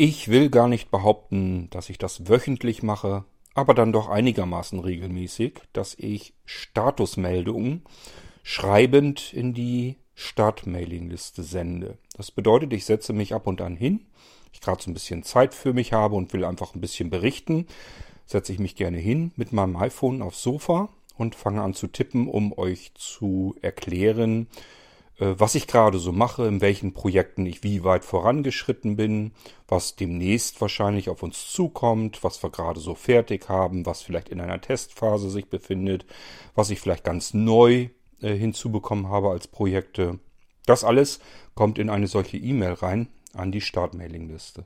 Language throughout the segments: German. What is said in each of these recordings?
Ich will gar nicht behaupten, dass ich das wöchentlich mache, aber dann doch einigermaßen regelmäßig, dass ich Statusmeldungen schreibend in die Startmailingliste sende. Das bedeutet, ich setze mich ab und an hin, ich gerade so ein bisschen Zeit für mich habe und will einfach ein bisschen berichten, setze ich mich gerne hin mit meinem iPhone aufs Sofa und fange an zu tippen, um euch zu erklären, was ich gerade so mache, in welchen Projekten ich wie weit vorangeschritten bin, was demnächst wahrscheinlich auf uns zukommt, was wir gerade so fertig haben, was vielleicht in einer Testphase sich befindet, was ich vielleicht ganz neu äh, hinzubekommen habe als Projekte. Das alles kommt in eine solche E-Mail rein an die Startmailingliste.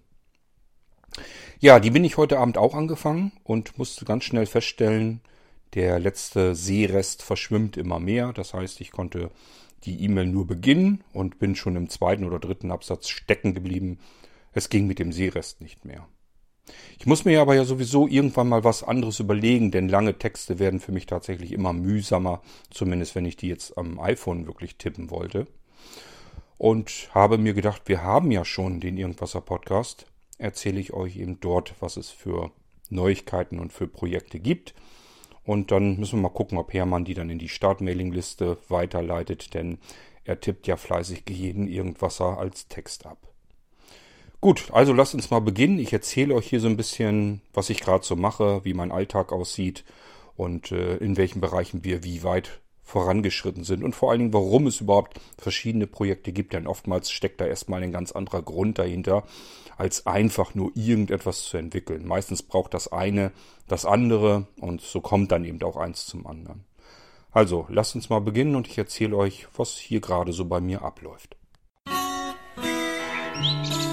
Ja, die bin ich heute Abend auch angefangen und musste ganz schnell feststellen, der letzte Seerest verschwimmt immer mehr. Das heißt, ich konnte die E-Mail nur beginnen und bin schon im zweiten oder dritten Absatz stecken geblieben. Es ging mit dem Seerest nicht mehr. Ich muss mir aber ja sowieso irgendwann mal was anderes überlegen, denn lange Texte werden für mich tatsächlich immer mühsamer, zumindest wenn ich die jetzt am iPhone wirklich tippen wollte. Und habe mir gedacht, wir haben ja schon den Irgendwasser Podcast, erzähle ich euch eben dort, was es für Neuigkeiten und für Projekte gibt. Und dann müssen wir mal gucken, ob Hermann die dann in die Startmailingliste weiterleitet, denn er tippt ja fleißig jeden Irgendwasser als Text ab. Gut, also lasst uns mal beginnen. Ich erzähle euch hier so ein bisschen, was ich gerade so mache, wie mein Alltag aussieht und äh, in welchen Bereichen wir wie weit vorangeschritten sind und vor allen Dingen, warum es überhaupt verschiedene Projekte gibt, denn oftmals steckt da erstmal ein ganz anderer Grund dahinter, als einfach nur irgendetwas zu entwickeln. Meistens braucht das eine das andere und so kommt dann eben auch eins zum anderen. Also, lasst uns mal beginnen und ich erzähle euch, was hier gerade so bei mir abläuft. Musik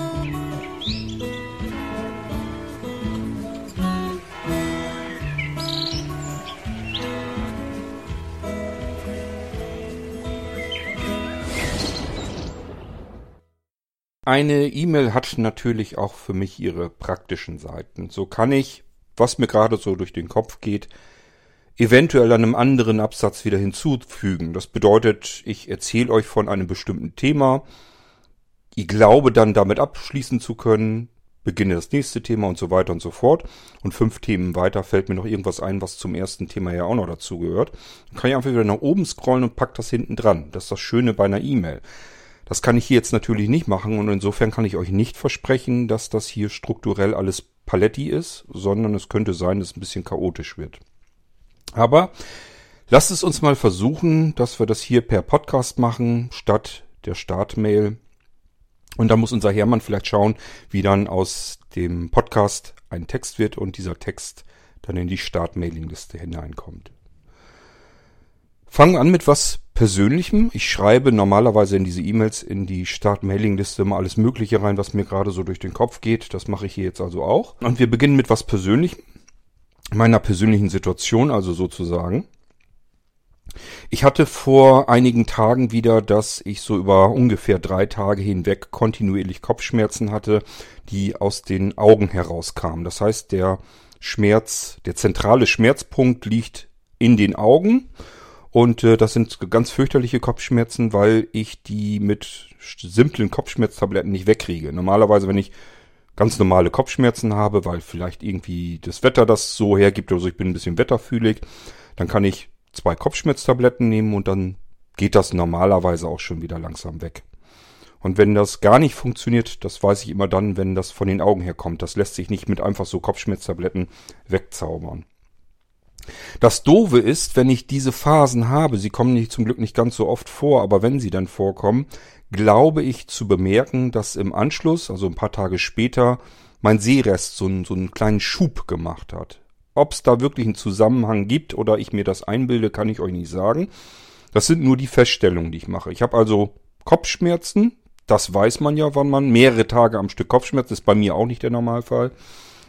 Eine E-Mail hat natürlich auch für mich ihre praktischen Seiten. So kann ich, was mir gerade so durch den Kopf geht, eventuell einem anderen Absatz wieder hinzufügen. Das bedeutet, ich erzähle euch von einem bestimmten Thema, ich glaube dann damit abschließen zu können, beginne das nächste Thema und so weiter und so fort. Und fünf Themen weiter fällt mir noch irgendwas ein, was zum ersten Thema ja auch noch dazu gehört. Dann kann ich einfach wieder nach oben scrollen und pack das hinten dran. Das ist das Schöne bei einer E-Mail. Das kann ich hier jetzt natürlich nicht machen und insofern kann ich euch nicht versprechen, dass das hier strukturell alles Paletti ist, sondern es könnte sein, dass es ein bisschen chaotisch wird. Aber lasst es uns mal versuchen, dass wir das hier per Podcast machen, statt der Startmail. Und da muss unser Hermann vielleicht schauen, wie dann aus dem Podcast ein Text wird und dieser Text dann in die Startmailingliste hineinkommt. Fangen an mit was Persönlichem. Ich schreibe normalerweise in diese E-Mails in die Start-Mailing-Liste mal alles Mögliche rein, was mir gerade so durch den Kopf geht. Das mache ich hier jetzt also auch. Und wir beginnen mit was Persönlichem. Meiner persönlichen Situation also sozusagen. Ich hatte vor einigen Tagen wieder, dass ich so über ungefähr drei Tage hinweg kontinuierlich Kopfschmerzen hatte, die aus den Augen herauskamen. Das heißt, der Schmerz, der zentrale Schmerzpunkt liegt in den Augen und äh, das sind ganz fürchterliche Kopfschmerzen, weil ich die mit simplen Kopfschmerztabletten nicht wegkriege. Normalerweise, wenn ich ganz normale Kopfschmerzen habe, weil vielleicht irgendwie das Wetter das so hergibt oder so, ich bin ein bisschen wetterfühlig, dann kann ich zwei Kopfschmerztabletten nehmen und dann geht das normalerweise auch schon wieder langsam weg. Und wenn das gar nicht funktioniert, das weiß ich immer dann, wenn das von den Augen herkommt. Das lässt sich nicht mit einfach so Kopfschmerztabletten wegzaubern. Das Doofe ist, wenn ich diese Phasen habe, sie kommen nicht zum Glück nicht ganz so oft vor, aber wenn sie dann vorkommen, glaube ich zu bemerken, dass im Anschluss, also ein paar Tage später, mein Sehrest so einen, so einen kleinen Schub gemacht hat. Ob es da wirklich einen Zusammenhang gibt oder ich mir das einbilde, kann ich euch nicht sagen. Das sind nur die Feststellungen, die ich mache. Ich habe also Kopfschmerzen, das weiß man ja, wann man mehrere Tage am Stück Kopfschmerzen, ist bei mir auch nicht der Normalfall.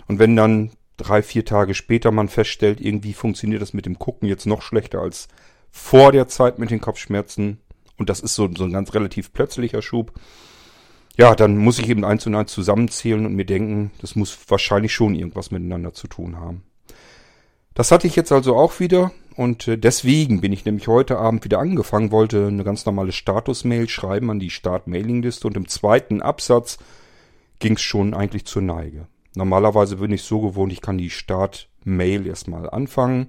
Und wenn dann drei, vier Tage später man feststellt, irgendwie funktioniert das mit dem Gucken jetzt noch schlechter als vor der Zeit mit den Kopfschmerzen. Und das ist so, so ein ganz relativ plötzlicher Schub. Ja, dann muss ich eben eins und eins zusammenzählen und mir denken, das muss wahrscheinlich schon irgendwas miteinander zu tun haben. Das hatte ich jetzt also auch wieder und äh, deswegen bin ich nämlich heute Abend wieder angefangen, wollte eine ganz normale Status-Mail schreiben an die Start-Mailing-Liste und im zweiten Absatz ging es schon eigentlich zur Neige. Normalerweise bin ich so gewohnt, ich kann die Start-Mail erstmal anfangen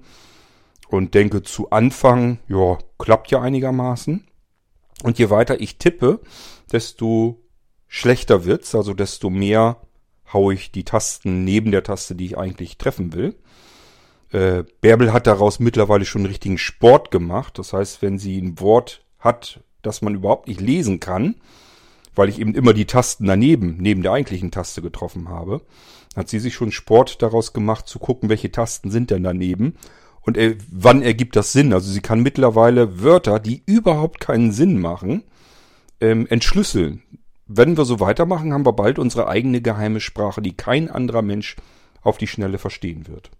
und denke zu Anfang, ja, klappt ja einigermaßen. Und je weiter ich tippe, desto schlechter wird's, also desto mehr haue ich die Tasten neben der Taste, die ich eigentlich treffen will. Äh, Bärbel hat daraus mittlerweile schon richtigen Sport gemacht. Das heißt, wenn sie ein Wort hat, das man überhaupt nicht lesen kann, weil ich eben immer die Tasten daneben, neben der eigentlichen Taste getroffen habe, hat sie sich schon Sport daraus gemacht, zu gucken, welche Tasten sind denn daneben und äh, wann ergibt das Sinn. Also sie kann mittlerweile Wörter, die überhaupt keinen Sinn machen, ähm, entschlüsseln wenn wir so weitermachen, haben wir bald unsere eigene geheime Sprache, die kein anderer Mensch auf die Schnelle verstehen wird.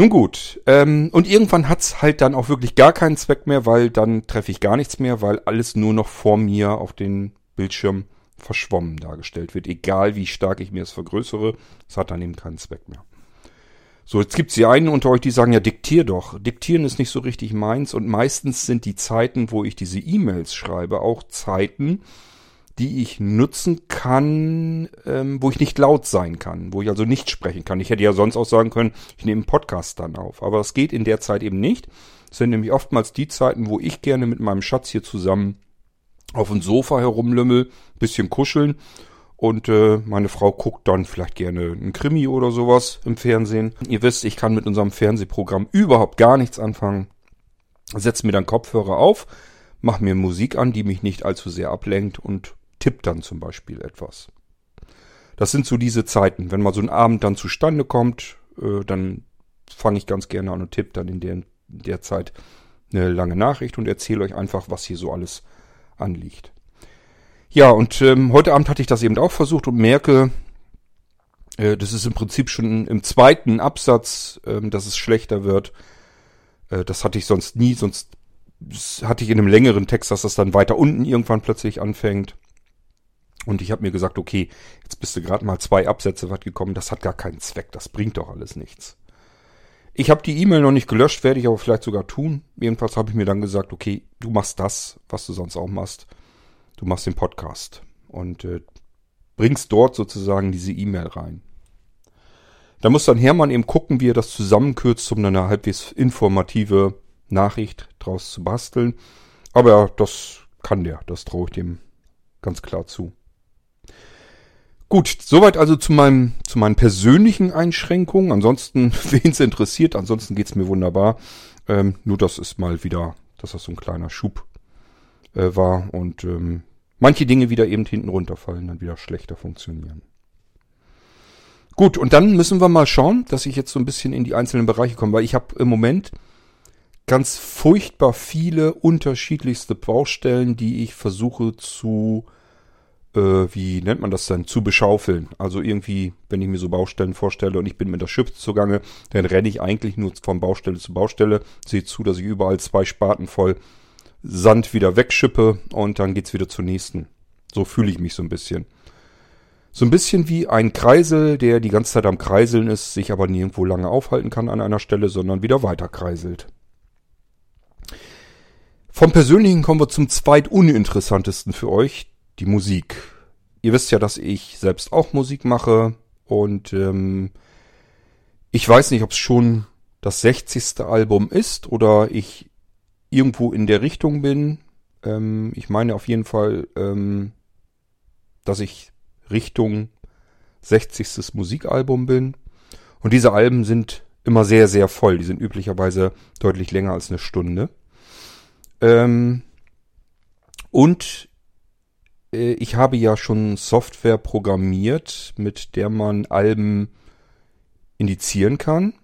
Nun gut, ähm, und irgendwann hat's halt dann auch wirklich gar keinen Zweck mehr, weil dann treffe ich gar nichts mehr, weil alles nur noch vor mir auf den Bildschirm verschwommen dargestellt wird. Egal wie stark ich mir es vergrößere, es hat dann eben keinen Zweck mehr. So, jetzt gibt's die einen unter euch, die sagen, ja, diktier doch. Diktieren ist nicht so richtig meins und meistens sind die Zeiten, wo ich diese E-Mails schreibe, auch Zeiten, die ich nutzen kann, ähm, wo ich nicht laut sein kann, wo ich also nicht sprechen kann. Ich hätte ja sonst auch sagen können, ich nehme einen Podcast dann auf. Aber es geht in der Zeit eben nicht. Es sind nämlich oftmals die Zeiten, wo ich gerne mit meinem Schatz hier zusammen auf dem Sofa herumlümmel, bisschen kuscheln und äh, meine Frau guckt dann vielleicht gerne ein Krimi oder sowas im Fernsehen. Ihr wisst, ich kann mit unserem Fernsehprogramm überhaupt gar nichts anfangen. Setze mir dann Kopfhörer auf, mache mir Musik an, die mich nicht allzu sehr ablenkt und tippt dann zum Beispiel etwas. Das sind so diese Zeiten. Wenn mal so ein Abend dann zustande kommt, äh, dann fange ich ganz gerne an und tippe dann in der, in der Zeit eine lange Nachricht und erzähle euch einfach, was hier so alles anliegt. Ja, und ähm, heute Abend hatte ich das eben auch versucht und merke, äh, das ist im Prinzip schon im zweiten Absatz, äh, dass es schlechter wird. Äh, das hatte ich sonst nie, sonst hatte ich in einem längeren Text, dass das dann weiter unten irgendwann plötzlich anfängt. Und ich habe mir gesagt, okay, jetzt bist du gerade mal zwei Absätze weit gekommen, das hat gar keinen Zweck, das bringt doch alles nichts. Ich habe die E-Mail noch nicht gelöscht, werde ich aber vielleicht sogar tun. Jedenfalls habe ich mir dann gesagt, okay, du machst das, was du sonst auch machst. Du machst den Podcast und äh, bringst dort sozusagen diese E-Mail rein. Da muss dann Hermann eben gucken, wie er das zusammenkürzt, um dann eine halbwegs informative Nachricht draus zu basteln. Aber das kann der, das traue ich dem ganz klar zu. Gut, soweit also zu meinem, zu meinen persönlichen Einschränkungen. Ansonsten, wen es interessiert, ansonsten geht's mir wunderbar. Ähm, nur das ist mal wieder, dass das so ein kleiner Schub äh, war und ähm, manche Dinge wieder eben hinten runterfallen, dann wieder schlechter funktionieren. Gut, und dann müssen wir mal schauen, dass ich jetzt so ein bisschen in die einzelnen Bereiche komme, weil ich habe im Moment ganz furchtbar viele unterschiedlichste Baustellen, die ich versuche zu äh, wie nennt man das denn, zu beschaufeln. Also irgendwie, wenn ich mir so Baustellen vorstelle und ich bin mit der Schiff zugange, dann renne ich eigentlich nur von Baustelle zu Baustelle, sehe zu, dass ich überall zwei Spaten voll Sand wieder wegschippe und dann geht's wieder zur nächsten. So fühle ich mich so ein bisschen. So ein bisschen wie ein Kreisel, der die ganze Zeit am Kreiseln ist, sich aber nirgendwo lange aufhalten kann an einer Stelle, sondern wieder weiter kreiselt. Vom Persönlichen kommen wir zum zweituninteressantesten für euch, die Musik. Ihr wisst ja, dass ich selbst auch Musik mache und ähm, ich weiß nicht, ob es schon das 60. Album ist oder ich irgendwo in der Richtung bin. Ähm, ich meine auf jeden Fall, ähm, dass ich Richtung 60. Musikalbum bin. Und diese Alben sind immer sehr, sehr voll. Die sind üblicherweise deutlich länger als eine Stunde. Ähm, und ich habe ja schon Software programmiert, mit der man Alben indizieren kann.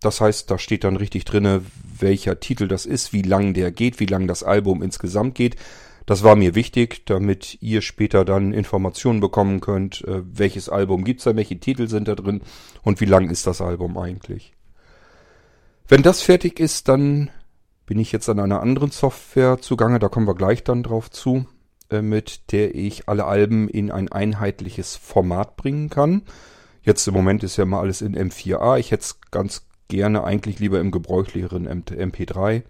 Das heißt, da steht dann richtig drinne, welcher Titel das ist, wie lang der geht, wie lang das Album insgesamt geht. Das war mir wichtig, damit ihr später dann Informationen bekommen könnt, äh, welches Album gibt's da, welche Titel sind da drin und wie lang ist das Album eigentlich. Wenn das fertig ist, dann bin ich jetzt an einer anderen Software zugange, da kommen wir gleich dann drauf zu. Äh, mit der ich alle Alben in ein einheitliches Format bringen kann. Jetzt im Moment ist ja mal alles in M4A. Ich hätte es ganz gerne eigentlich lieber im gebräuchlicheren MP3.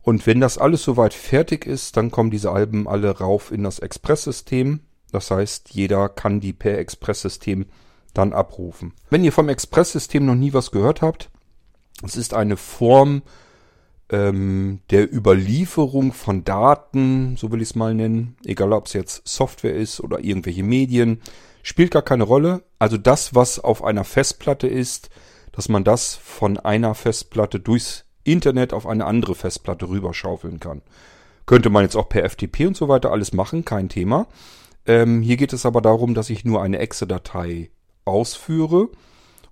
Und wenn das alles soweit fertig ist, dann kommen diese Alben alle rauf in das Express-System. Das heißt, jeder kann die per Express-System dann abrufen. Wenn ihr vom Express-System noch nie was gehört habt, es ist eine Form ähm, der Überlieferung von Daten, so will ich es mal nennen, egal ob es jetzt Software ist oder irgendwelche Medien, spielt gar keine Rolle. Also das, was auf einer Festplatte ist, dass man das von einer Festplatte durchs Internet auf eine andere Festplatte rüberschaufeln kann. Könnte man jetzt auch per FTP und so weiter alles machen, kein Thema. Ähm, hier geht es aber darum, dass ich nur eine Exe-Datei ausführe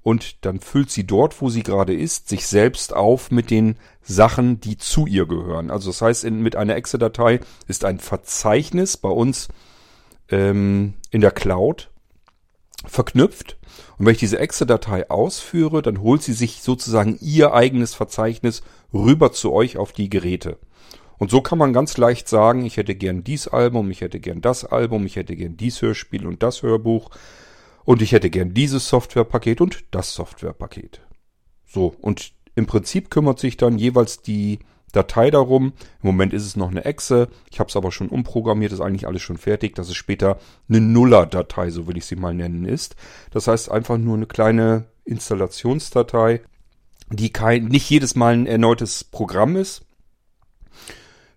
und dann füllt sie dort, wo sie gerade ist, sich selbst auf mit den Sachen, die zu ihr gehören. Also das heißt, in, mit einer Exe-Datei ist ein Verzeichnis bei uns ähm, in der Cloud verknüpft. Und wenn ich diese Exe-Datei ausführe, dann holt sie sich sozusagen ihr eigenes Verzeichnis rüber zu euch auf die Geräte. Und so kann man ganz leicht sagen, ich hätte gern dies Album, ich hätte gern das Album, ich hätte gern dies Hörspiel und das Hörbuch. Und ich hätte gern dieses Softwarepaket und das Softwarepaket. So, und im Prinzip kümmert sich dann jeweils die Datei darum. Im Moment ist es noch eine Exe. Ich habe es aber schon umprogrammiert, ist eigentlich alles schon fertig, dass es später eine Nuller-Datei, so will ich sie mal nennen, ist. Das heißt einfach nur eine kleine Installationsdatei, die kein, nicht jedes Mal ein erneutes Programm ist,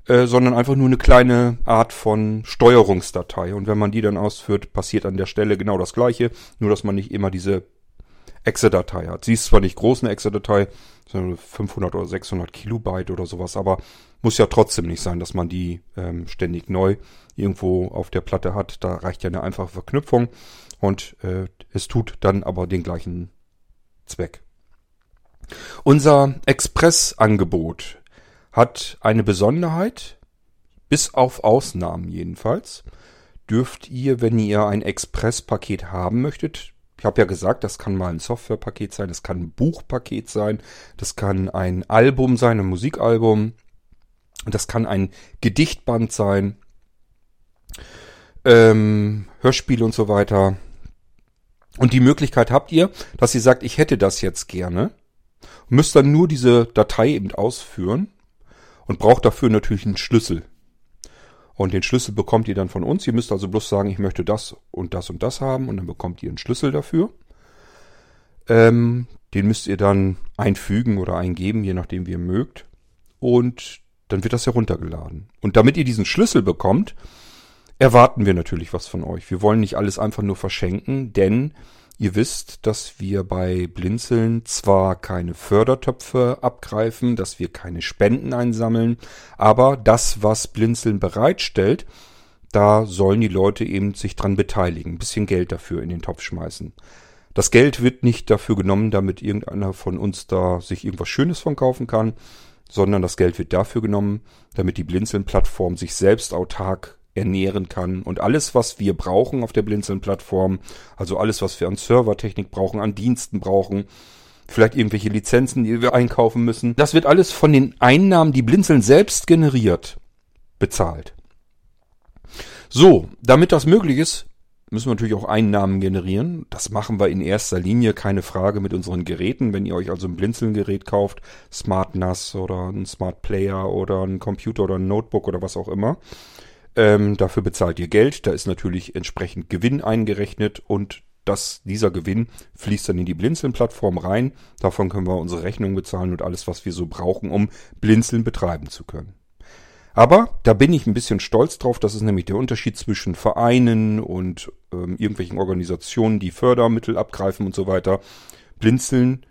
äh, sondern einfach nur eine kleine Art von Steuerungsdatei. Und wenn man die dann ausführt, passiert an der Stelle genau das gleiche, nur dass man nicht immer diese Exe-Datei hat. Sie ist zwar nicht groß, eine Exe-Datei, 500 oder 600 Kilobyte oder sowas, aber muss ja trotzdem nicht sein, dass man die ähm, ständig neu irgendwo auf der Platte hat. Da reicht ja eine einfache Verknüpfung und äh, es tut dann aber den gleichen Zweck. Unser Express-Angebot hat eine Besonderheit, bis auf Ausnahmen jedenfalls, dürft ihr, wenn ihr ein Express-Paket haben möchtet, ich habe ja gesagt, das kann mal ein Softwarepaket sein, das kann ein Buchpaket sein, das kann ein Album sein, ein Musikalbum, das kann ein Gedichtband sein, ähm, Hörspiele und so weiter. Und die Möglichkeit habt ihr, dass ihr sagt, ich hätte das jetzt gerne, müsst dann nur diese Datei eben ausführen und braucht dafür natürlich einen Schlüssel. Und den Schlüssel bekommt ihr dann von uns. Ihr müsst also bloß sagen, ich möchte das und das und das haben und dann bekommt ihr einen Schlüssel dafür. Ähm, den müsst ihr dann einfügen oder eingeben, je nachdem wie ihr mögt. Und dann wird das heruntergeladen. Und damit ihr diesen Schlüssel bekommt, erwarten wir natürlich was von euch. Wir wollen nicht alles einfach nur verschenken, denn Ihr wisst, dass wir bei Blinzeln zwar keine Fördertöpfe abgreifen, dass wir keine Spenden einsammeln, aber das, was Blinzeln bereitstellt, da sollen die Leute eben sich dran beteiligen, ein bisschen Geld dafür in den Topf schmeißen. Das Geld wird nicht dafür genommen, damit irgendeiner von uns da sich irgendwas Schönes von kaufen kann, sondern das Geld wird dafür genommen, damit die Blinzeln-Plattform sich selbst autark ernähren kann. Und alles, was wir brauchen auf der Blinzeln-Plattform, also alles, was wir an Servertechnik brauchen, an Diensten brauchen, vielleicht irgendwelche Lizenzen, die wir einkaufen müssen, das wird alles von den Einnahmen, die Blinzeln selbst generiert, bezahlt. So, damit das möglich ist, müssen wir natürlich auch Einnahmen generieren. Das machen wir in erster Linie, keine Frage, mit unseren Geräten. Wenn ihr euch also ein Blinzeln-Gerät kauft, Smart NAS oder ein Smart Player oder ein Computer oder ein Notebook oder was auch immer, ähm, dafür bezahlt ihr Geld. Da ist natürlich entsprechend Gewinn eingerechnet und das, dieser Gewinn fließt dann in die Blinzeln-Plattform rein. Davon können wir unsere Rechnung bezahlen und alles, was wir so brauchen, um Blinzeln betreiben zu können. Aber da bin ich ein bisschen stolz drauf. Das ist nämlich der Unterschied zwischen Vereinen und ähm, irgendwelchen Organisationen, die Fördermittel abgreifen und so weiter. Blinzeln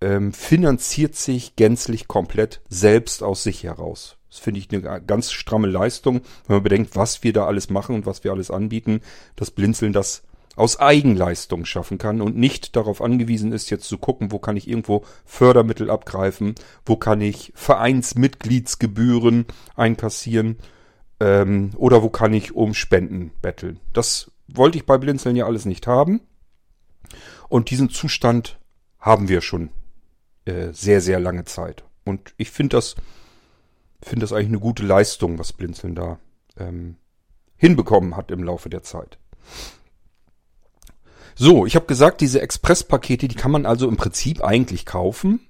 ähm, finanziert sich gänzlich komplett selbst aus sich heraus. Das finde ich eine ganz stramme Leistung, wenn man bedenkt, was wir da alles machen und was wir alles anbieten, dass Blinzeln das aus Eigenleistung schaffen kann und nicht darauf angewiesen ist, jetzt zu gucken, wo kann ich irgendwo Fördermittel abgreifen, wo kann ich Vereinsmitgliedsgebühren einkassieren ähm, oder wo kann ich um Spenden betteln. Das wollte ich bei Blinzeln ja alles nicht haben. Und diesen Zustand haben wir schon äh, sehr, sehr lange Zeit. Und ich finde das finde das eigentlich eine gute Leistung, was Blinzeln da ähm, hinbekommen hat im Laufe der Zeit. So, ich habe gesagt, diese Express-Pakete, die kann man also im Prinzip eigentlich kaufen.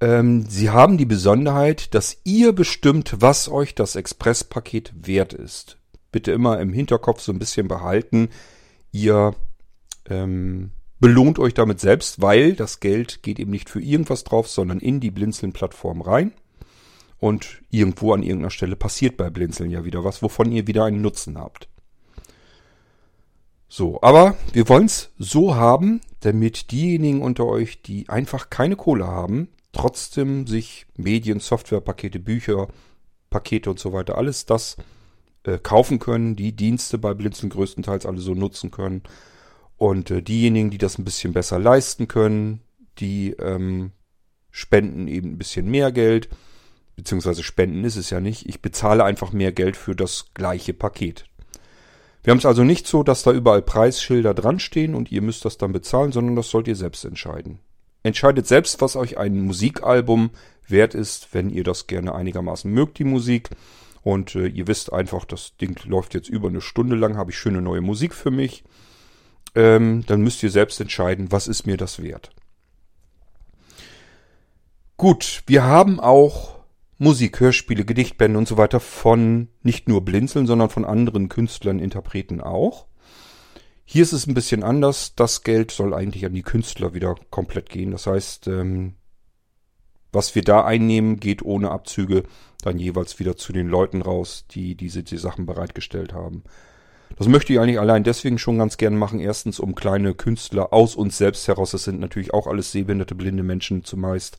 Ähm, sie haben die Besonderheit, dass ihr bestimmt, was euch das Express-Paket wert ist. bitte immer im Hinterkopf so ein bisschen behalten. Ihr ähm, belohnt euch damit selbst, weil das Geld geht eben nicht für irgendwas drauf, sondern in die Blinzeln-Plattform rein. Und irgendwo an irgendeiner Stelle passiert bei Blinzeln ja wieder was, wovon ihr wieder einen Nutzen habt. So, aber wir wollen es so haben, damit diejenigen unter euch, die einfach keine Kohle haben, trotzdem sich Medien, Softwarepakete, Bücher, Pakete und so weiter, alles das äh, kaufen können, die Dienste bei Blinzeln größtenteils alle so nutzen können. Und äh, diejenigen, die das ein bisschen besser leisten können, die ähm, spenden eben ein bisschen mehr Geld, beziehungsweise spenden ist es ja nicht. Ich bezahle einfach mehr Geld für das gleiche Paket. Wir haben es also nicht so, dass da überall Preisschilder dran stehen und ihr müsst das dann bezahlen, sondern das sollt ihr selbst entscheiden. Entscheidet selbst, was euch ein Musikalbum wert ist, wenn ihr das gerne einigermaßen mögt, die Musik. Und äh, ihr wisst einfach, das Ding läuft jetzt über eine Stunde lang, habe ich schöne neue Musik für mich. Ähm, dann müsst ihr selbst entscheiden, was ist mir das wert. Gut, wir haben auch Musik, Hörspiele, Gedichtbände und so weiter von nicht nur Blinzeln, sondern von anderen Künstlern, Interpreten auch. Hier ist es ein bisschen anders. Das Geld soll eigentlich an die Künstler wieder komplett gehen. Das heißt, ähm, was wir da einnehmen, geht ohne Abzüge dann jeweils wieder zu den Leuten raus, die diese die Sachen bereitgestellt haben. Das möchte ich eigentlich allein deswegen schon ganz gern machen. Erstens, um kleine Künstler aus uns selbst heraus, das sind natürlich auch alles sehbehinderte, blinde Menschen zumeist.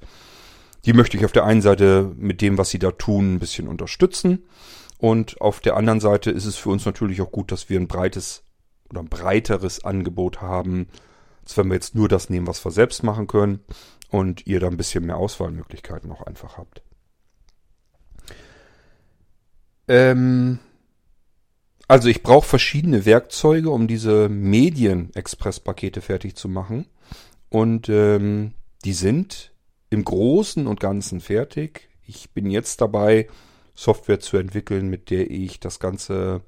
Die möchte ich auf der einen Seite mit dem, was sie da tun, ein bisschen unterstützen. Und auf der anderen Seite ist es für uns natürlich auch gut, dass wir ein breites oder ein breiteres Angebot haben, als wenn wir jetzt nur das nehmen, was wir selbst machen können und ihr da ein bisschen mehr Auswahlmöglichkeiten auch einfach habt. Ähm, also ich brauche verschiedene Werkzeuge, um diese Medien-Express-Pakete fertig zu machen. Und ähm, die sind im Großen und Ganzen fertig. Ich bin jetzt dabei, Software zu entwickeln, mit der ich das Ganze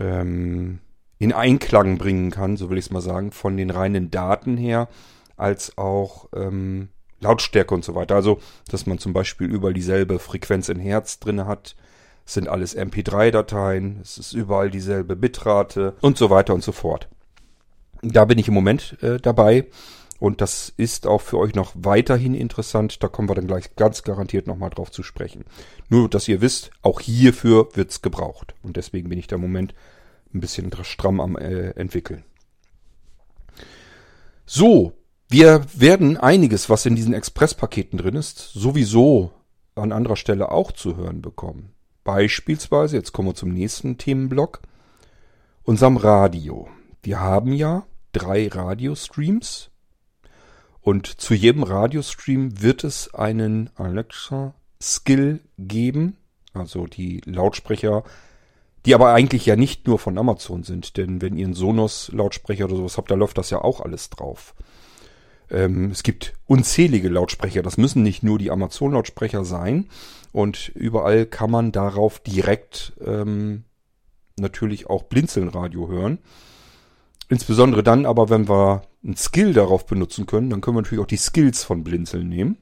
ähm, in Einklang bringen kann, so will ich es mal sagen, von den reinen Daten her, als auch ähm, Lautstärke und so weiter. Also, dass man zum Beispiel überall dieselbe Frequenz in Hertz drinne hat, sind alles MP3-Dateien, es ist überall dieselbe Bitrate und so weiter und so fort. Da bin ich im Moment äh, dabei und das ist auch für euch noch weiterhin interessant. Da kommen wir dann gleich ganz garantiert nochmal drauf zu sprechen. Nur, dass ihr wisst, auch hierfür wird's gebraucht. Und deswegen bin ich da im Moment ein bisschen stramm am äh, entwickeln. So, wir werden einiges, was in diesen Expresspaketen drin ist, sowieso an anderer Stelle auch zu hören bekommen. Beispielsweise, jetzt kommen wir zum nächsten Themenblock, unserem Radio. Wir haben ja drei Radiostreams und zu jedem Radiostream wird es einen Alexa-Skill geben, also die Lautsprecher die aber eigentlich ja nicht nur von Amazon sind, denn wenn ihr einen Sonos-Lautsprecher oder sowas habt, da läuft das ja auch alles drauf. Ähm, es gibt unzählige Lautsprecher, das müssen nicht nur die Amazon-Lautsprecher sein und überall kann man darauf direkt ähm, natürlich auch Blinzeln-Radio hören. Insbesondere dann aber, wenn wir einen Skill darauf benutzen können, dann können wir natürlich auch die Skills von Blinzeln nehmen.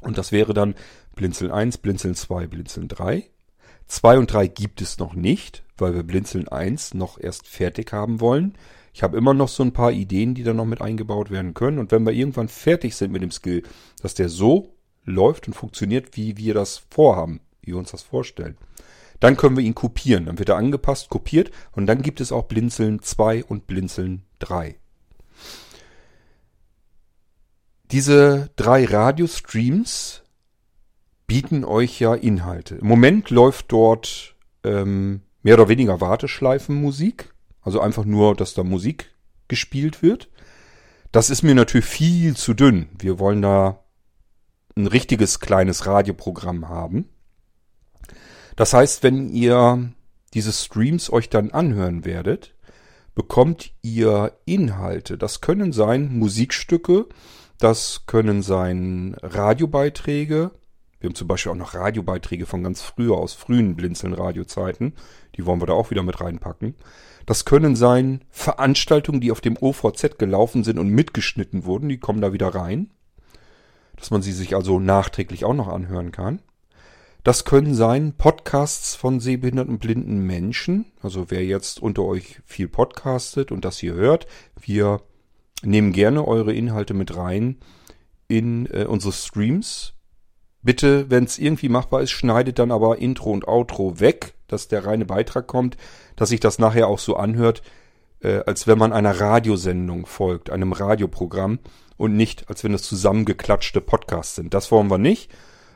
Und das wäre dann Blinzeln 1, Blinzeln 2, Blinzeln 3. 2 und 3 gibt es noch nicht, weil wir Blinzeln 1 noch erst fertig haben wollen. Ich habe immer noch so ein paar Ideen, die da noch mit eingebaut werden können. Und wenn wir irgendwann fertig sind mit dem Skill, dass der so läuft und funktioniert, wie wir das vorhaben, wie wir uns das vorstellen, dann können wir ihn kopieren. Dann wird er angepasst, kopiert und dann gibt es auch Blinzeln 2 und Blinzeln 3. Diese drei Radiostreams bieten euch ja Inhalte. Im Moment läuft dort ähm, mehr oder weniger Warteschleifenmusik. Also einfach nur, dass da Musik gespielt wird. Das ist mir natürlich viel zu dünn. Wir wollen da ein richtiges kleines Radioprogramm haben. Das heißt, wenn ihr diese Streams euch dann anhören werdet, bekommt ihr Inhalte. Das können sein Musikstücke, das können sein Radiobeiträge, wir haben zum Beispiel auch noch Radiobeiträge von ganz früher, aus frühen Blinzeln-Radiozeiten. Die wollen wir da auch wieder mit reinpacken. Das können sein Veranstaltungen, die auf dem OVZ gelaufen sind und mitgeschnitten wurden. Die kommen da wieder rein. Dass man sie sich also nachträglich auch noch anhören kann. Das können sein Podcasts von sehbehinderten blinden Menschen. Also wer jetzt unter euch viel podcastet und das hier hört, wir nehmen gerne eure Inhalte mit rein in äh, unsere Streams. Bitte, wenn es irgendwie machbar ist, schneidet dann aber Intro und Outro weg, dass der reine Beitrag kommt, dass sich das nachher auch so anhört, äh, als wenn man einer Radiosendung folgt, einem Radioprogramm und nicht, als wenn es zusammengeklatschte Podcasts sind. Das wollen wir nicht.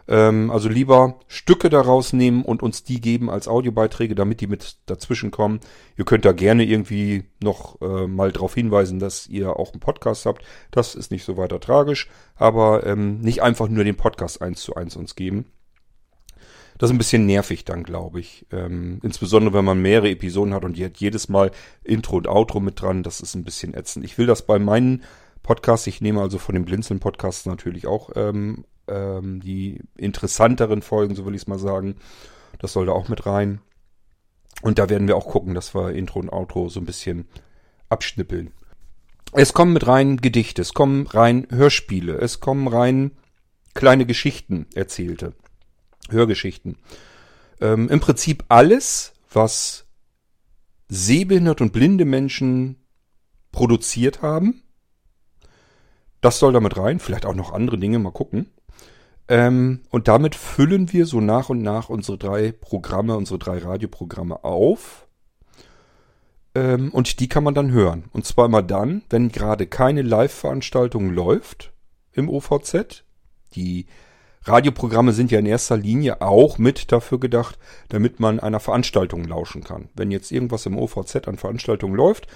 Ähm, also lieber Stücke daraus nehmen und uns die geben als Audiobeiträge, damit die mit dazwischen kommen. Ihr könnt da gerne irgendwie noch äh, mal darauf hinweisen, dass ihr auch einen Podcast habt. Das ist nicht so weiter tragisch, aber ähm, nicht einfach nur den Podcast eins zu eins uns geben. Das ist ein bisschen nervig dann, glaube ich. Ähm, insbesondere, wenn man mehrere Episoden hat und die hat jedes Mal Intro und Outro mit dran. Das ist ein bisschen ätzend. Ich will das bei meinen Podcasts, ich nehme also von den Blinzeln-Podcasts natürlich auch ähm, ähm, die interessanteren Folgen, so will ich es mal sagen. Das soll da auch mit rein. Und da werden wir auch gucken, dass wir Intro und Outro so ein bisschen abschnippeln. Es kommen mit rein Gedichte, es kommen rein Hörspiele, es kommen rein kleine Geschichten erzählte. Hörgeschichten. Ähm, Im Prinzip alles, was sehbehinderte und blinde Menschen produziert haben. Das soll damit rein. Vielleicht auch noch andere Dinge. Mal gucken. Ähm, und damit füllen wir so nach und nach unsere drei Programme, unsere drei Radioprogramme auf. Ähm, und die kann man dann hören. Und zwar immer dann, wenn gerade keine Live-Veranstaltung läuft im OVZ. Die Radioprogramme sind ja in erster Linie auch mit dafür gedacht, damit man einer Veranstaltung lauschen kann. Wenn jetzt irgendwas im OVZ an Veranstaltungen läuft,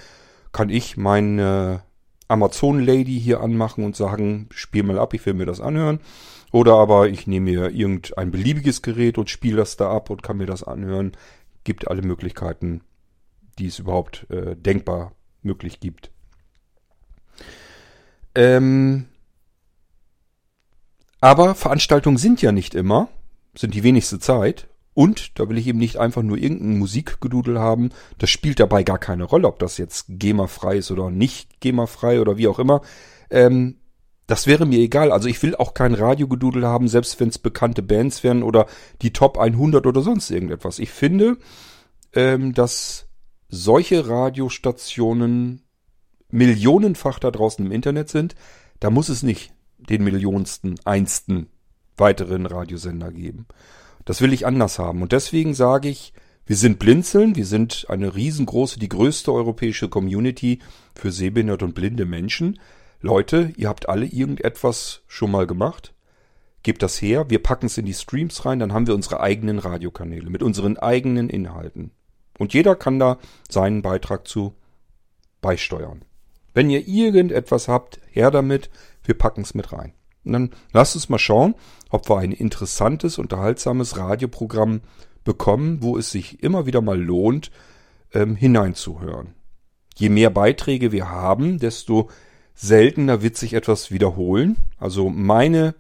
kann ich meine Amazon Lady hier anmachen und sagen, spiel mal ab, ich will mir das anhören. Oder aber ich nehme mir irgendein beliebiges Gerät und spiele das da ab und kann mir das anhören. Gibt alle Möglichkeiten, die es überhaupt äh, denkbar möglich gibt. Ähm, aber Veranstaltungen sind ja nicht immer, sind die wenigste Zeit. Und da will ich eben nicht einfach nur irgendein Musikgedudel haben. Das spielt dabei gar keine Rolle, ob das jetzt GEMA-frei ist oder nicht GEMA-frei oder wie auch immer. Ähm, das wäre mir egal. Also ich will auch kein Radiogedudel haben, selbst wenn es bekannte Bands wären oder die Top 100 oder sonst irgendetwas. Ich finde, ähm, dass solche Radiostationen millionenfach da draußen im Internet sind. Da muss es nicht den millionsten, einsten weiteren Radiosender geben. Das will ich anders haben. Und deswegen sage ich, wir sind Blinzeln, wir sind eine riesengroße, die größte europäische Community für sehbehinderte und blinde Menschen. Leute, ihr habt alle irgendetwas schon mal gemacht. Gebt das her, wir packen es in die Streams rein, dann haben wir unsere eigenen Radiokanäle mit unseren eigenen Inhalten. Und jeder kann da seinen Beitrag zu beisteuern. Wenn ihr irgendetwas habt, her damit, wir packen es mit rein. Und dann lasst uns mal schauen, ob wir ein interessantes, unterhaltsames Radioprogramm bekommen, wo es sich immer wieder mal lohnt, ähm, hineinzuhören. Je mehr Beiträge wir haben, desto seltener wird sich etwas wiederholen. Also meine,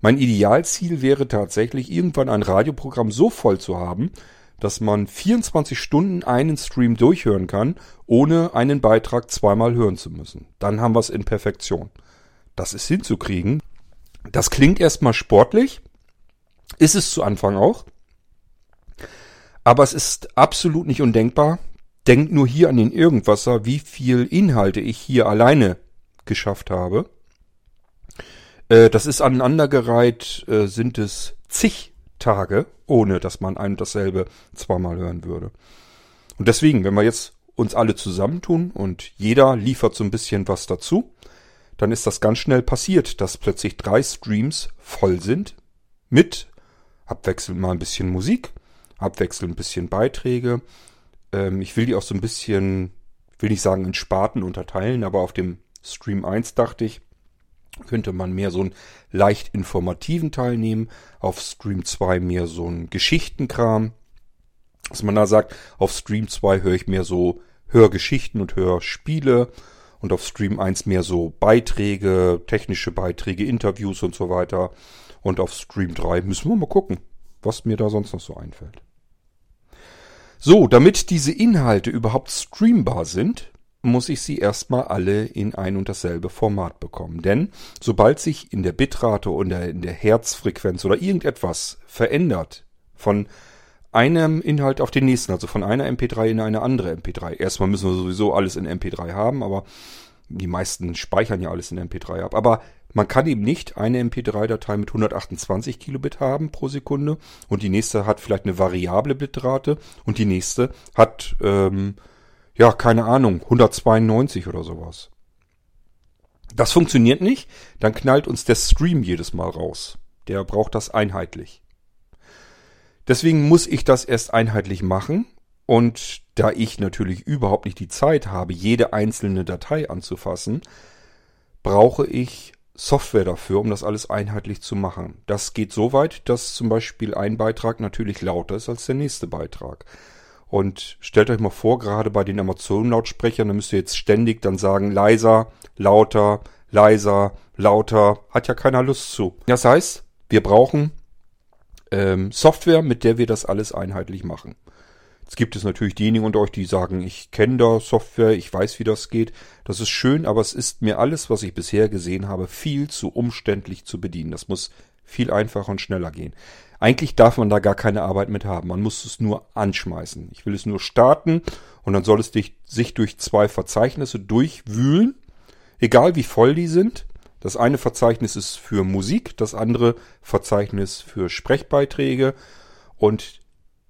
mein Idealziel wäre tatsächlich, irgendwann ein Radioprogramm so voll zu haben, dass man 24 Stunden einen Stream durchhören kann, ohne einen Beitrag zweimal hören zu müssen. Dann haben wir es in Perfektion. Das ist hinzukriegen. Das klingt erstmal sportlich, ist es zu Anfang auch. Aber es ist absolut nicht undenkbar. Denkt nur hier an den Irgendwasser, wie viel Inhalte ich hier alleine geschafft habe. Äh, das ist aneinandergereiht, äh, sind es zig Tage, ohne dass man ein und dasselbe zweimal hören würde. Und deswegen, wenn wir jetzt uns alle zusammentun und jeder liefert so ein bisschen was dazu, dann ist das ganz schnell passiert, dass plötzlich drei Streams voll sind mit abwechselnd mal ein bisschen Musik, abwechselnd ein bisschen Beiträge. Ähm, ich will die auch so ein bisschen, will nicht sagen in Sparten unterteilen, aber auf dem Stream 1 dachte ich, könnte man mehr so einen leicht informativen Teil nehmen, auf Stream 2 mehr so einen Geschichtenkram. Dass man da sagt, auf Stream 2 höre ich mehr so Hörgeschichten und Hörspiele und auf Stream 1 mehr so Beiträge, technische Beiträge, Interviews und so weiter. Und auf Stream 3 müssen wir mal gucken, was mir da sonst noch so einfällt. So, damit diese Inhalte überhaupt streambar sind, muss ich sie erstmal alle in ein und dasselbe Format bekommen. Denn sobald sich in der Bitrate oder in der Herzfrequenz oder irgendetwas verändert Von einem Inhalt auf den nächsten, also von einer MP3 in eine andere MP3. Erstmal müssen wir sowieso alles in MP3 haben, aber die meisten speichern ja alles in MP3 ab. Aber man kann eben nicht eine MP3-Datei mit 128 Kilobit haben pro Sekunde und die nächste hat vielleicht eine variable Bitrate und die nächste hat, ähm, ja, keine Ahnung, 192 oder sowas. Das funktioniert nicht, dann knallt uns der Stream jedes Mal raus. Der braucht das einheitlich. Deswegen muss ich das erst einheitlich machen und da ich natürlich überhaupt nicht die Zeit habe, jede einzelne Datei anzufassen, brauche ich Software dafür, um das alles einheitlich zu machen. Das geht so weit, dass zum Beispiel ein Beitrag natürlich lauter ist als der nächste Beitrag. Und stellt euch mal vor, gerade bei den Amazon-Lautsprechern, da müsst ihr jetzt ständig dann sagen, leiser, lauter, leiser, lauter. Hat ja keiner Lust zu. Das heißt, wir brauchen ähm, Software, mit der wir das alles einheitlich machen. Jetzt gibt es natürlich diejenigen unter euch, die sagen, ich kenne da Software, ich weiß, wie das geht. Das ist schön, aber es ist mir alles, was ich bisher gesehen habe, viel zu umständlich zu bedienen. Das muss viel einfacher und schneller gehen. Eigentlich darf man da gar keine Arbeit mit haben. Man muss es nur anschmeißen. Ich will es nur starten und dann soll es sich durch zwei Verzeichnisse durchwühlen, egal wie voll die sind. Das eine Verzeichnis ist für Musik, das andere Verzeichnis für Sprechbeiträge und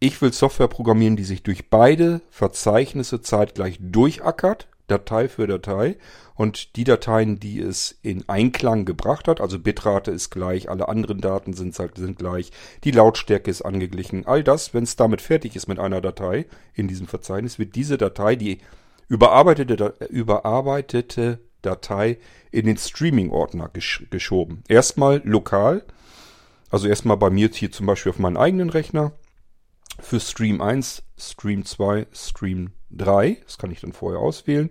ich will Software programmieren, die sich durch beide Verzeichnisse zeitgleich durchackert, Datei für Datei. Und die Dateien, die es in Einklang gebracht hat, also Bitrate ist gleich, alle anderen Daten sind, sind gleich, die Lautstärke ist angeglichen. All das, wenn es damit fertig ist mit einer Datei in diesem Verzeichnis, wird diese Datei, die überarbeitete, überarbeitete Datei in den Streaming-Ordner gesch geschoben. Erstmal lokal, also erstmal bei mir hier zum Beispiel auf meinen eigenen Rechner für Stream 1, Stream 2, Stream 3. Das kann ich dann vorher auswählen.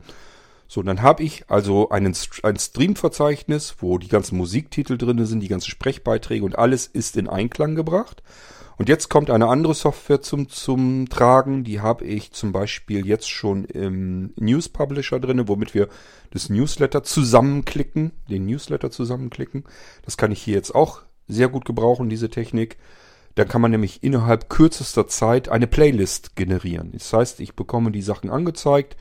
So, dann habe ich also einen, ein Stream-Verzeichnis, wo die ganzen Musiktitel drin sind, die ganzen Sprechbeiträge und alles ist in Einklang gebracht. Und jetzt kommt eine andere Software zum, zum Tragen. Die habe ich zum Beispiel jetzt schon im News Publisher drin, womit wir das Newsletter zusammenklicken, den Newsletter zusammenklicken. Das kann ich hier jetzt auch sehr gut gebrauchen, diese Technik. Dann kann man nämlich innerhalb kürzester Zeit eine Playlist generieren. Das heißt, ich bekomme die Sachen angezeigt,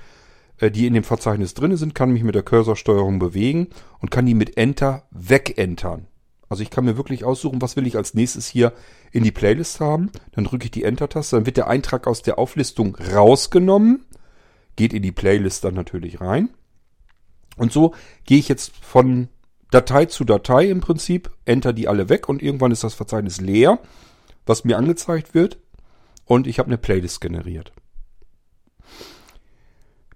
äh, die in dem Verzeichnis drin sind, kann mich mit der Cursorsteuerung bewegen und kann die mit Enter wegentern. Also ich kann mir wirklich aussuchen, was will ich als nächstes hier in die Playlist haben. Dann drücke ich die Enter-Taste, dann wird der Eintrag aus der Auflistung rausgenommen, geht in die Playlist dann natürlich rein. Und so gehe ich jetzt von Datei zu Datei im Prinzip, enter die alle weg und irgendwann ist das Verzeichnis leer was mir angezeigt wird und ich habe eine Playlist generiert.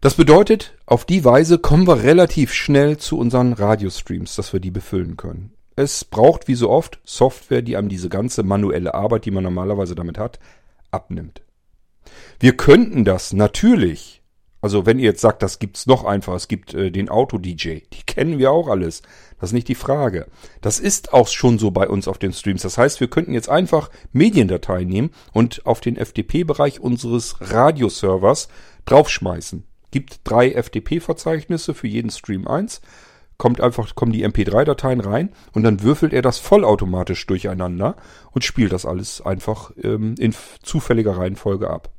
Das bedeutet, auf die Weise kommen wir relativ schnell zu unseren Radiostreams, dass wir die befüllen können. Es braucht wie so oft Software, die einem diese ganze manuelle Arbeit, die man normalerweise damit hat, abnimmt. Wir könnten das natürlich also wenn ihr jetzt sagt, das gibt's noch einfach, es gibt äh, den Auto-DJ, die kennen wir auch alles. Das ist nicht die Frage. Das ist auch schon so bei uns auf den Streams. Das heißt, wir könnten jetzt einfach Mediendateien nehmen und auf den FTP-Bereich unseres Radioservers draufschmeißen. Gibt drei FTP-Verzeichnisse für jeden Stream eins. Kommt einfach, kommen die MP3-Dateien rein und dann würfelt er das vollautomatisch durcheinander und spielt das alles einfach ähm, in zufälliger Reihenfolge ab.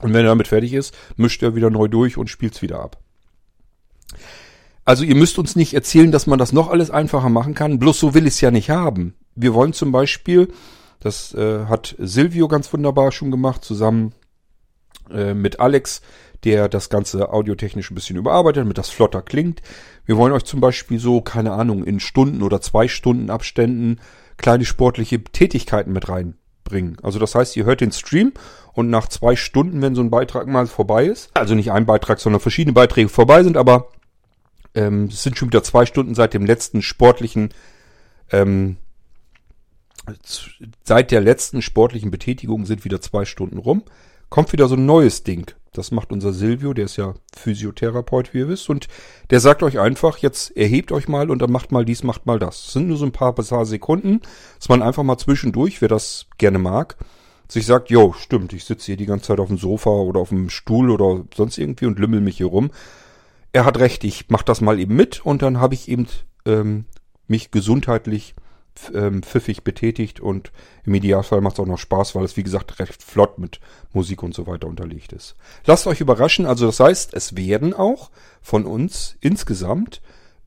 Und wenn er damit fertig ist, mischt er wieder neu durch und spielt's wieder ab. Also ihr müsst uns nicht erzählen, dass man das noch alles einfacher machen kann. Bloß so will ich es ja nicht haben. Wir wollen zum Beispiel, das äh, hat Silvio ganz wunderbar schon gemacht, zusammen äh, mit Alex, der das Ganze audiotechnisch ein bisschen überarbeitet, damit das flotter klingt. Wir wollen euch zum Beispiel so, keine Ahnung, in Stunden oder zwei Stunden Abständen kleine sportliche Tätigkeiten mit reinbringen. Also das heißt, ihr hört den Stream und nach zwei Stunden, wenn so ein Beitrag mal vorbei ist, also nicht ein Beitrag, sondern verschiedene Beiträge vorbei sind, aber ähm, es sind schon wieder zwei Stunden seit dem letzten sportlichen, ähm, seit der letzten sportlichen Betätigung sind wieder zwei Stunden rum, kommt wieder so ein neues Ding. Das macht unser Silvio, der ist ja Physiotherapeut, wie ihr wisst, und der sagt euch einfach, jetzt erhebt euch mal und dann macht mal dies, macht mal das. Das sind nur so ein paar, paar Sekunden, dass man einfach mal zwischendurch, wer das gerne mag, sich sagt, jo, stimmt, ich sitze hier die ganze Zeit auf dem Sofa oder auf dem Stuhl oder sonst irgendwie und lümmel mich hier rum. Er hat recht, ich mach das mal eben mit und dann habe ich eben ähm, mich gesundheitlich pfiffig betätigt und im Idealfall macht es auch noch Spaß, weil es wie gesagt recht flott mit Musik und so weiter unterlegt ist. Lasst euch überraschen, also das heißt, es werden auch von uns insgesamt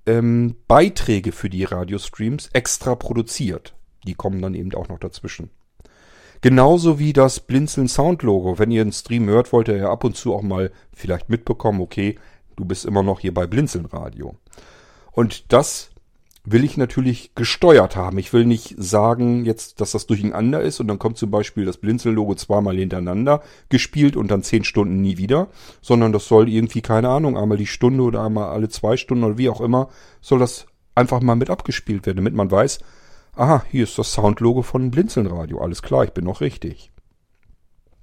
ähm, Beiträge für die Radiostreams extra produziert. Die kommen dann eben auch noch dazwischen. Genauso wie das Blinzeln Sound Logo. Wenn ihr einen Stream hört, wollt ihr ja ab und zu auch mal vielleicht mitbekommen, okay, du bist immer noch hier bei Blinzeln Radio. Und das will ich natürlich gesteuert haben. Ich will nicht sagen jetzt, dass das durcheinander ist und dann kommt zum Beispiel das Blinzeln-Logo zweimal hintereinander gespielt und dann zehn Stunden nie wieder, sondern das soll irgendwie, keine Ahnung, einmal die Stunde oder einmal alle zwei Stunden oder wie auch immer, soll das einfach mal mit abgespielt werden, damit man weiß, aha, hier ist das Soundlogo von Blinzeln-Radio, alles klar, ich bin noch richtig.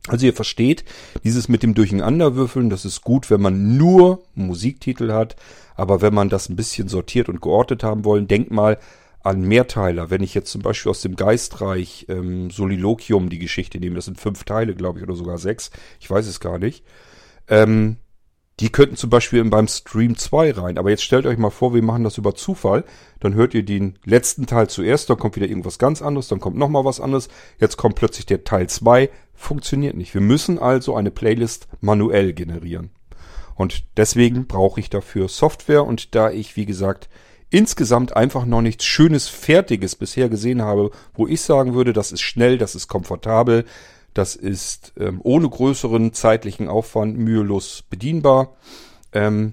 Also ihr versteht, dieses mit dem Durcheinanderwürfeln, das ist gut, wenn man nur Musiktitel hat, aber wenn man das ein bisschen sortiert und geordnet haben wollen, denkt mal an Mehrteiler. Wenn ich jetzt zum Beispiel aus dem Geistreich ähm, Soliloquium die Geschichte nehme, das sind fünf Teile, glaube ich, oder sogar sechs, ich weiß es gar nicht, ähm, die könnten zum Beispiel beim Stream 2 rein. Aber jetzt stellt euch mal vor, wir machen das über Zufall. Dann hört ihr den letzten Teil zuerst, dann kommt wieder irgendwas ganz anderes, dann kommt nochmal was anderes. Jetzt kommt plötzlich der Teil 2. Funktioniert nicht. Wir müssen also eine Playlist manuell generieren. Und deswegen brauche ich dafür Software. Und da ich, wie gesagt, insgesamt einfach noch nichts Schönes, Fertiges bisher gesehen habe, wo ich sagen würde, das ist schnell, das ist komfortabel, das ist ähm, ohne größeren zeitlichen Aufwand mühelos bedienbar. Ähm,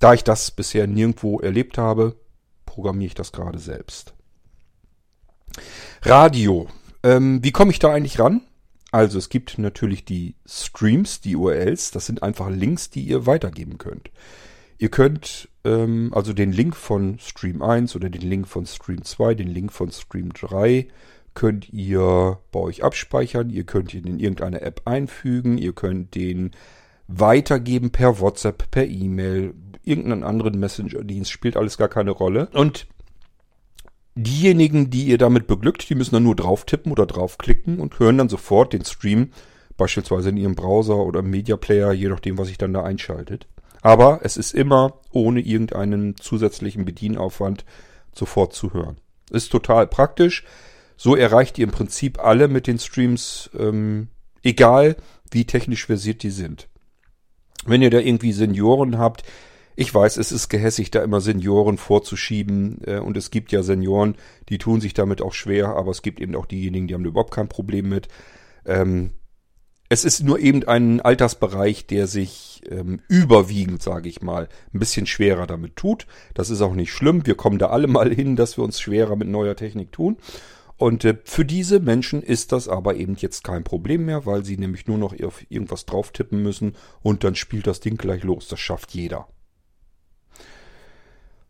da ich das bisher nirgendwo erlebt habe, programmiere ich das gerade selbst. Radio. Ähm, wie komme ich da eigentlich ran? Also es gibt natürlich die Streams, die URLs. Das sind einfach Links, die ihr weitergeben könnt. Ihr könnt ähm, also den Link von Stream 1 oder den Link von Stream 2, den Link von Stream 3 könnt ihr bei euch abspeichern, ihr könnt ihn in irgendeine App einfügen, ihr könnt den weitergeben per WhatsApp, per E-Mail, irgendeinen anderen Messenger-Dienst, spielt alles gar keine Rolle. Und diejenigen, die ihr damit beglückt, die müssen dann nur drauf tippen oder draufklicken und hören dann sofort den Stream, beispielsweise in ihrem Browser oder im Media Player, je nachdem, was sich dann da einschaltet. Aber es ist immer ohne irgendeinen zusätzlichen Bedienaufwand sofort zu hören. Ist total praktisch. So erreicht ihr im Prinzip alle mit den Streams, ähm, egal wie technisch versiert die sind. Wenn ihr da irgendwie Senioren habt, ich weiß, es ist gehässig, da immer Senioren vorzuschieben. Äh, und es gibt ja Senioren, die tun sich damit auch schwer, aber es gibt eben auch diejenigen, die haben überhaupt kein Problem mit. Ähm, es ist nur eben ein Altersbereich, der sich ähm, überwiegend, sage ich mal, ein bisschen schwerer damit tut. Das ist auch nicht schlimm. Wir kommen da alle mal hin, dass wir uns schwerer mit neuer Technik tun. Und äh, für diese Menschen ist das aber eben jetzt kein Problem mehr, weil sie nämlich nur noch auf irgendwas drauf tippen müssen und dann spielt das Ding gleich los. Das schafft jeder.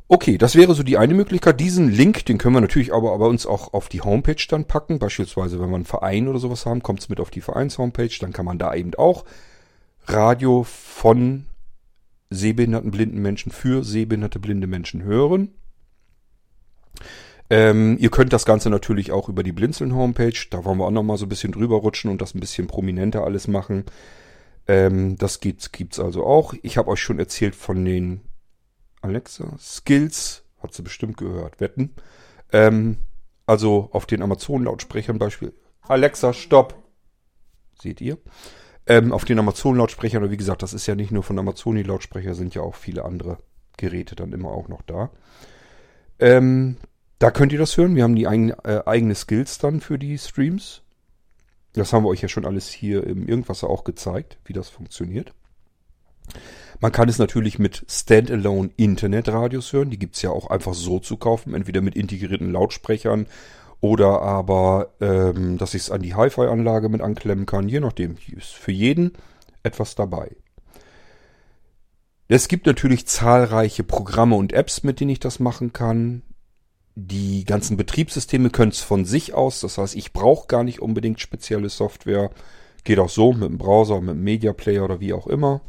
Okay, das wäre so die eine Möglichkeit. Diesen Link, den können wir natürlich aber bei uns auch auf die Homepage dann packen. Beispielsweise, wenn wir einen Verein oder sowas haben, kommt es mit auf die Vereins-Homepage. Dann kann man da eben auch Radio von sehbehinderten blinden Menschen für sehbehinderte blinde Menschen hören. Ähm, ihr könnt das Ganze natürlich auch über die Blinzeln-Homepage. Da wollen wir auch nochmal so ein bisschen drüber rutschen und das ein bisschen prominenter alles machen. Ähm, das gibt's, gibt's also auch. Ich habe euch schon erzählt von den Alexa Skills. Hat sie bestimmt gehört. Wetten. Ähm, also auf den Amazon-Lautsprechern Beispiel. Alexa, stopp. Seht ihr? Ähm, auf den Amazon-Lautsprechern, oder wie gesagt, das ist ja nicht nur von Amazon, die Lautsprecher sind ja auch viele andere Geräte dann immer auch noch da. Ähm, da könnt ihr das hören. Wir haben die eigen, äh, eigene Skills dann für die Streams. Das haben wir euch ja schon alles hier im Irgendwasser auch gezeigt, wie das funktioniert. Man kann es natürlich mit Standalone Internetradios hören. Die gibt's ja auch einfach so zu kaufen, entweder mit integrierten Lautsprechern oder aber, ähm, dass ich es an die Hi-Fi-Anlage mit anklemmen kann. Je nachdem, ist für jeden etwas dabei. Es gibt natürlich zahlreiche Programme und Apps, mit denen ich das machen kann. Die ganzen Betriebssysteme können es von sich aus. Das heißt, ich brauche gar nicht unbedingt spezielle Software. Geht auch so mit dem Browser, mit dem Media Player oder wie auch immer.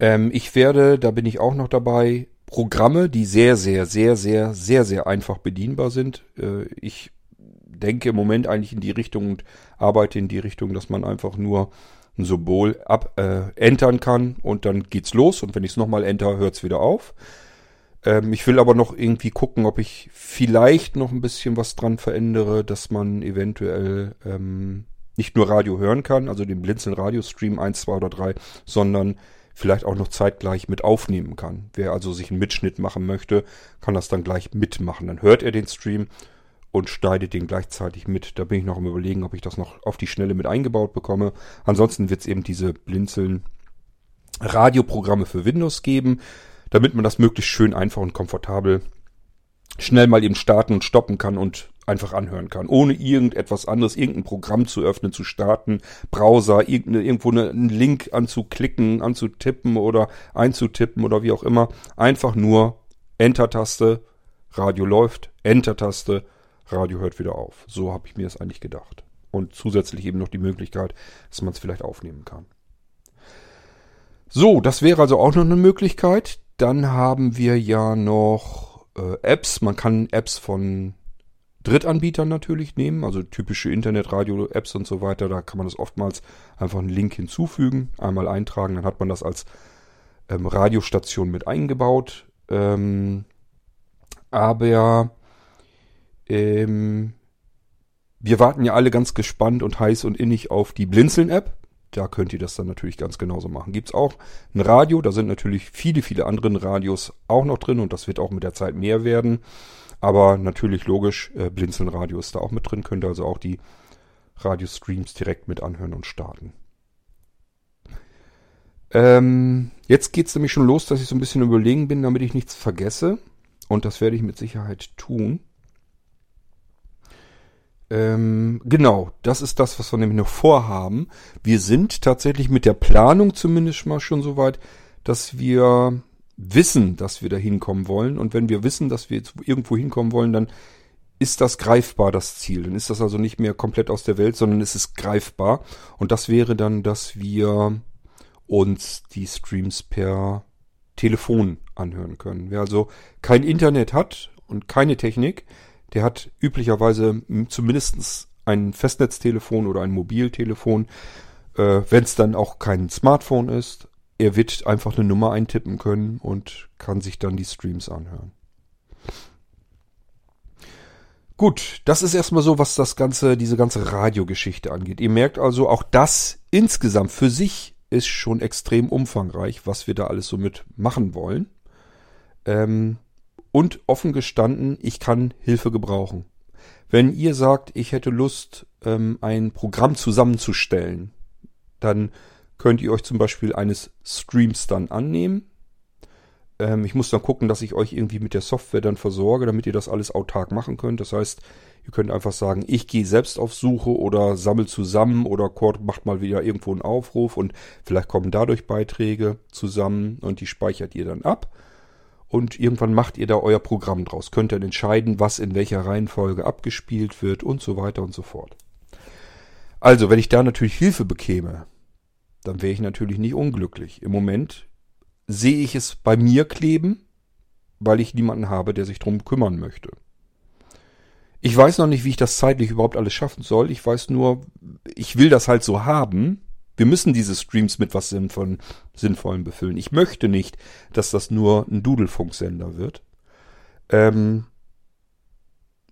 Ähm, ich werde, da bin ich auch noch dabei, Programme, die sehr, sehr, sehr, sehr, sehr, sehr einfach bedienbar sind. Äh, ich denke im Moment eigentlich in die Richtung und arbeite in die Richtung, dass man einfach nur ein Symbol ab äh, entern kann und dann geht's los und wenn ich es nochmal enter, hört's wieder auf. Ähm, ich will aber noch irgendwie gucken, ob ich vielleicht noch ein bisschen was dran verändere, dass man eventuell ähm, nicht nur Radio hören kann, also den Blinzeln Radio Stream 1, 2 oder 3, sondern vielleicht auch noch zeitgleich mit aufnehmen kann. Wer also sich einen Mitschnitt machen möchte, kann das dann gleich mitmachen. Dann hört er den Stream und schneidet den gleichzeitig mit. Da bin ich noch am überlegen, ob ich das noch auf die Schnelle mit eingebaut bekomme. Ansonsten wird es eben diese Blinzeln Radioprogramme für Windows geben, damit man das möglichst schön einfach und komfortabel schnell mal eben starten und stoppen kann und einfach anhören kann, ohne irgendetwas anderes, irgendein Programm zu öffnen, zu starten, Browser, irgendwo einen Link anzuklicken, anzutippen oder einzutippen oder wie auch immer. Einfach nur Enter-Taste, Radio läuft, Enter-Taste, Radio hört wieder auf. So habe ich mir das eigentlich gedacht. Und zusätzlich eben noch die Möglichkeit, dass man es vielleicht aufnehmen kann. So, das wäre also auch noch eine Möglichkeit. Dann haben wir ja noch äh, Apps. Man kann Apps von Drittanbietern natürlich nehmen, also typische Internetradio-Apps und so weiter. Da kann man das oftmals einfach einen Link hinzufügen, einmal eintragen, dann hat man das als ähm, Radiostation mit eingebaut. Ähm, aber ähm, wir warten ja alle ganz gespannt und heiß und innig auf die Blinzeln-App. Da könnt ihr das dann natürlich ganz genauso machen. Gibt's auch ein Radio, da sind natürlich viele, viele andere Radios auch noch drin und das wird auch mit der Zeit mehr werden. Aber natürlich logisch, äh, Blinzeln Radio ist da auch mit drin, könnt ihr also auch die Radiostreams direkt mit anhören und starten. Ähm, jetzt geht's nämlich schon los, dass ich so ein bisschen überlegen bin, damit ich nichts vergesse. Und das werde ich mit Sicherheit tun. Ähm, genau, das ist das, was wir nämlich noch vorhaben. Wir sind tatsächlich mit der Planung zumindest mal schon so weit, dass wir wissen, dass wir da hinkommen wollen. Und wenn wir wissen, dass wir jetzt irgendwo hinkommen wollen, dann ist das greifbar, das Ziel. Dann ist das also nicht mehr komplett aus der Welt, sondern es ist greifbar. Und das wäre dann, dass wir uns die Streams per Telefon anhören können. Wer also kein Internet hat und keine Technik, der hat üblicherweise zumindest ein Festnetztelefon oder ein Mobiltelefon. Äh, Wenn es dann auch kein Smartphone ist, er wird einfach eine Nummer eintippen können und kann sich dann die Streams anhören. Gut, das ist erstmal so, was das ganze, diese ganze Radiogeschichte angeht. Ihr merkt also, auch das insgesamt für sich ist schon extrem umfangreich, was wir da alles so mit machen wollen. Ähm, und offen gestanden, ich kann Hilfe gebrauchen. Wenn ihr sagt, ich hätte Lust, ähm, ein Programm zusammenzustellen, dann könnt ihr euch zum Beispiel eines Streams dann annehmen. Ähm, ich muss dann gucken, dass ich euch irgendwie mit der Software dann versorge, damit ihr das alles autark machen könnt. Das heißt, ihr könnt einfach sagen, ich gehe selbst auf Suche oder sammel zusammen oder Cord macht mal wieder irgendwo einen Aufruf und vielleicht kommen dadurch Beiträge zusammen und die speichert ihr dann ab und irgendwann macht ihr da euer Programm draus. Könnt dann entscheiden, was in welcher Reihenfolge abgespielt wird und so weiter und so fort. Also, wenn ich da natürlich Hilfe bekäme, dann wäre ich natürlich nicht unglücklich. Im Moment sehe ich es bei mir kleben, weil ich niemanden habe, der sich drum kümmern möchte. Ich weiß noch nicht, wie ich das zeitlich überhaupt alles schaffen soll. Ich weiß nur, ich will das halt so haben wir müssen diese Streams mit was Sinnvollen, Sinnvollem befüllen. Ich möchte nicht, dass das nur ein Dudelfunksender wird. Ähm,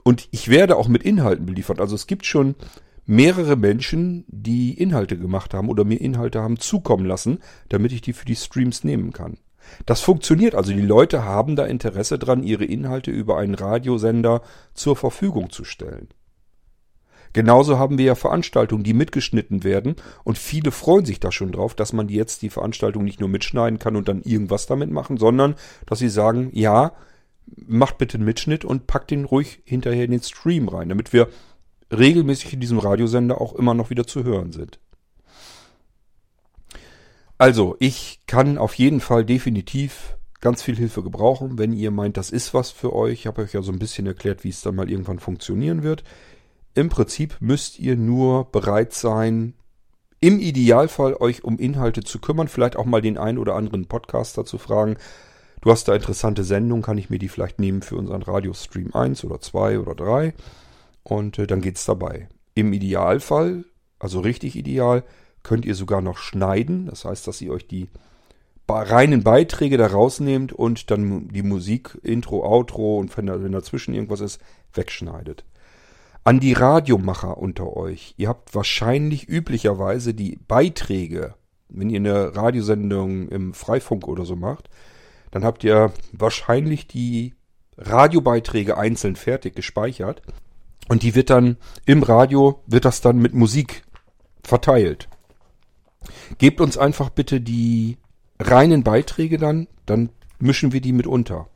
und ich werde auch mit Inhalten beliefert. Also es gibt schon mehrere Menschen, die Inhalte gemacht haben oder mir Inhalte haben zukommen lassen, damit ich die für die Streams nehmen kann. Das funktioniert also. Die Leute haben da Interesse dran, ihre Inhalte über einen Radiosender zur Verfügung zu stellen. Genauso haben wir ja Veranstaltungen, die mitgeschnitten werden und viele freuen sich da schon drauf, dass man jetzt die Veranstaltung nicht nur mitschneiden kann und dann irgendwas damit machen, sondern dass sie sagen, ja, macht bitte einen Mitschnitt und packt den ruhig hinterher in den Stream rein, damit wir regelmäßig in diesem Radiosender auch immer noch wieder zu hören sind. Also, ich kann auf jeden Fall definitiv ganz viel Hilfe gebrauchen, wenn ihr meint, das ist was für euch. Ich habe euch ja so ein bisschen erklärt, wie es dann mal irgendwann funktionieren wird. Im Prinzip müsst ihr nur bereit sein, im Idealfall euch um Inhalte zu kümmern, vielleicht auch mal den einen oder anderen Podcaster zu fragen. Du hast da interessante Sendungen, kann ich mir die vielleicht nehmen für unseren Radiostream 1 oder 2 oder 3? Und äh, dann geht's dabei. Im Idealfall, also richtig ideal, könnt ihr sogar noch schneiden. Das heißt, dass ihr euch die reinen Beiträge da rausnehmt und dann die Musik, Intro, Outro und wenn, da, wenn dazwischen irgendwas ist, wegschneidet. An die Radiomacher unter euch. Ihr habt wahrscheinlich üblicherweise die Beiträge, wenn ihr eine Radiosendung im Freifunk oder so macht, dann habt ihr wahrscheinlich die Radiobeiträge einzeln fertig gespeichert und die wird dann im Radio, wird das dann mit Musik verteilt. Gebt uns einfach bitte die reinen Beiträge dann, dann mischen wir die mit unter.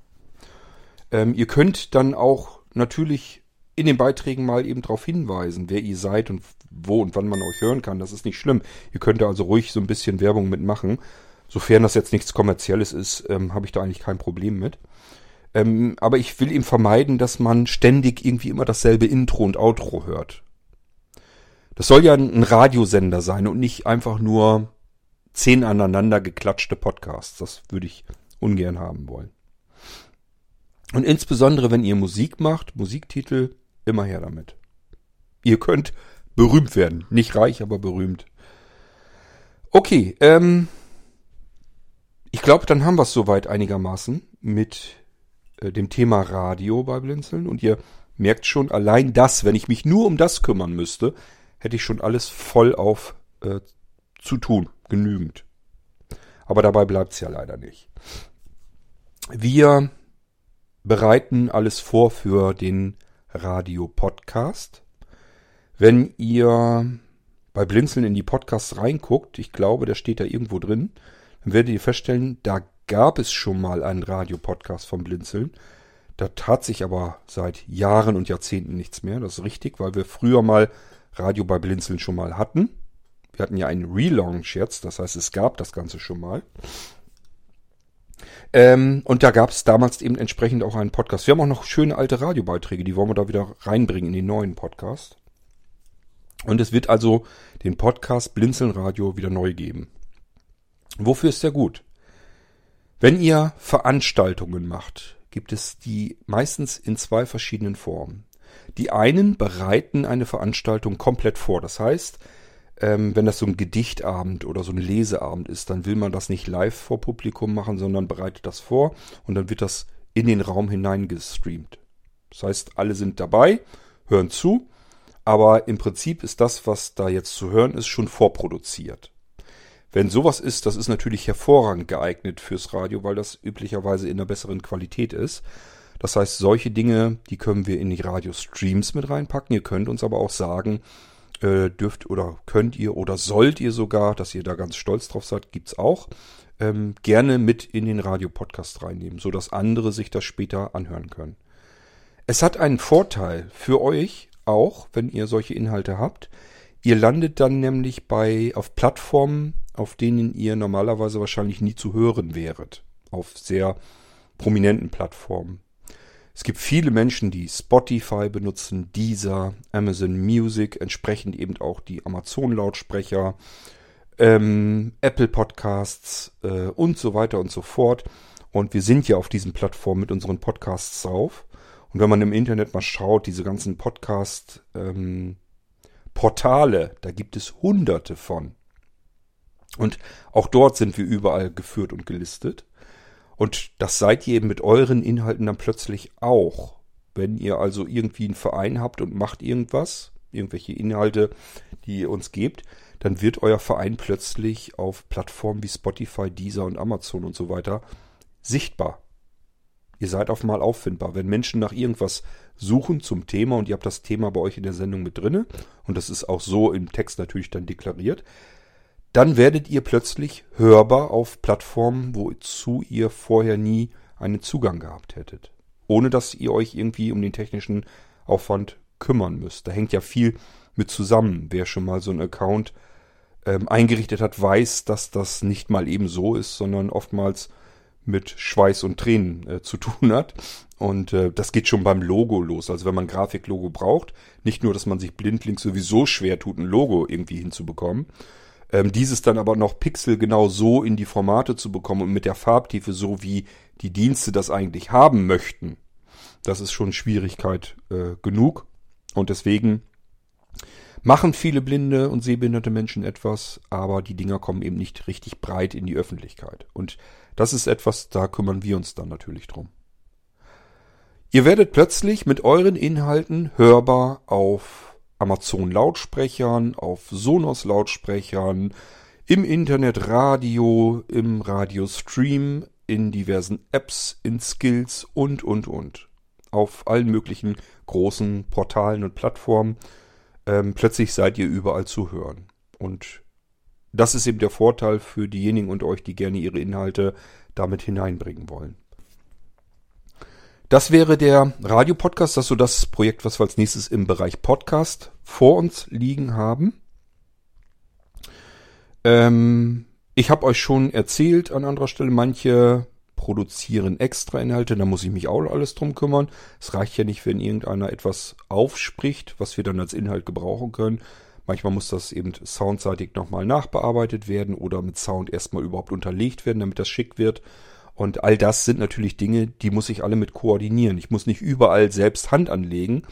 Ähm, ihr könnt dann auch natürlich in den Beiträgen mal eben darauf hinweisen, wer ihr seid und wo und wann man euch hören kann. Das ist nicht schlimm. Ihr könnt da also ruhig so ein bisschen Werbung mitmachen. Sofern das jetzt nichts Kommerzielles ist, ähm, habe ich da eigentlich kein Problem mit. Ähm, aber ich will eben vermeiden, dass man ständig irgendwie immer dasselbe Intro und Outro hört. Das soll ja ein Radiosender sein und nicht einfach nur zehn aneinander geklatschte Podcasts. Das würde ich ungern haben wollen. Und insbesondere, wenn ihr Musik macht, Musiktitel, immer her damit. Ihr könnt berühmt werden. Nicht reich, aber berühmt. Okay, ähm, ich glaube, dann haben wir es soweit einigermaßen mit äh, dem Thema Radio bei Blinzeln. Und ihr merkt schon, allein das, wenn ich mich nur um das kümmern müsste, hätte ich schon alles voll auf äh, zu tun. Genügend. Aber dabei bleibt es ja leider nicht. Wir bereiten alles vor für den Radio-Podcast. Wenn ihr bei Blinzeln in die Podcasts reinguckt, ich glaube, der steht da irgendwo drin, dann werdet ihr feststellen, da gab es schon mal einen Radiopodcast vom Blinzeln. Da tat sich aber seit Jahren und Jahrzehnten nichts mehr. Das ist richtig, weil wir früher mal Radio bei Blinzeln schon mal hatten. Wir hatten ja einen Relaunch jetzt, das heißt, es gab das Ganze schon mal. Ähm, und da gab es damals eben entsprechend auch einen Podcast. Wir haben auch noch schöne alte Radiobeiträge, die wollen wir da wieder reinbringen in den neuen Podcast. Und es wird also den Podcast Blinzeln Radio wieder neu geben. Wofür ist der gut? Wenn ihr Veranstaltungen macht, gibt es die meistens in zwei verschiedenen Formen. Die einen bereiten eine Veranstaltung komplett vor. Das heißt, ähm, wenn das so ein Gedichtabend oder so ein Leseabend ist, dann will man das nicht live vor Publikum machen, sondern bereitet das vor und dann wird das in den Raum hineingestreamt. Das heißt, alle sind dabei, hören zu, aber im Prinzip ist das, was da jetzt zu hören ist, schon vorproduziert. Wenn sowas ist, das ist natürlich hervorragend geeignet fürs Radio, weil das üblicherweise in einer besseren Qualität ist. Das heißt, solche Dinge, die können wir in die Radio-Streams mit reinpacken. Ihr könnt uns aber auch sagen, äh, dürft oder könnt ihr oder sollt ihr sogar, dass ihr da ganz stolz drauf seid, gibt's auch, ähm, gerne mit in den Radio-Podcast reinnehmen, sodass andere sich das später anhören können. Es hat einen Vorteil für euch auch, wenn ihr solche Inhalte habt. Ihr landet dann nämlich bei auf Plattformen, auf denen ihr normalerweise wahrscheinlich nie zu hören wäret. Auf sehr prominenten Plattformen. Es gibt viele Menschen, die Spotify benutzen, Deezer, Amazon Music, entsprechend eben auch die Amazon-Lautsprecher, ähm, Apple Podcasts äh, und so weiter und so fort. Und wir sind ja auf diesen Plattformen mit unseren Podcasts drauf. Und wenn man im Internet mal schaut, diese ganzen Podcast-Portale, ähm, da gibt es hunderte von. Und auch dort sind wir überall geführt und gelistet. Und das seid ihr eben mit euren Inhalten dann plötzlich auch. Wenn ihr also irgendwie einen Verein habt und macht irgendwas, irgendwelche Inhalte, die ihr uns gebt, dann wird euer Verein plötzlich auf Plattformen wie Spotify, Deezer und Amazon und so weiter sichtbar. Ihr seid auf mal auffindbar. Wenn Menschen nach irgendwas suchen zum Thema und ihr habt das Thema bei euch in der Sendung mit drinne und das ist auch so im Text natürlich dann deklariert, dann werdet ihr plötzlich hörbar auf Plattformen, wozu ihr vorher nie einen Zugang gehabt hättet. Ohne dass ihr euch irgendwie um den technischen Aufwand kümmern müsst. Da hängt ja viel mit zusammen. Wer schon mal so einen Account ähm, eingerichtet hat, weiß, dass das nicht mal eben so ist, sondern oftmals mit Schweiß und Tränen äh, zu tun hat. Und äh, das geht schon beim Logo los. Also wenn man Grafiklogo braucht, nicht nur, dass man sich blindlings sowieso schwer tut, ein Logo irgendwie hinzubekommen, ähm, dieses dann aber noch Pixel genau so in die Formate zu bekommen und mit der Farbtiefe so wie die Dienste das eigentlich haben möchten, das ist schon Schwierigkeit äh, genug. Und deswegen machen viele blinde und sehbehinderte Menschen etwas, aber die Dinger kommen eben nicht richtig breit in die Öffentlichkeit. Und das ist etwas, da kümmern wir uns dann natürlich drum. Ihr werdet plötzlich mit euren Inhalten hörbar auf Amazon Lautsprechern, auf Sonos Lautsprechern, im Internet Radio, im Radiostream, in diversen Apps, in Skills und, und, und. Auf allen möglichen großen Portalen und Plattformen. Ähm, plötzlich seid ihr überall zu hören. Und das ist eben der Vorteil für diejenigen unter euch, die gerne ihre Inhalte damit hineinbringen wollen. Das wäre der Radiopodcast, das ist so das Projekt, was wir als nächstes im Bereich Podcast vor uns liegen haben. Ähm, ich habe euch schon erzählt an anderer Stelle, manche produzieren extra Inhalte, da muss ich mich auch alles drum kümmern. Es reicht ja nicht, wenn irgendeiner etwas aufspricht, was wir dann als Inhalt gebrauchen können. Manchmal muss das eben soundseitig nochmal nachbearbeitet werden oder mit Sound erstmal überhaupt unterlegt werden, damit das schick wird. Und all das sind natürlich Dinge, die muss ich alle mit koordinieren. Ich muss nicht überall selbst Hand anlegen.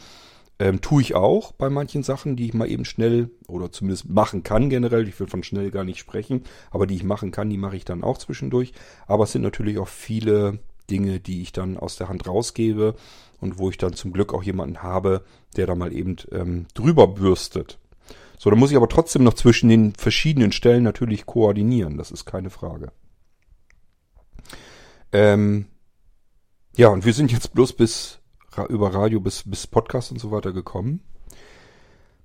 Ähm, tue ich auch bei manchen Sachen, die ich mal eben schnell oder zumindest machen kann generell. Ich will von schnell gar nicht sprechen, aber die ich machen kann, die mache ich dann auch zwischendurch. Aber es sind natürlich auch viele Dinge, die ich dann aus der Hand rausgebe und wo ich dann zum Glück auch jemanden habe, der da mal eben ähm, drüber bürstet. So, da muss ich aber trotzdem noch zwischen den verschiedenen Stellen natürlich koordinieren. Das ist keine Frage. Ähm, ja, und wir sind jetzt bloß bis über Radio bis, bis Podcast und so weiter gekommen.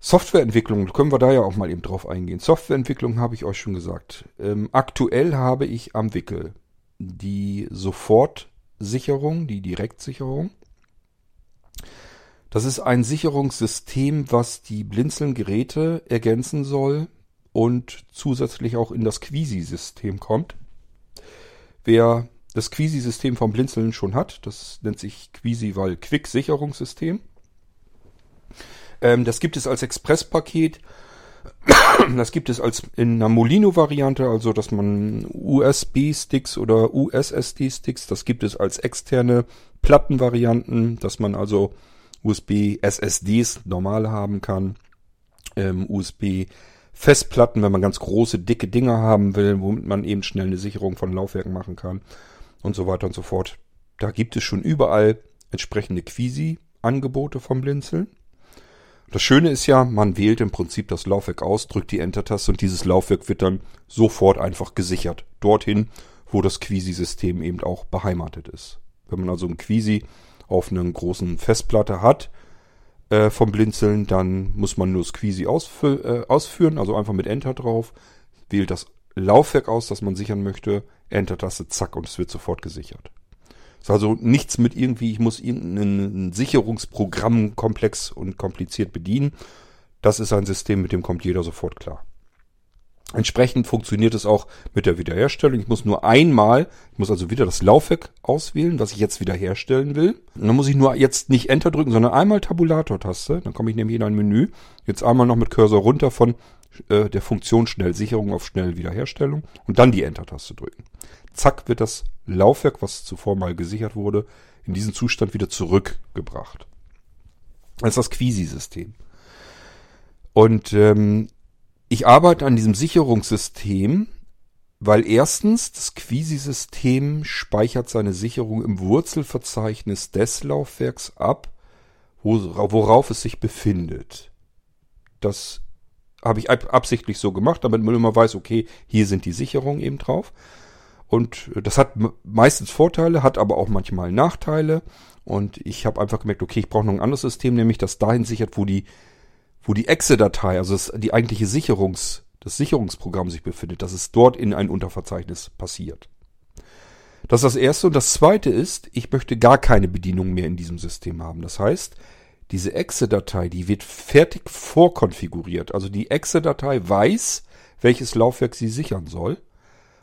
Softwareentwicklung, können wir da ja auch mal eben drauf eingehen. Softwareentwicklung habe ich euch schon gesagt. Ähm, aktuell habe ich am Wickel die Sofortsicherung, die Direktsicherung. Das ist ein Sicherungssystem, was die Blinzeln-Geräte ergänzen soll und zusätzlich auch in das Quisi-System kommt. Wer das Quisi-System vom Blinzeln schon hat, das nennt sich Quisival Quick-Sicherungssystem. Ähm, das gibt es als Express-Paket. Das gibt es als in einer Molino-Variante, also dass man USB-Sticks oder USSD-Sticks, das gibt es als externe Plattenvarianten, dass man also USB-SSDs normal haben kann, ähm, USB-Festplatten, wenn man ganz große, dicke Dinger haben will, womit man eben schnell eine Sicherung von Laufwerken machen kann und so weiter und so fort. Da gibt es schon überall entsprechende Quisi-Angebote vom Blinzeln. Das Schöne ist ja, man wählt im Prinzip das Laufwerk aus, drückt die Enter-Taste und dieses Laufwerk wird dann sofort einfach gesichert. Dorthin, wo das Quisi-System eben auch beheimatet ist. Wenn man also ein Quisi auf einer großen Festplatte hat äh, vom Blinzeln, dann muss man nur das Quisi ausfü äh, ausführen, also einfach mit Enter drauf, wählt das Laufwerk aus, das man sichern möchte, Enter-Taste, zack, und es wird sofort gesichert. Ist also nichts mit irgendwie, ich muss irgendeinen Sicherungsprogramm komplex und kompliziert bedienen. Das ist ein System, mit dem kommt jeder sofort klar. Entsprechend funktioniert es auch mit der Wiederherstellung. Ich muss nur einmal, ich muss also wieder das Laufwerk auswählen, was ich jetzt wiederherstellen will. Und dann muss ich nur jetzt nicht Enter drücken, sondern einmal Tabulator-Taste. Dann komme ich nämlich in ein Menü. Jetzt einmal noch mit Cursor runter von äh, der Funktion Schnellsicherung auf Schnellwiederherstellung und dann die Enter-Taste drücken. Zack wird das Laufwerk, was zuvor mal gesichert wurde, in diesen Zustand wieder zurückgebracht. Das ist das Quisi-System. Und ähm, ich arbeite an diesem Sicherungssystem, weil erstens das Quisi-System speichert seine Sicherung im Wurzelverzeichnis des Laufwerks ab, worauf es sich befindet. Das habe ich absichtlich so gemacht, damit man immer weiß, okay, hier sind die Sicherungen eben drauf. Und das hat meistens Vorteile, hat aber auch manchmal Nachteile. Und ich habe einfach gemerkt, okay, ich brauche noch ein anderes System, nämlich das dahin sichert, wo die, wo die Exe-Datei, also das, die eigentliche Sicherungs, das Sicherungsprogramm sich befindet, dass es dort in ein Unterverzeichnis passiert. Das ist das erste. Und das zweite ist, ich möchte gar keine Bedienung mehr in diesem System haben. Das heißt, diese Exe-Datei, die wird fertig vorkonfiguriert. Also die Exe-Datei weiß, welches Laufwerk sie sichern soll.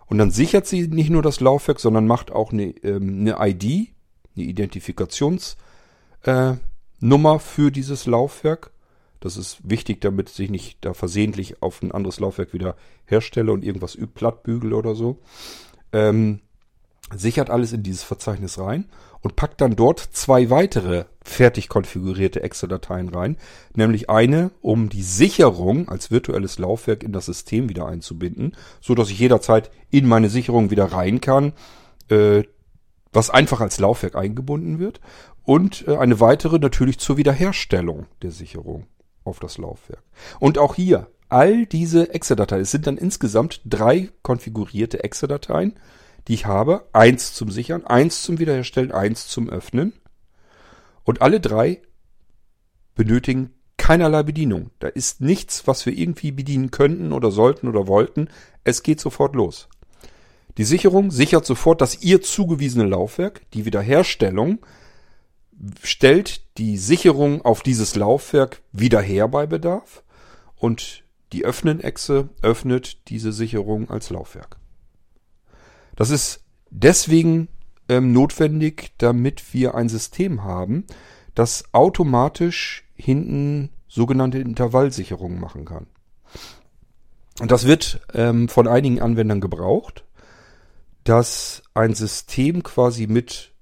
Und dann sichert sie nicht nur das Laufwerk, sondern macht auch eine, ähm, eine ID, eine Identifikationsnummer äh, für dieses Laufwerk. Das ist wichtig, damit sich nicht da versehentlich auf ein anderes Laufwerk wieder herstelle und irgendwas plattbügel oder so. Ähm, sichert alles in dieses Verzeichnis rein und packt dann dort zwei weitere fertig konfigurierte Excel-Dateien rein, nämlich eine, um die Sicherung als virtuelles Laufwerk in das System wieder einzubinden, so dass ich jederzeit in meine Sicherung wieder rein kann, äh, was einfach als Laufwerk eingebunden wird, und äh, eine weitere natürlich zur Wiederherstellung der Sicherung auf das Laufwerk. Und auch hier all diese Excel-Dateien, es sind dann insgesamt drei konfigurierte Excel-Dateien, die ich habe. Eins zum Sichern, eins zum Wiederherstellen, eins zum Öffnen. Und alle drei benötigen keinerlei Bedienung. Da ist nichts, was wir irgendwie bedienen könnten oder sollten oder wollten. Es geht sofort los. Die Sicherung sichert sofort das ihr zugewiesene Laufwerk. Die Wiederherstellung stellt die Sicherung auf dieses Laufwerk wieder her bei Bedarf. Und die Öffnen-Echse öffnet diese Sicherung als Laufwerk. Das ist deswegen ähm, notwendig, damit wir ein System haben, das automatisch hinten sogenannte Intervallsicherungen machen kann. Und das wird ähm, von einigen Anwendern gebraucht, dass ein System quasi mit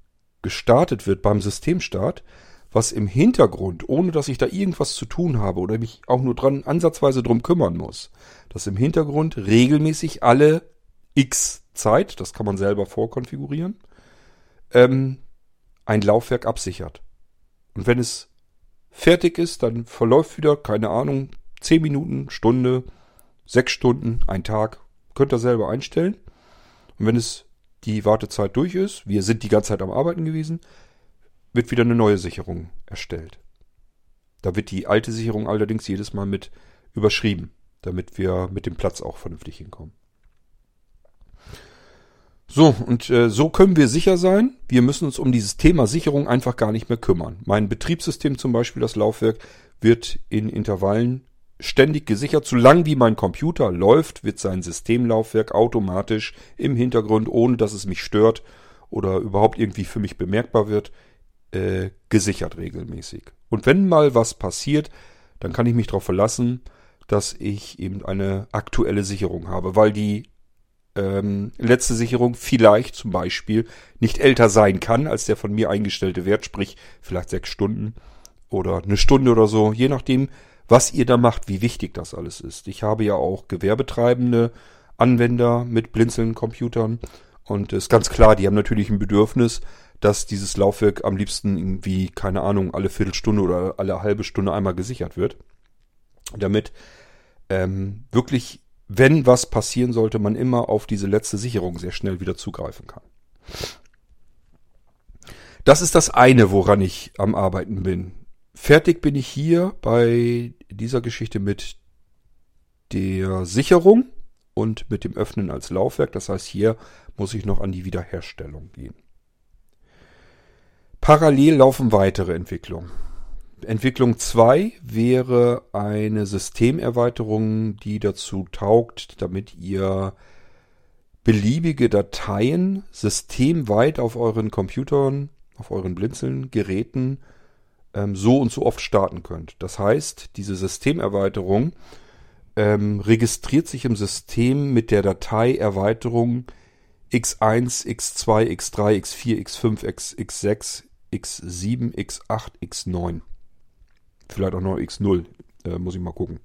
gestartet wird beim Systemstart, was im Hintergrund, ohne dass ich da irgendwas zu tun habe oder mich auch nur dran ansatzweise drum kümmern muss, dass im Hintergrund regelmäßig alle x Zeit, das kann man selber vorkonfigurieren, ähm, ein Laufwerk absichert. Und wenn es fertig ist, dann verläuft wieder, keine Ahnung, 10 Minuten, Stunde, 6 Stunden, ein Tag. Könnt ihr selber einstellen. Und wenn es die Wartezeit durch ist, wir sind die ganze Zeit am Arbeiten gewesen, wird wieder eine neue Sicherung erstellt. Da wird die alte Sicherung allerdings jedes Mal mit überschrieben, damit wir mit dem Platz auch vernünftig hinkommen. So, und äh, so können wir sicher sein. Wir müssen uns um dieses Thema Sicherung einfach gar nicht mehr kümmern. Mein Betriebssystem zum Beispiel, das Laufwerk, wird in Intervallen ständig gesichert. Solange wie mein Computer läuft, wird sein Systemlaufwerk automatisch im Hintergrund, ohne dass es mich stört oder überhaupt irgendwie für mich bemerkbar wird, äh, gesichert regelmäßig. Und wenn mal was passiert, dann kann ich mich darauf verlassen, dass ich eben eine aktuelle Sicherung habe, weil die ähm, letzte Sicherung vielleicht zum Beispiel nicht älter sein kann als der von mir eingestellte Wert, sprich vielleicht sechs Stunden oder eine Stunde oder so, je nachdem, was ihr da macht, wie wichtig das alles ist. Ich habe ja auch gewerbetreibende Anwender mit blinzelnden Computern und ist ganz klar, die haben natürlich ein Bedürfnis, dass dieses Laufwerk am liebsten irgendwie, keine Ahnung, alle Viertelstunde oder alle halbe Stunde einmal gesichert wird. Damit ähm, wirklich wenn was passieren sollte, man immer auf diese letzte Sicherung sehr schnell wieder zugreifen kann. Das ist das eine, woran ich am Arbeiten bin. Fertig bin ich hier bei dieser Geschichte mit der Sicherung und mit dem Öffnen als Laufwerk. Das heißt, hier muss ich noch an die Wiederherstellung gehen. Parallel laufen weitere Entwicklungen. Entwicklung 2 wäre eine Systemerweiterung, die dazu taugt, damit ihr beliebige Dateien systemweit auf euren Computern, auf euren Blinzeln-Geräten ähm, so und so oft starten könnt. Das heißt, diese Systemerweiterung ähm, registriert sich im System mit der Dateierweiterung x1, x2, x3, x4, x5, x, x6, x7, x8, x9. Vielleicht auch noch X0. Äh, muss ich mal gucken.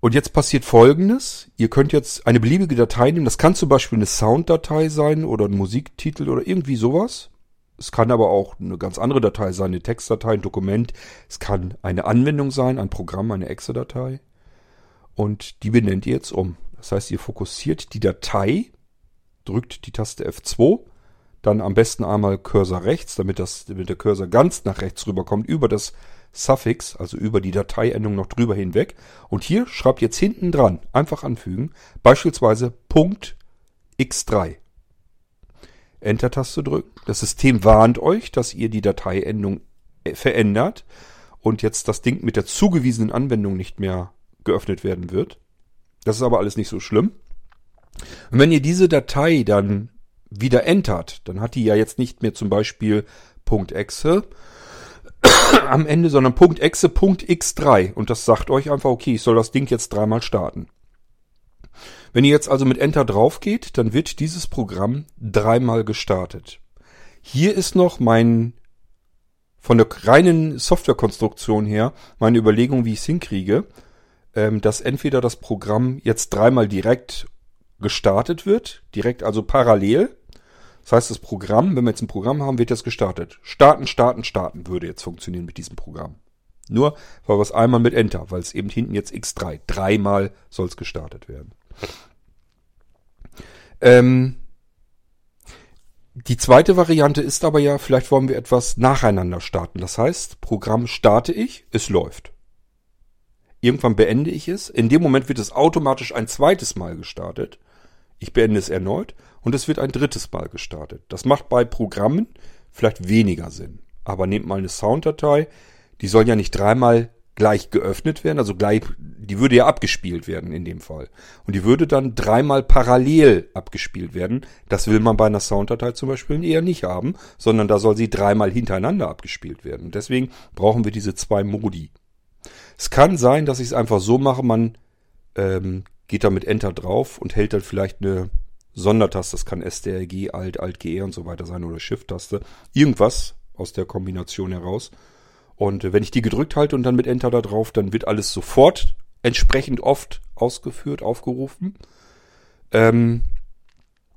Und jetzt passiert folgendes. Ihr könnt jetzt eine beliebige Datei nehmen. Das kann zum Beispiel eine Sounddatei sein oder ein Musiktitel oder irgendwie sowas. Es kann aber auch eine ganz andere Datei sein, eine Textdatei, ein Dokument. Es kann eine Anwendung sein, ein Programm, eine Exe-Datei. Und die benennt ihr jetzt um. Das heißt, ihr fokussiert die Datei, drückt die Taste F2 dann am besten einmal Cursor rechts, damit, das, damit der Cursor ganz nach rechts rüberkommt, über das Suffix, also über die Dateiendung noch drüber hinweg. Und hier schreibt jetzt hinten dran, einfach anfügen, beispielsweise Punkt x3. Enter-Taste drücken. Das System warnt euch, dass ihr die Dateiendung äh, verändert und jetzt das Ding mit der zugewiesenen Anwendung nicht mehr geöffnet werden wird. Das ist aber alles nicht so schlimm. Und wenn ihr diese Datei dann wieder entert, dann hat die ja jetzt nicht mehr zum Beispiel .exe am Ende, sondern .exe.x3 und das sagt euch einfach, okay, ich soll das Ding jetzt dreimal starten. Wenn ihr jetzt also mit Enter drauf geht, dann wird dieses Programm dreimal gestartet. Hier ist noch mein von der reinen Softwarekonstruktion her meine Überlegung, wie ich es hinkriege, ähm, dass entweder das Programm jetzt dreimal direkt gestartet wird, direkt also parallel. Das heißt, das Programm, wenn wir jetzt ein Programm haben, wird jetzt gestartet. Starten, starten, starten würde jetzt funktionieren mit diesem Programm. Nur war was einmal mit Enter, weil es eben hinten jetzt X3. Dreimal soll es gestartet werden. Ähm, die zweite Variante ist aber ja, vielleicht wollen wir etwas nacheinander starten. Das heißt, Programm starte ich, es läuft. Irgendwann beende ich es. In dem Moment wird es automatisch ein zweites Mal gestartet. Ich beende es erneut und es wird ein drittes Mal gestartet. Das macht bei Programmen vielleicht weniger Sinn. Aber nehmt mal eine Sounddatei, die soll ja nicht dreimal gleich geöffnet werden, also gleich, die würde ja abgespielt werden in dem Fall. Und die würde dann dreimal parallel abgespielt werden. Das will man bei einer Sounddatei zum Beispiel eher nicht haben, sondern da soll sie dreimal hintereinander abgespielt werden. Und deswegen brauchen wir diese zwei Modi. Es kann sein, dass ich es einfach so mache, man ähm, geht da mit Enter drauf und hält dann vielleicht eine Sondertaste, das kann STRG, Alt, Alt, GE und so weiter sein oder Shift-Taste. Irgendwas aus der Kombination heraus und äh, wenn ich die gedrückt halte und dann mit Enter da drauf, dann wird alles sofort entsprechend oft ausgeführt, aufgerufen. Ähm,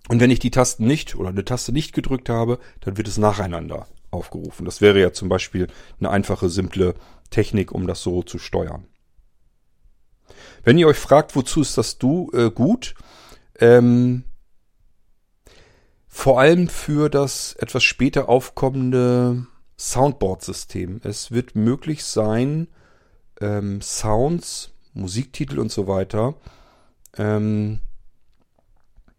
und wenn ich die Tasten nicht oder eine Taste nicht gedrückt habe, dann wird es nacheinander aufgerufen. Das wäre ja zum Beispiel eine einfache, simple Technik, um das so zu steuern. Wenn ihr euch fragt, wozu ist das du äh, gut? Ähm, vor allem für das etwas später aufkommende Soundboard-System. Es wird möglich sein, ähm, Sounds, Musiktitel und so weiter, ähm,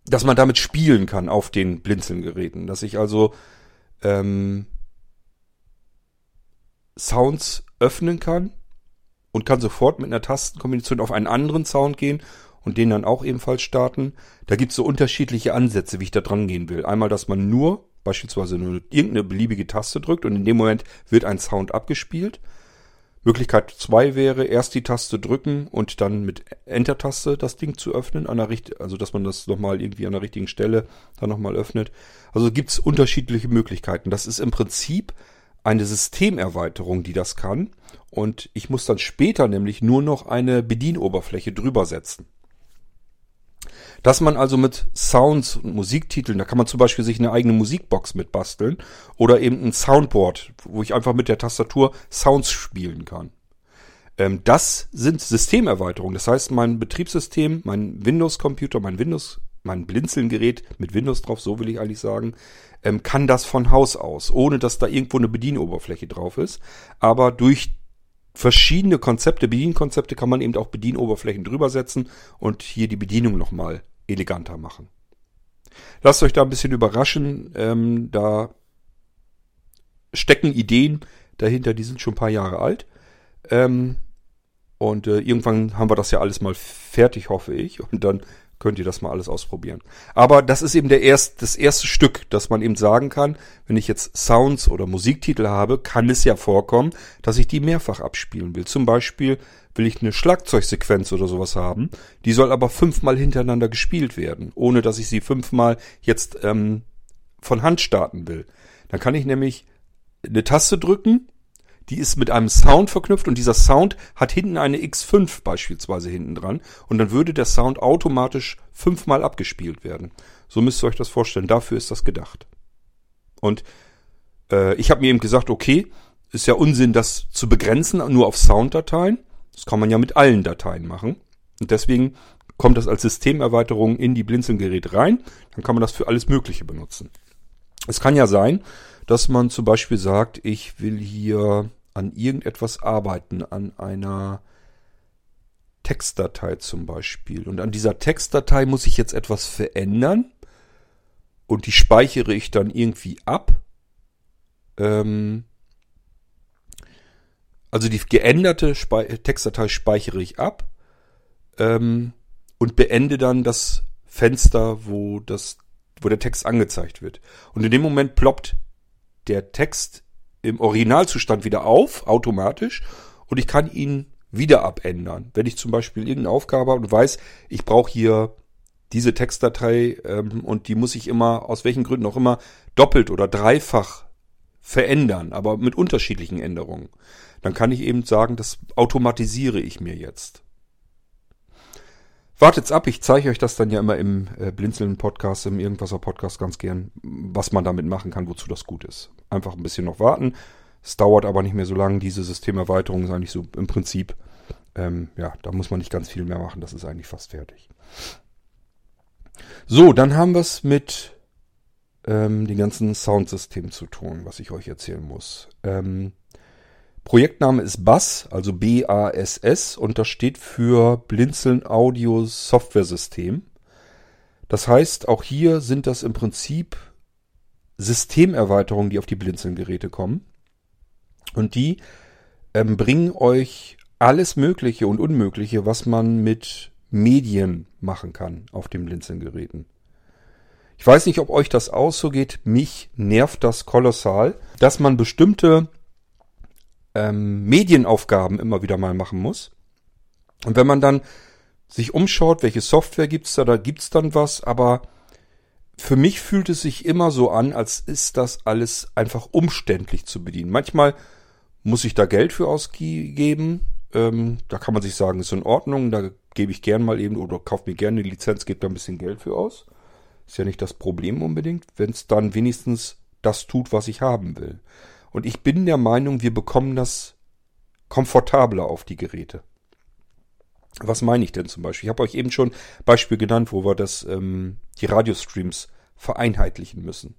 dass man damit spielen kann auf den Blinzelgeräten. Dass ich also ähm, Sounds öffnen kann und kann sofort mit einer Tastenkombination auf einen anderen Sound gehen und den dann auch ebenfalls starten. Da gibt es so unterschiedliche Ansätze, wie ich da dran gehen will. Einmal, dass man nur beispielsweise nur irgendeine beliebige Taste drückt und in dem Moment wird ein Sound abgespielt. Möglichkeit zwei wäre, erst die Taste drücken und dann mit Enter-Taste das Ding zu öffnen, an der Richt also dass man das nochmal irgendwie an der richtigen Stelle dann nochmal öffnet. Also gibt es unterschiedliche Möglichkeiten. Das ist im Prinzip eine Systemerweiterung, die das kann. Und ich muss dann später nämlich nur noch eine Bedienoberfläche drüber setzen. Dass man also mit Sounds und Musiktiteln, da kann man zum Beispiel sich eine eigene Musikbox mit basteln oder eben ein Soundboard, wo ich einfach mit der Tastatur Sounds spielen kann. Ähm, das sind Systemerweiterungen. Das heißt, mein Betriebssystem, mein Windows-Computer, mein Windows, mein Blinzeln-Gerät mit Windows drauf, so will ich eigentlich sagen, ähm, kann das von Haus aus, ohne dass da irgendwo eine Bedienoberfläche drauf ist. Aber durch verschiedene Konzepte, Bedienkonzepte kann man eben auch Bedienoberflächen drüber setzen und hier die Bedienung nochmal eleganter machen. Lasst euch da ein bisschen überraschen. Ähm, da stecken Ideen dahinter, die sind schon ein paar Jahre alt. Ähm, und äh, irgendwann haben wir das ja alles mal fertig, hoffe ich. Und dann könnt ihr das mal alles ausprobieren. Aber das ist eben der erst, das erste Stück, dass man eben sagen kann, wenn ich jetzt Sounds oder Musiktitel habe, kann es ja vorkommen, dass ich die mehrfach abspielen will. Zum Beispiel will ich eine Schlagzeugsequenz oder sowas haben, die soll aber fünfmal hintereinander gespielt werden, ohne dass ich sie fünfmal jetzt ähm, von Hand starten will. Dann kann ich nämlich eine Taste drücken, die ist mit einem Sound verknüpft und dieser Sound hat hinten eine X5 beispielsweise hinten dran und dann würde der Sound automatisch fünfmal abgespielt werden. So müsst ihr euch das vorstellen. Dafür ist das gedacht. Und äh, ich habe mir eben gesagt, okay, ist ja Unsinn, das zu begrenzen nur auf Sounddateien. Das kann man ja mit allen Dateien machen. Und deswegen kommt das als Systemerweiterung in die Blinzeln-Gerät rein. Dann kann man das für alles Mögliche benutzen. Es kann ja sein, dass man zum Beispiel sagt, ich will hier an irgendetwas arbeiten, an einer Textdatei zum Beispiel. Und an dieser Textdatei muss ich jetzt etwas verändern und die speichere ich dann irgendwie ab. Ähm also die geänderte Spe Textdatei speichere ich ab ähm und beende dann das Fenster, wo das, wo der Text angezeigt wird. Und in dem Moment ploppt der Text im Originalzustand wieder auf, automatisch, und ich kann ihn wieder abändern. Wenn ich zum Beispiel irgendeine Aufgabe habe und weiß, ich brauche hier diese Textdatei ähm, und die muss ich immer, aus welchen Gründen auch immer, doppelt oder dreifach verändern, aber mit unterschiedlichen Änderungen. Dann kann ich eben sagen, das automatisiere ich mir jetzt. Wartet's ab, ich zeige euch das dann ja immer im äh, Blinzeln-Podcast, im Irgendwasser-Podcast ganz gern, was man damit machen kann, wozu das gut ist. Einfach ein bisschen noch warten. Es dauert aber nicht mehr so lange. Diese Systemerweiterung ist eigentlich so im Prinzip, ähm, ja, da muss man nicht ganz viel mehr machen. Das ist eigentlich fast fertig. So, dann haben wir es mit ähm, den ganzen Soundsystemen zu tun, was ich euch erzählen muss. Ähm, Projektname ist BASS, also B-A-S-S, und das steht für Blinzeln Audio Software System. Das heißt, auch hier sind das im Prinzip Systemerweiterungen, die auf die Blinzeln-Geräte kommen. Und die ähm, bringen euch alles Mögliche und Unmögliche, was man mit Medien machen kann auf den Blinzeln-Geräten. Ich weiß nicht, ob euch das auch so geht. Mich nervt das kolossal, dass man bestimmte ähm, Medienaufgaben immer wieder mal machen muss. Und wenn man dann sich umschaut, welche Software gibt's da, da gibt's dann was, aber für mich fühlt es sich immer so an, als ist das alles einfach umständlich zu bedienen. Manchmal muss ich da Geld für ausgeben. Ähm, da kann man sich sagen, ist in Ordnung, da gebe ich gern mal eben oder kaufe mir gerne eine Lizenz, gebe da ein bisschen Geld für aus. Ist ja nicht das Problem unbedingt, wenn es dann wenigstens das tut, was ich haben will. Und ich bin der Meinung, wir bekommen das komfortabler auf die Geräte. Was meine ich denn zum Beispiel? Ich habe euch eben schon Beispiel genannt, wo wir das, ähm, die Radiostreams vereinheitlichen müssen.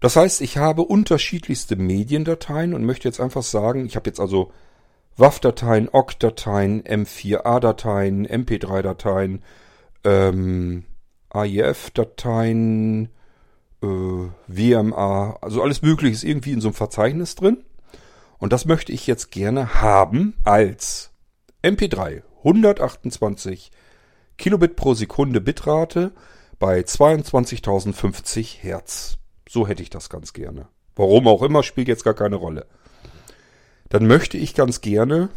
Das heißt, ich habe unterschiedlichste Mediendateien und möchte jetzt einfach sagen, ich habe jetzt also WAV-Dateien, OGG-Dateien, M4A-Dateien, MP3-Dateien, ähm, AIF-Dateien, äh, WMA, also alles Mögliche ist irgendwie in so einem Verzeichnis drin. Und das möchte ich jetzt gerne haben als MP3 128 Kilobit pro Sekunde Bitrate bei 22.050 Hertz. So hätte ich das ganz gerne. Warum auch immer, spielt jetzt gar keine Rolle. Dann möchte ich ganz gerne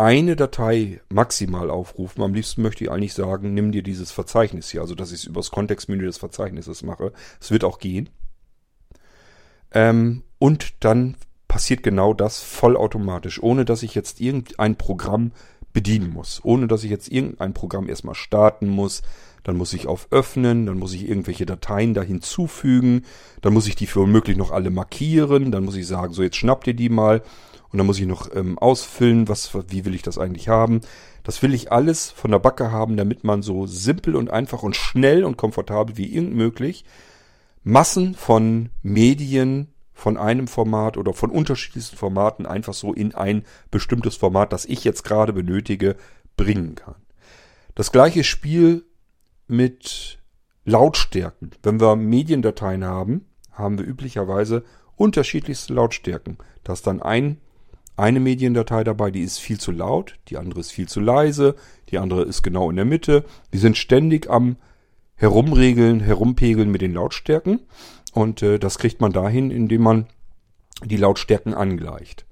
eine Datei maximal aufrufen. Am liebsten möchte ich eigentlich sagen, nimm dir dieses Verzeichnis hier, also dass ich es übers Kontextmenü des Verzeichnisses mache. Es wird auch gehen. Ähm, und dann passiert genau das vollautomatisch, ohne dass ich jetzt irgendein Programm bedienen muss, ohne dass ich jetzt irgendein Programm erstmal starten muss. Dann muss ich auf Öffnen, dann muss ich irgendwelche Dateien da hinzufügen, dann muss ich die für womöglich noch alle markieren, dann muss ich sagen, so jetzt schnappt ihr die mal und dann muss ich noch ähm, ausfüllen, was, wie will ich das eigentlich haben. Das will ich alles von der Backe haben, damit man so simpel und einfach und schnell und komfortabel wie irgend möglich Massen von Medien von einem Format oder von unterschiedlichsten Formaten einfach so in ein bestimmtes Format, das ich jetzt gerade benötige, bringen kann. Das gleiche Spiel mit Lautstärken. Wenn wir Mediendateien haben, haben wir üblicherweise unterschiedlichste Lautstärken. Da ist dann ein eine Mediendatei dabei, die ist viel zu laut, die andere ist viel zu leise, die andere ist genau in der Mitte. Die sind ständig am Herumregeln, Herumpegeln mit den Lautstärken. Und äh, das kriegt man dahin, indem man die Lautstärken angleicht.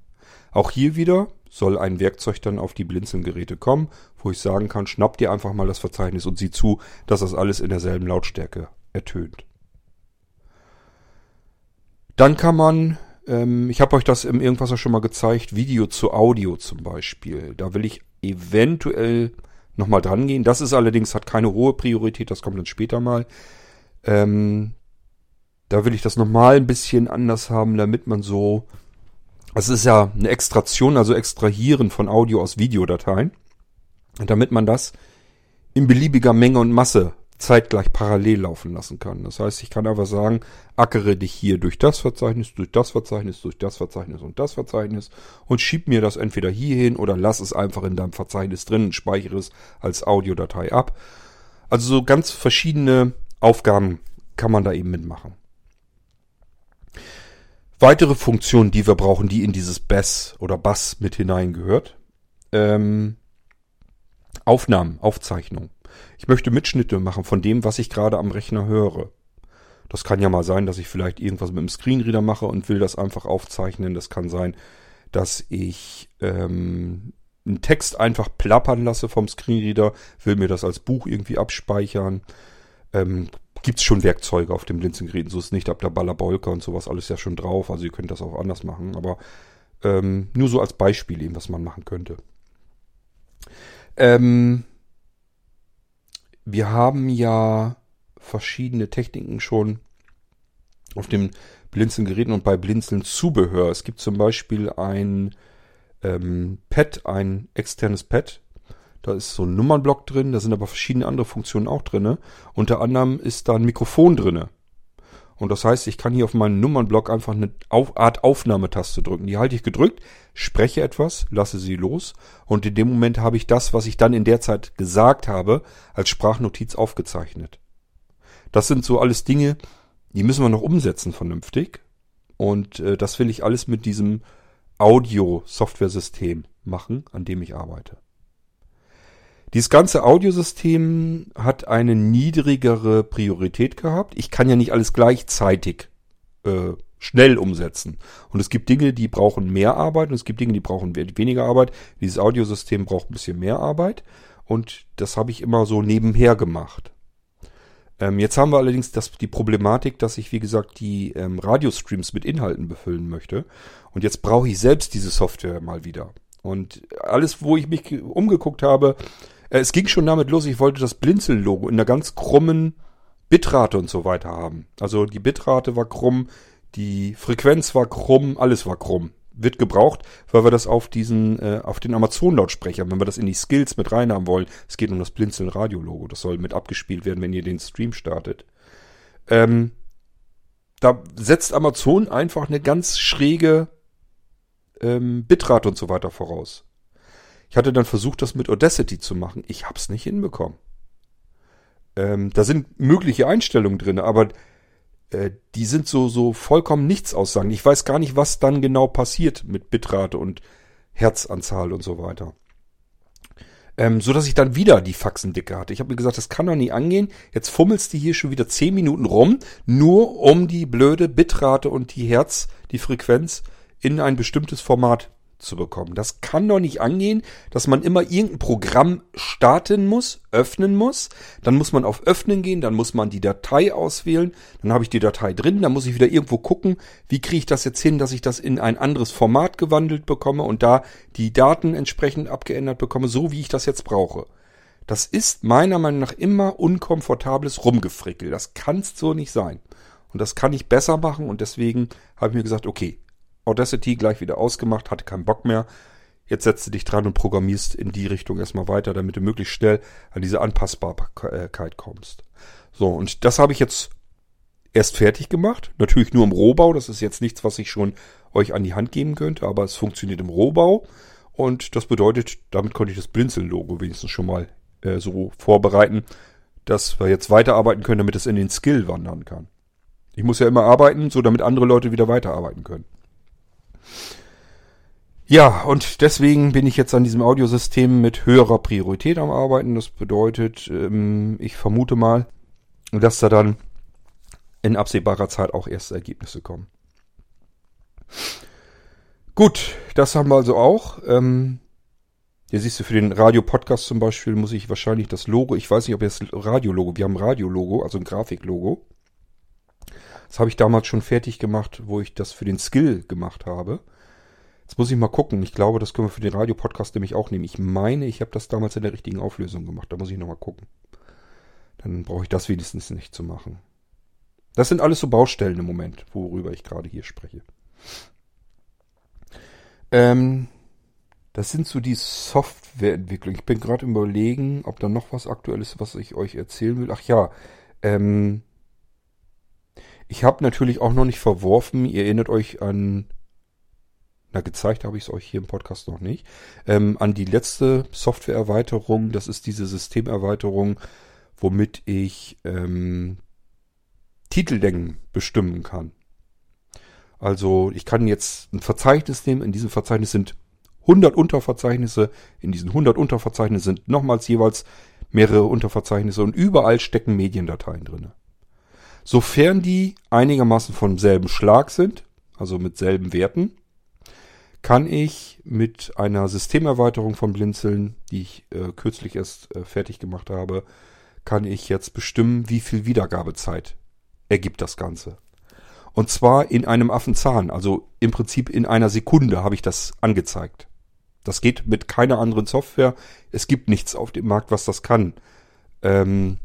Auch hier wieder soll ein Werkzeug dann auf die Blinzelgeräte kommen, wo ich sagen kann, schnapp dir einfach mal das Verzeichnis und sieh zu, dass das alles in derselben Lautstärke ertönt. Dann kann man ähm, ich habe euch das im Irgendwas schon mal gezeigt, Video zu Audio zum Beispiel. Da will ich eventuell nochmal dran gehen. Das ist allerdings, hat keine hohe Priorität, das kommt dann später mal. Ähm, da will ich das nochmal ein bisschen anders haben, damit man so. Es ist ja eine Extraktion, also Extrahieren von Audio aus Videodateien. Damit man das in beliebiger Menge und Masse zeitgleich parallel laufen lassen kann. Das heißt, ich kann einfach sagen, ackere dich hier durch das Verzeichnis, durch das Verzeichnis, durch das Verzeichnis und das Verzeichnis und schieb mir das entweder hier hin oder lass es einfach in deinem Verzeichnis drin und speichere es als Audiodatei ab. Also so ganz verschiedene Aufgaben kann man da eben mitmachen. Weitere Funktionen, die wir brauchen, die in dieses Bass oder Bass mit hineingehört. Ähm, Aufnahmen, Aufzeichnung. Ich möchte Mitschnitte machen von dem, was ich gerade am Rechner höre. Das kann ja mal sein, dass ich vielleicht irgendwas mit dem Screenreader mache und will das einfach aufzeichnen. Das kann sein, dass ich ähm, einen Text einfach plappern lasse vom Screenreader, will mir das als Buch irgendwie abspeichern. Ähm, Gibt es schon Werkzeuge auf dem Blinzelgeräten, so ist nicht ab der Ballerbolker und sowas alles ja schon drauf. Also ihr könnt das auch anders machen, aber ähm, nur so als Beispiel eben, was man machen könnte. Ähm, wir haben ja verschiedene Techniken schon auf dem Blinzeln-Geräten und bei Blinzeln-Zubehör. Es gibt zum Beispiel ein ähm, Pad, ein externes Pad. Da ist so ein Nummernblock drin, da sind aber verschiedene andere Funktionen auch drin. Unter anderem ist da ein Mikrofon drin. Und das heißt, ich kann hier auf meinen Nummernblock einfach eine Art Aufnahmetaste drücken. Die halte ich gedrückt, spreche etwas, lasse sie los und in dem Moment habe ich das, was ich dann in der Zeit gesagt habe, als Sprachnotiz aufgezeichnet. Das sind so alles Dinge, die müssen wir noch umsetzen vernünftig. Und äh, das will ich alles mit diesem Audio-Software-System machen, an dem ich arbeite. Dieses ganze Audiosystem hat eine niedrigere Priorität gehabt. Ich kann ja nicht alles gleichzeitig äh, schnell umsetzen. Und es gibt Dinge, die brauchen mehr Arbeit und es gibt Dinge, die brauchen weniger Arbeit. Dieses Audiosystem braucht ein bisschen mehr Arbeit und das habe ich immer so nebenher gemacht. Ähm, jetzt haben wir allerdings das, die Problematik, dass ich, wie gesagt, die ähm, Radiostreams mit Inhalten befüllen möchte. Und jetzt brauche ich selbst diese Software mal wieder. Und alles, wo ich mich umgeguckt habe, es ging schon damit los, ich wollte das Blinzel-Logo in einer ganz krummen Bitrate und so weiter haben. Also die Bitrate war krumm, die Frequenz war krumm, alles war krumm wird gebraucht, weil wir das auf diesen, äh, auf den Amazon-Lautsprecher, wenn wir das in die Skills mit reinhaben wollen, es geht um das Blinzeln-Radio-Logo, das soll mit abgespielt werden, wenn ihr den Stream startet. Ähm, da setzt Amazon einfach eine ganz schräge ähm, Bitrate und so weiter voraus. Ich hatte dann versucht, das mit Audacity zu machen. Ich hab's nicht hinbekommen. Ähm, da sind mögliche Einstellungen drin, aber äh, die sind so, so vollkommen nichts aussagen. Ich weiß gar nicht, was dann genau passiert mit Bitrate und Herzanzahl und so weiter. Ähm, so dass ich dann wieder die Faxen dicke hatte. Ich habe mir gesagt, das kann doch nie angehen. Jetzt fummelst du hier schon wieder zehn Minuten rum, nur um die blöde Bitrate und die Herz, die Frequenz in ein bestimmtes Format zu bekommen. Das kann doch nicht angehen, dass man immer irgendein Programm starten muss, öffnen muss. Dann muss man auf Öffnen gehen, dann muss man die Datei auswählen. Dann habe ich die Datei drin, dann muss ich wieder irgendwo gucken, wie kriege ich das jetzt hin, dass ich das in ein anderes Format gewandelt bekomme und da die Daten entsprechend abgeändert bekomme, so wie ich das jetzt brauche. Das ist meiner Meinung nach immer unkomfortables Rumgefrickel. Das kann so nicht sein. Und das kann ich besser machen und deswegen habe ich mir gesagt, okay, Audacity gleich wieder ausgemacht, hatte keinen Bock mehr. Jetzt setzt du dich dran und programmierst in die Richtung erstmal weiter, damit du möglichst schnell an diese Anpassbarkeit kommst. So, und das habe ich jetzt erst fertig gemacht. Natürlich nur im Rohbau. Das ist jetzt nichts, was ich schon euch an die Hand geben könnte, aber es funktioniert im Rohbau. Und das bedeutet, damit konnte ich das Blinzeln-Logo wenigstens schon mal äh, so vorbereiten, dass wir jetzt weiterarbeiten können, damit es in den Skill wandern kann. Ich muss ja immer arbeiten, so damit andere Leute wieder weiterarbeiten können. Ja, und deswegen bin ich jetzt an diesem Audiosystem mit höherer Priorität am Arbeiten. Das bedeutet, ähm, ich vermute mal, dass da dann in absehbarer Zeit auch erste Ergebnisse kommen. Gut, das haben wir also auch. Ähm, hier siehst du, für den Radio-Podcast zum Beispiel muss ich wahrscheinlich das Logo, ich weiß nicht, ob jetzt Radio-Logo, wir haben ein Radio-Logo, also ein Grafik-Logo. Das habe ich damals schon fertig gemacht, wo ich das für den Skill gemacht habe. Jetzt muss ich mal gucken. Ich glaube, das können wir für den Radiopodcast nämlich auch nehmen. Ich meine, ich habe das damals in der richtigen Auflösung gemacht. Da muss ich nochmal gucken. Dann brauche ich das wenigstens nicht zu machen. Das sind alles so Baustellen im Moment, worüber ich gerade hier spreche. Ähm, das sind so die Softwareentwicklung. Ich bin gerade überlegen, ob da noch was aktuelles, was ich euch erzählen will. Ach ja, ähm, ich habe natürlich auch noch nicht verworfen. Ihr erinnert euch an na, gezeigt habe ich es euch hier im Podcast noch nicht. Ähm, an die letzte Softwareerweiterung, das ist diese Systemerweiterung, womit ich ähm, Titellängen bestimmen kann. Also ich kann jetzt ein Verzeichnis nehmen, in diesem Verzeichnis sind 100 Unterverzeichnisse, in diesen 100 Unterverzeichnisse sind nochmals jeweils mehrere Unterverzeichnisse und überall stecken Mediendateien drin. Sofern die einigermaßen vom selben Schlag sind, also mit selben Werten, kann ich mit einer Systemerweiterung von Blinzeln, die ich äh, kürzlich erst äh, fertig gemacht habe, kann ich jetzt bestimmen, wie viel Wiedergabezeit ergibt das Ganze. Und zwar in einem Affenzahn, also im Prinzip in einer Sekunde habe ich das angezeigt. Das geht mit keiner anderen Software. Es gibt nichts auf dem Markt, was das kann. Ähm,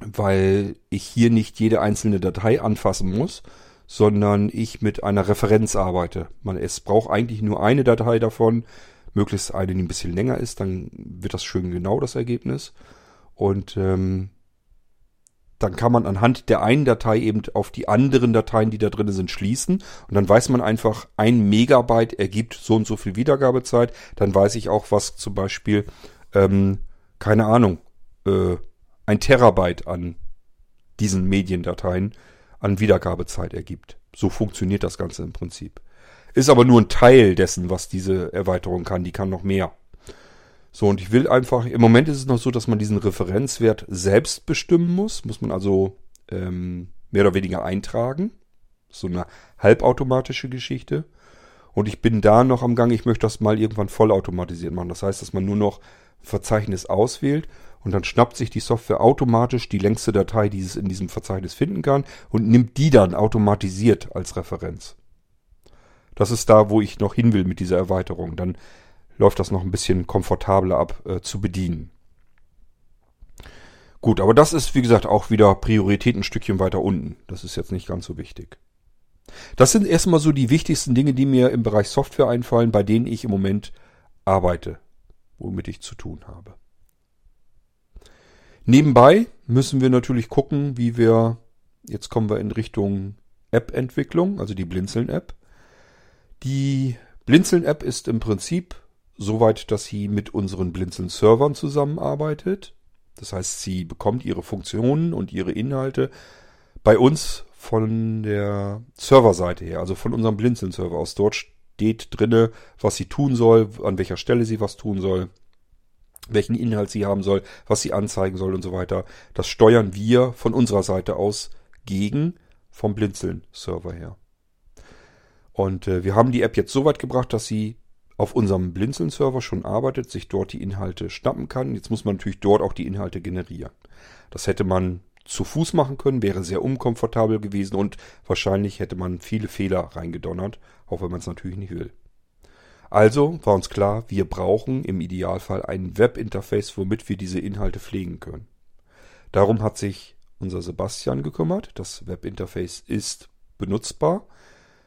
weil ich hier nicht jede einzelne Datei anfassen muss, sondern ich mit einer Referenz arbeite. Man, es braucht eigentlich nur eine Datei davon, möglichst eine, die ein bisschen länger ist, dann wird das schön genau das Ergebnis. Und ähm, dann kann man anhand der einen Datei eben auf die anderen Dateien, die da drin sind, schließen. Und dann weiß man einfach, ein Megabyte ergibt so und so viel Wiedergabezeit. Dann weiß ich auch, was zum Beispiel, ähm, keine Ahnung, äh, ein Terabyte an diesen Mediendateien an Wiedergabezeit ergibt. So funktioniert das Ganze im Prinzip. Ist aber nur ein Teil dessen, was diese Erweiterung kann. Die kann noch mehr. So, und ich will einfach, im Moment ist es noch so, dass man diesen Referenzwert selbst bestimmen muss. Muss man also ähm, mehr oder weniger eintragen. So eine halbautomatische Geschichte. Und ich bin da noch am Gang, ich möchte das mal irgendwann vollautomatisiert machen. Das heißt, dass man nur noch Verzeichnis auswählt und dann schnappt sich die Software automatisch die längste Datei, die es in diesem Verzeichnis finden kann und nimmt die dann automatisiert als Referenz. Das ist da, wo ich noch hin will mit dieser Erweiterung. Dann läuft das noch ein bisschen komfortabler ab äh, zu bedienen. Gut, aber das ist wie gesagt auch wieder Priorität ein Stückchen weiter unten. Das ist jetzt nicht ganz so wichtig. Das sind erstmal so die wichtigsten Dinge, die mir im Bereich Software einfallen, bei denen ich im Moment arbeite, womit ich zu tun habe. Nebenbei müssen wir natürlich gucken, wie wir, jetzt kommen wir in Richtung App-Entwicklung, also die Blinzeln-App. Die Blinzeln-App ist im Prinzip soweit, dass sie mit unseren Blinzeln-Servern zusammenarbeitet. Das heißt, sie bekommt ihre Funktionen und ihre Inhalte bei uns von der Serverseite her, also von unserem Blinzeln-Server aus. Dort steht drinne, was sie tun soll, an welcher Stelle sie was tun soll, welchen Inhalt sie haben soll, was sie anzeigen soll und so weiter. Das steuern wir von unserer Seite aus gegen vom Blinzeln-Server her. Und äh, wir haben die App jetzt so weit gebracht, dass sie auf unserem Blinzeln-Server schon arbeitet, sich dort die Inhalte schnappen kann. Jetzt muss man natürlich dort auch die Inhalte generieren. Das hätte man zu Fuß machen können, wäre sehr unkomfortabel gewesen und wahrscheinlich hätte man viele Fehler reingedonnert, auch wenn man es natürlich nicht will. Also war uns klar, wir brauchen im Idealfall ein Webinterface, womit wir diese Inhalte pflegen können. Darum hat sich unser Sebastian gekümmert. Das Webinterface ist benutzbar,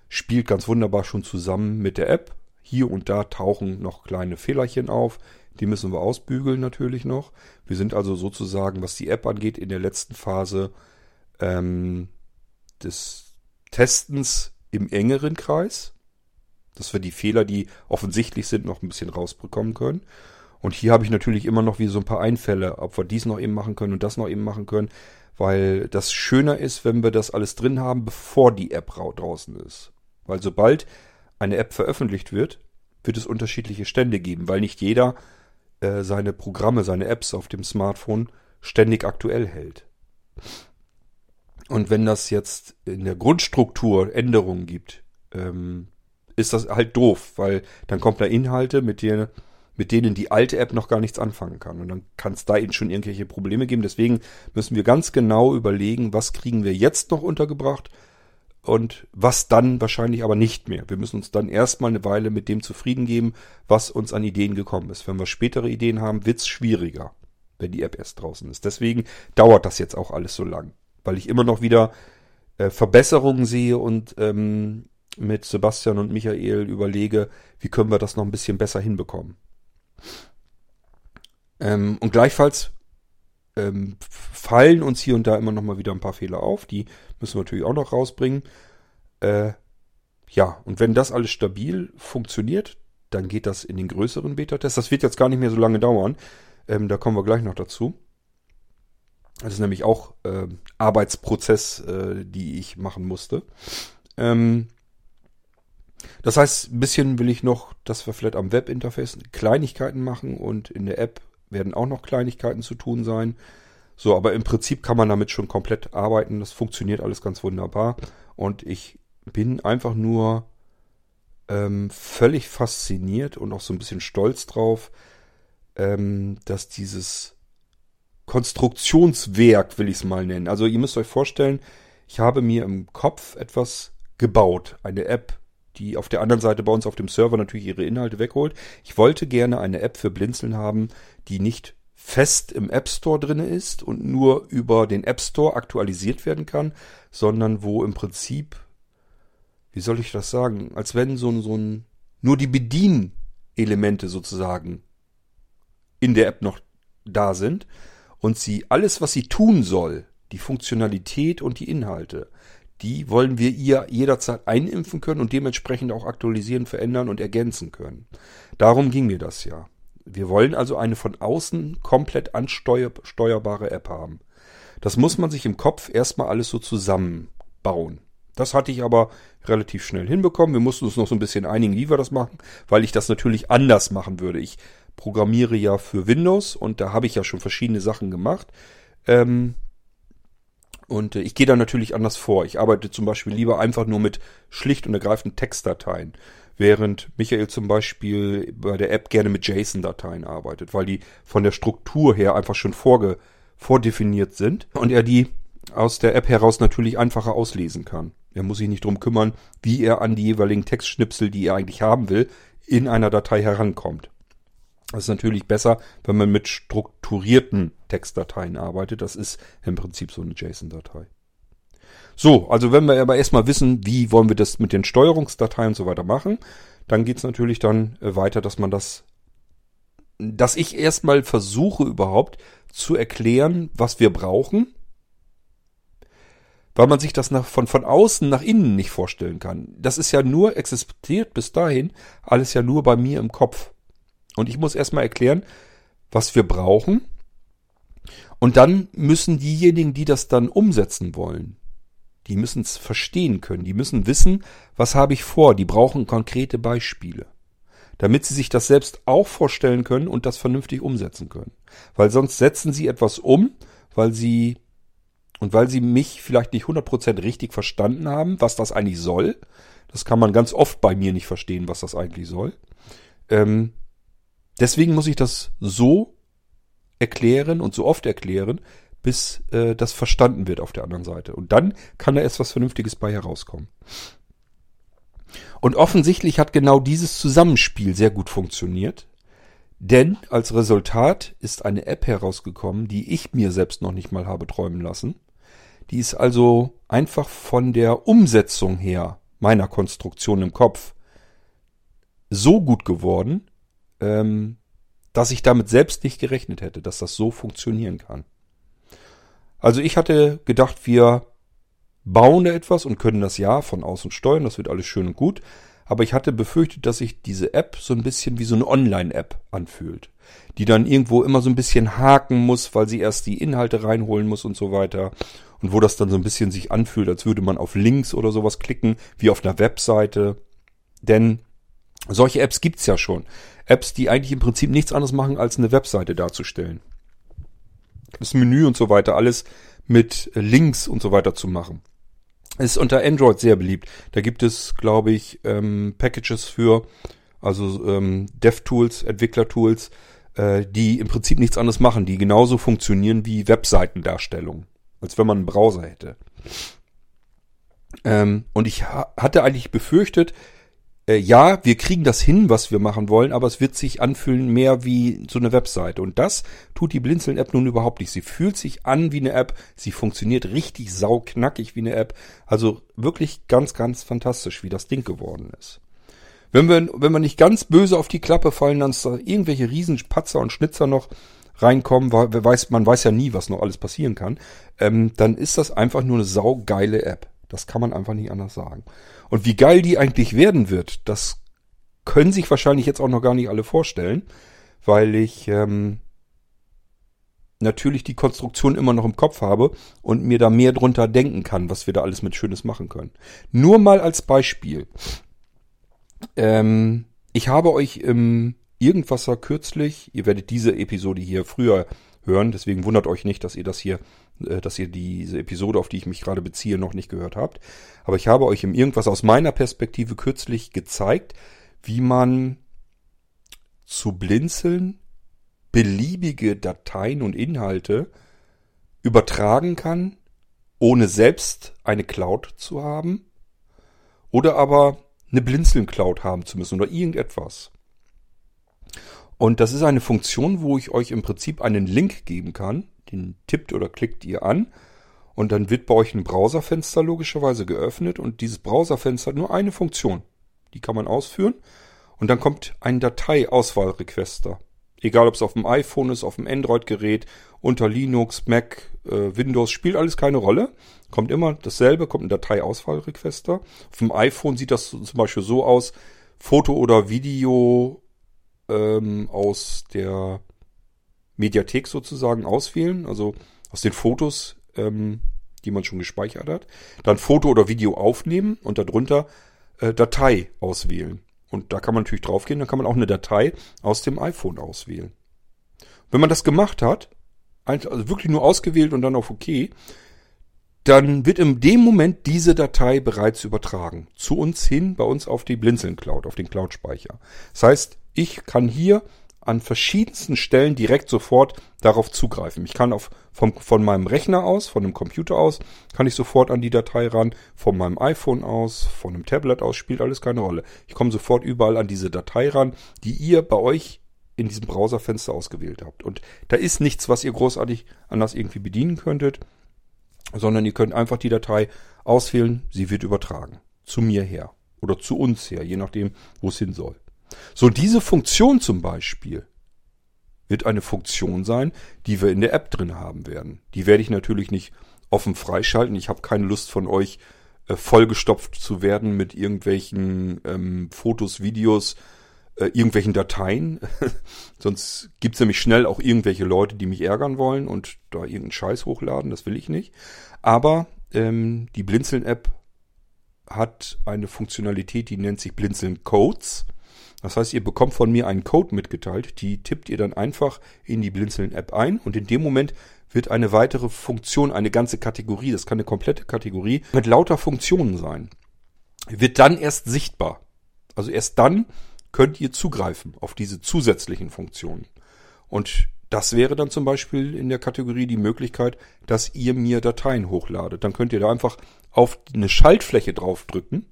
spielt ganz wunderbar schon zusammen mit der App. Hier und da tauchen noch kleine Fehlerchen auf. Die müssen wir ausbügeln natürlich noch. Wir sind also sozusagen, was die App angeht, in der letzten Phase ähm, des Testens im engeren Kreis. Dass wir die Fehler, die offensichtlich sind, noch ein bisschen rausbekommen können. Und hier habe ich natürlich immer noch wie so ein paar Einfälle, ob wir dies noch eben machen können und das noch eben machen können, weil das schöner ist, wenn wir das alles drin haben, bevor die App draußen ist. Weil sobald eine App veröffentlicht wird, wird es unterschiedliche Stände geben, weil nicht jeder äh, seine Programme, seine Apps auf dem Smartphone ständig aktuell hält. Und wenn das jetzt in der Grundstruktur Änderungen gibt, ähm, ist das halt doof, weil dann kommt da Inhalte, mit denen, mit denen die alte App noch gar nichts anfangen kann. Und dann kann es da eben schon irgendwelche Probleme geben. Deswegen müssen wir ganz genau überlegen, was kriegen wir jetzt noch untergebracht, und was dann wahrscheinlich aber nicht mehr. Wir müssen uns dann erstmal eine Weile mit dem zufrieden geben, was uns an Ideen gekommen ist. Wenn wir spätere Ideen haben, wird's schwieriger, wenn die App erst draußen ist. Deswegen dauert das jetzt auch alles so lang, weil ich immer noch wieder äh, Verbesserungen sehe und ähm, mit Sebastian und Michael überlege, wie können wir das noch ein bisschen besser hinbekommen. Ähm, und gleichfalls ähm, fallen uns hier und da immer noch mal wieder ein paar Fehler auf. Die müssen wir natürlich auch noch rausbringen. Äh, ja, und wenn das alles stabil funktioniert, dann geht das in den größeren Beta-Test. Das wird jetzt gar nicht mehr so lange dauern. Ähm, da kommen wir gleich noch dazu. Das ist nämlich auch äh, Arbeitsprozess, äh, die ich machen musste. Ähm, das heißt, ein bisschen will ich noch, dass wir vielleicht am Webinterface Kleinigkeiten machen und in der App werden auch noch Kleinigkeiten zu tun sein. So, aber im Prinzip kann man damit schon komplett arbeiten. Das funktioniert alles ganz wunderbar. Und ich bin einfach nur ähm, völlig fasziniert und auch so ein bisschen stolz drauf, ähm, dass dieses Konstruktionswerk, will ich es mal nennen. Also ihr müsst euch vorstellen, ich habe mir im Kopf etwas gebaut, eine App, die auf der anderen Seite bei uns auf dem Server natürlich ihre Inhalte wegholt. Ich wollte gerne eine App für Blinzeln haben, die nicht fest im App Store drinne ist und nur über den App Store aktualisiert werden kann, sondern wo im Prinzip, wie soll ich das sagen, als wenn so ein, so ein nur die Bedienelemente sozusagen in der App noch da sind und sie alles, was sie tun soll, die Funktionalität und die Inhalte, die wollen wir ihr jederzeit einimpfen können und dementsprechend auch aktualisieren, verändern und ergänzen können. Darum ging mir das ja. Wir wollen also eine von außen komplett ansteuerbare App haben. Das muss man sich im Kopf erstmal alles so zusammenbauen. Das hatte ich aber relativ schnell hinbekommen. Wir mussten uns noch so ein bisschen einigen, wie wir das machen, weil ich das natürlich anders machen würde. Ich programmiere ja für Windows und da habe ich ja schon verschiedene Sachen gemacht. Ähm, und äh, ich gehe da natürlich anders vor. Ich arbeite zum Beispiel lieber einfach nur mit schlicht und ergreifend Textdateien während Michael zum Beispiel bei der App gerne mit JSON-Dateien arbeitet, weil die von der Struktur her einfach schon vorge vordefiniert sind und er die aus der App heraus natürlich einfacher auslesen kann. Er muss sich nicht drum kümmern, wie er an die jeweiligen Textschnipsel, die er eigentlich haben will, in einer Datei herankommt. Das ist natürlich besser, wenn man mit strukturierten Textdateien arbeitet. Das ist im Prinzip so eine JSON-Datei. So, also wenn wir aber erstmal wissen, wie wollen wir das mit den Steuerungsdateien und so weiter machen, dann geht's natürlich dann äh, weiter, dass man das, dass ich erstmal versuche überhaupt zu erklären, was wir brauchen, weil man sich das nach, von, von außen nach innen nicht vorstellen kann. Das ist ja nur existiert bis dahin, alles ja nur bei mir im Kopf. Und ich muss erstmal erklären, was wir brauchen. Und dann müssen diejenigen, die das dann umsetzen wollen, die müssen es verstehen können. Die müssen wissen, was habe ich vor. Die brauchen konkrete Beispiele. Damit sie sich das selbst auch vorstellen können und das vernünftig umsetzen können. Weil sonst setzen sie etwas um, weil sie und weil sie mich vielleicht nicht 100% richtig verstanden haben, was das eigentlich soll. Das kann man ganz oft bei mir nicht verstehen, was das eigentlich soll. Ähm, deswegen muss ich das so erklären und so oft erklären, bis äh, das verstanden wird auf der anderen Seite. Und dann kann da erst was Vernünftiges bei herauskommen. Und offensichtlich hat genau dieses Zusammenspiel sehr gut funktioniert. Denn als Resultat ist eine App herausgekommen, die ich mir selbst noch nicht mal habe träumen lassen. Die ist also einfach von der Umsetzung her meiner Konstruktion im Kopf so gut geworden, ähm, dass ich damit selbst nicht gerechnet hätte, dass das so funktionieren kann. Also ich hatte gedacht, wir bauen da etwas und können das ja von außen steuern, das wird alles schön und gut. Aber ich hatte befürchtet, dass sich diese App so ein bisschen wie so eine Online-App anfühlt, die dann irgendwo immer so ein bisschen haken muss, weil sie erst die Inhalte reinholen muss und so weiter. Und wo das dann so ein bisschen sich anfühlt, als würde man auf Links oder sowas klicken, wie auf einer Webseite. Denn solche Apps gibt's ja schon. Apps, die eigentlich im Prinzip nichts anderes machen, als eine Webseite darzustellen das Menü und so weiter, alles mit Links und so weiter zu machen. Ist unter Android sehr beliebt. Da gibt es, glaube ich, ähm, Packages für, also ähm, DevTools, Entwicklertools, äh, die im Prinzip nichts anderes machen, die genauso funktionieren wie Webseitendarstellung, als wenn man einen Browser hätte. Ähm, und ich ha hatte eigentlich befürchtet, äh, ja, wir kriegen das hin, was wir machen wollen, aber es wird sich anfühlen mehr wie so eine Webseite. Und das tut die Blinzeln-App nun überhaupt nicht. Sie fühlt sich an wie eine App, sie funktioniert richtig sauknackig wie eine App. Also wirklich ganz, ganz fantastisch, wie das Ding geworden ist. Wenn wir, wenn wir nicht ganz böse auf die Klappe fallen, dann ist da irgendwelche Riesenpatzer und Schnitzer noch reinkommen, weil weiß, man weiß ja nie, was noch alles passieren kann, ähm, dann ist das einfach nur eine saugeile App. Das kann man einfach nicht anders sagen. Und wie geil die eigentlich werden wird, das können sich wahrscheinlich jetzt auch noch gar nicht alle vorstellen, weil ich ähm, natürlich die Konstruktion immer noch im Kopf habe und mir da mehr drunter denken kann, was wir da alles mit Schönes machen können. Nur mal als Beispiel. Ähm, ich habe euch im Irgendwasser kürzlich, ihr werdet diese Episode hier früher hören, deswegen wundert euch nicht, dass ihr das hier dass ihr diese Episode, auf die ich mich gerade beziehe, noch nicht gehört habt. Aber ich habe euch im Irgendwas aus meiner Perspektive kürzlich gezeigt, wie man zu blinzeln beliebige Dateien und Inhalte übertragen kann, ohne selbst eine Cloud zu haben oder aber eine Blinzeln-Cloud haben zu müssen oder irgendetwas. Und das ist eine Funktion, wo ich euch im Prinzip einen Link geben kann. Den tippt oder klickt ihr an. Und dann wird bei euch ein Browserfenster logischerweise geöffnet. Und dieses Browserfenster hat nur eine Funktion. Die kann man ausführen. Und dann kommt ein Dateiauswahlrequester. Egal ob es auf dem iPhone ist, auf dem Android-Gerät, unter Linux, Mac, äh, Windows, spielt alles keine Rolle. Kommt immer dasselbe, kommt ein Dateiauswahlrequester. Auf dem iPhone sieht das zum Beispiel so aus, Foto oder Video ähm, aus der Mediathek sozusagen auswählen, also aus den Fotos, ähm, die man schon gespeichert hat. Dann Foto oder Video aufnehmen und darunter äh, Datei auswählen. Und da kann man natürlich draufgehen, dann kann man auch eine Datei aus dem iPhone auswählen. Wenn man das gemacht hat, also wirklich nur ausgewählt und dann auf OK, dann wird in dem Moment diese Datei bereits übertragen. Zu uns hin, bei uns auf die Blinzeln Cloud, auf den Cloud-Speicher. Das heißt, ich kann hier an verschiedensten Stellen direkt sofort darauf zugreifen. Ich kann auf, vom, von meinem Rechner aus, von einem Computer aus, kann ich sofort an die Datei ran, von meinem iPhone aus, von einem Tablet aus, spielt alles keine Rolle. Ich komme sofort überall an diese Datei ran, die ihr bei euch in diesem Browserfenster ausgewählt habt. Und da ist nichts, was ihr großartig anders irgendwie bedienen könntet, sondern ihr könnt einfach die Datei auswählen, sie wird übertragen. Zu mir her. Oder zu uns her, je nachdem, wo es hin soll. So, diese Funktion zum Beispiel wird eine Funktion sein, die wir in der App drin haben werden. Die werde ich natürlich nicht offen freischalten. Ich habe keine Lust von euch äh, vollgestopft zu werden mit irgendwelchen ähm, Fotos, Videos, äh, irgendwelchen Dateien. Sonst gibt's nämlich schnell auch irgendwelche Leute, die mich ärgern wollen und da irgendeinen Scheiß hochladen. Das will ich nicht. Aber ähm, die Blinzeln-App hat eine Funktionalität, die nennt sich Blinzeln Codes. Das heißt, ihr bekommt von mir einen Code mitgeteilt, die tippt ihr dann einfach in die Blinzeln-App ein und in dem Moment wird eine weitere Funktion, eine ganze Kategorie, das kann eine komplette Kategorie mit lauter Funktionen sein, wird dann erst sichtbar. Also erst dann könnt ihr zugreifen auf diese zusätzlichen Funktionen. Und das wäre dann zum Beispiel in der Kategorie die Möglichkeit, dass ihr mir Dateien hochladet. Dann könnt ihr da einfach auf eine Schaltfläche draufdrücken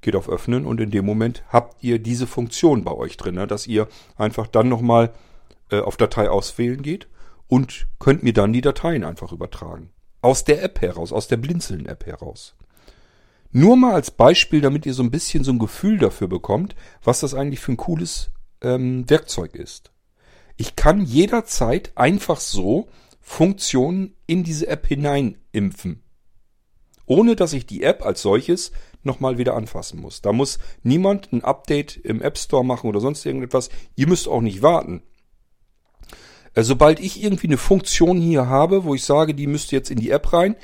geht auf Öffnen und in dem Moment habt ihr diese Funktion bei euch drin, ne, dass ihr einfach dann nochmal äh, auf Datei auswählen geht und könnt mir dann die Dateien einfach übertragen. Aus der App heraus, aus der Blinzeln-App heraus. Nur mal als Beispiel, damit ihr so ein bisschen so ein Gefühl dafür bekommt, was das eigentlich für ein cooles ähm, Werkzeug ist. Ich kann jederzeit einfach so Funktionen in diese App hineinimpfen. Ohne dass ich die App als solches nochmal wieder anfassen muss. Da muss niemand ein Update im App Store machen oder sonst irgendetwas. Ihr müsst auch nicht warten. Äh, sobald ich irgendwie eine Funktion hier habe, wo ich sage, die müsste jetzt in die App rein,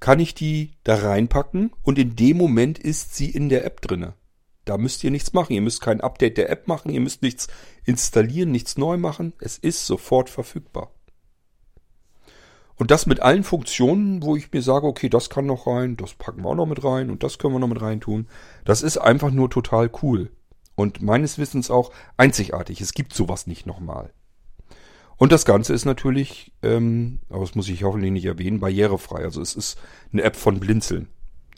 kann ich die da reinpacken und in dem Moment ist sie in der App drinne. Da müsst ihr nichts machen. Ihr müsst kein Update der App machen. Ihr müsst nichts installieren, nichts neu machen. Es ist sofort verfügbar. Und das mit allen Funktionen, wo ich mir sage, okay, das kann noch rein, das packen wir auch noch mit rein und das können wir noch mit rein tun. Das ist einfach nur total cool. Und meines Wissens auch einzigartig. Es gibt sowas nicht nochmal. Und das Ganze ist natürlich, ähm, aber das muss ich hoffentlich nicht erwähnen, barrierefrei. Also es ist eine App von Blinzeln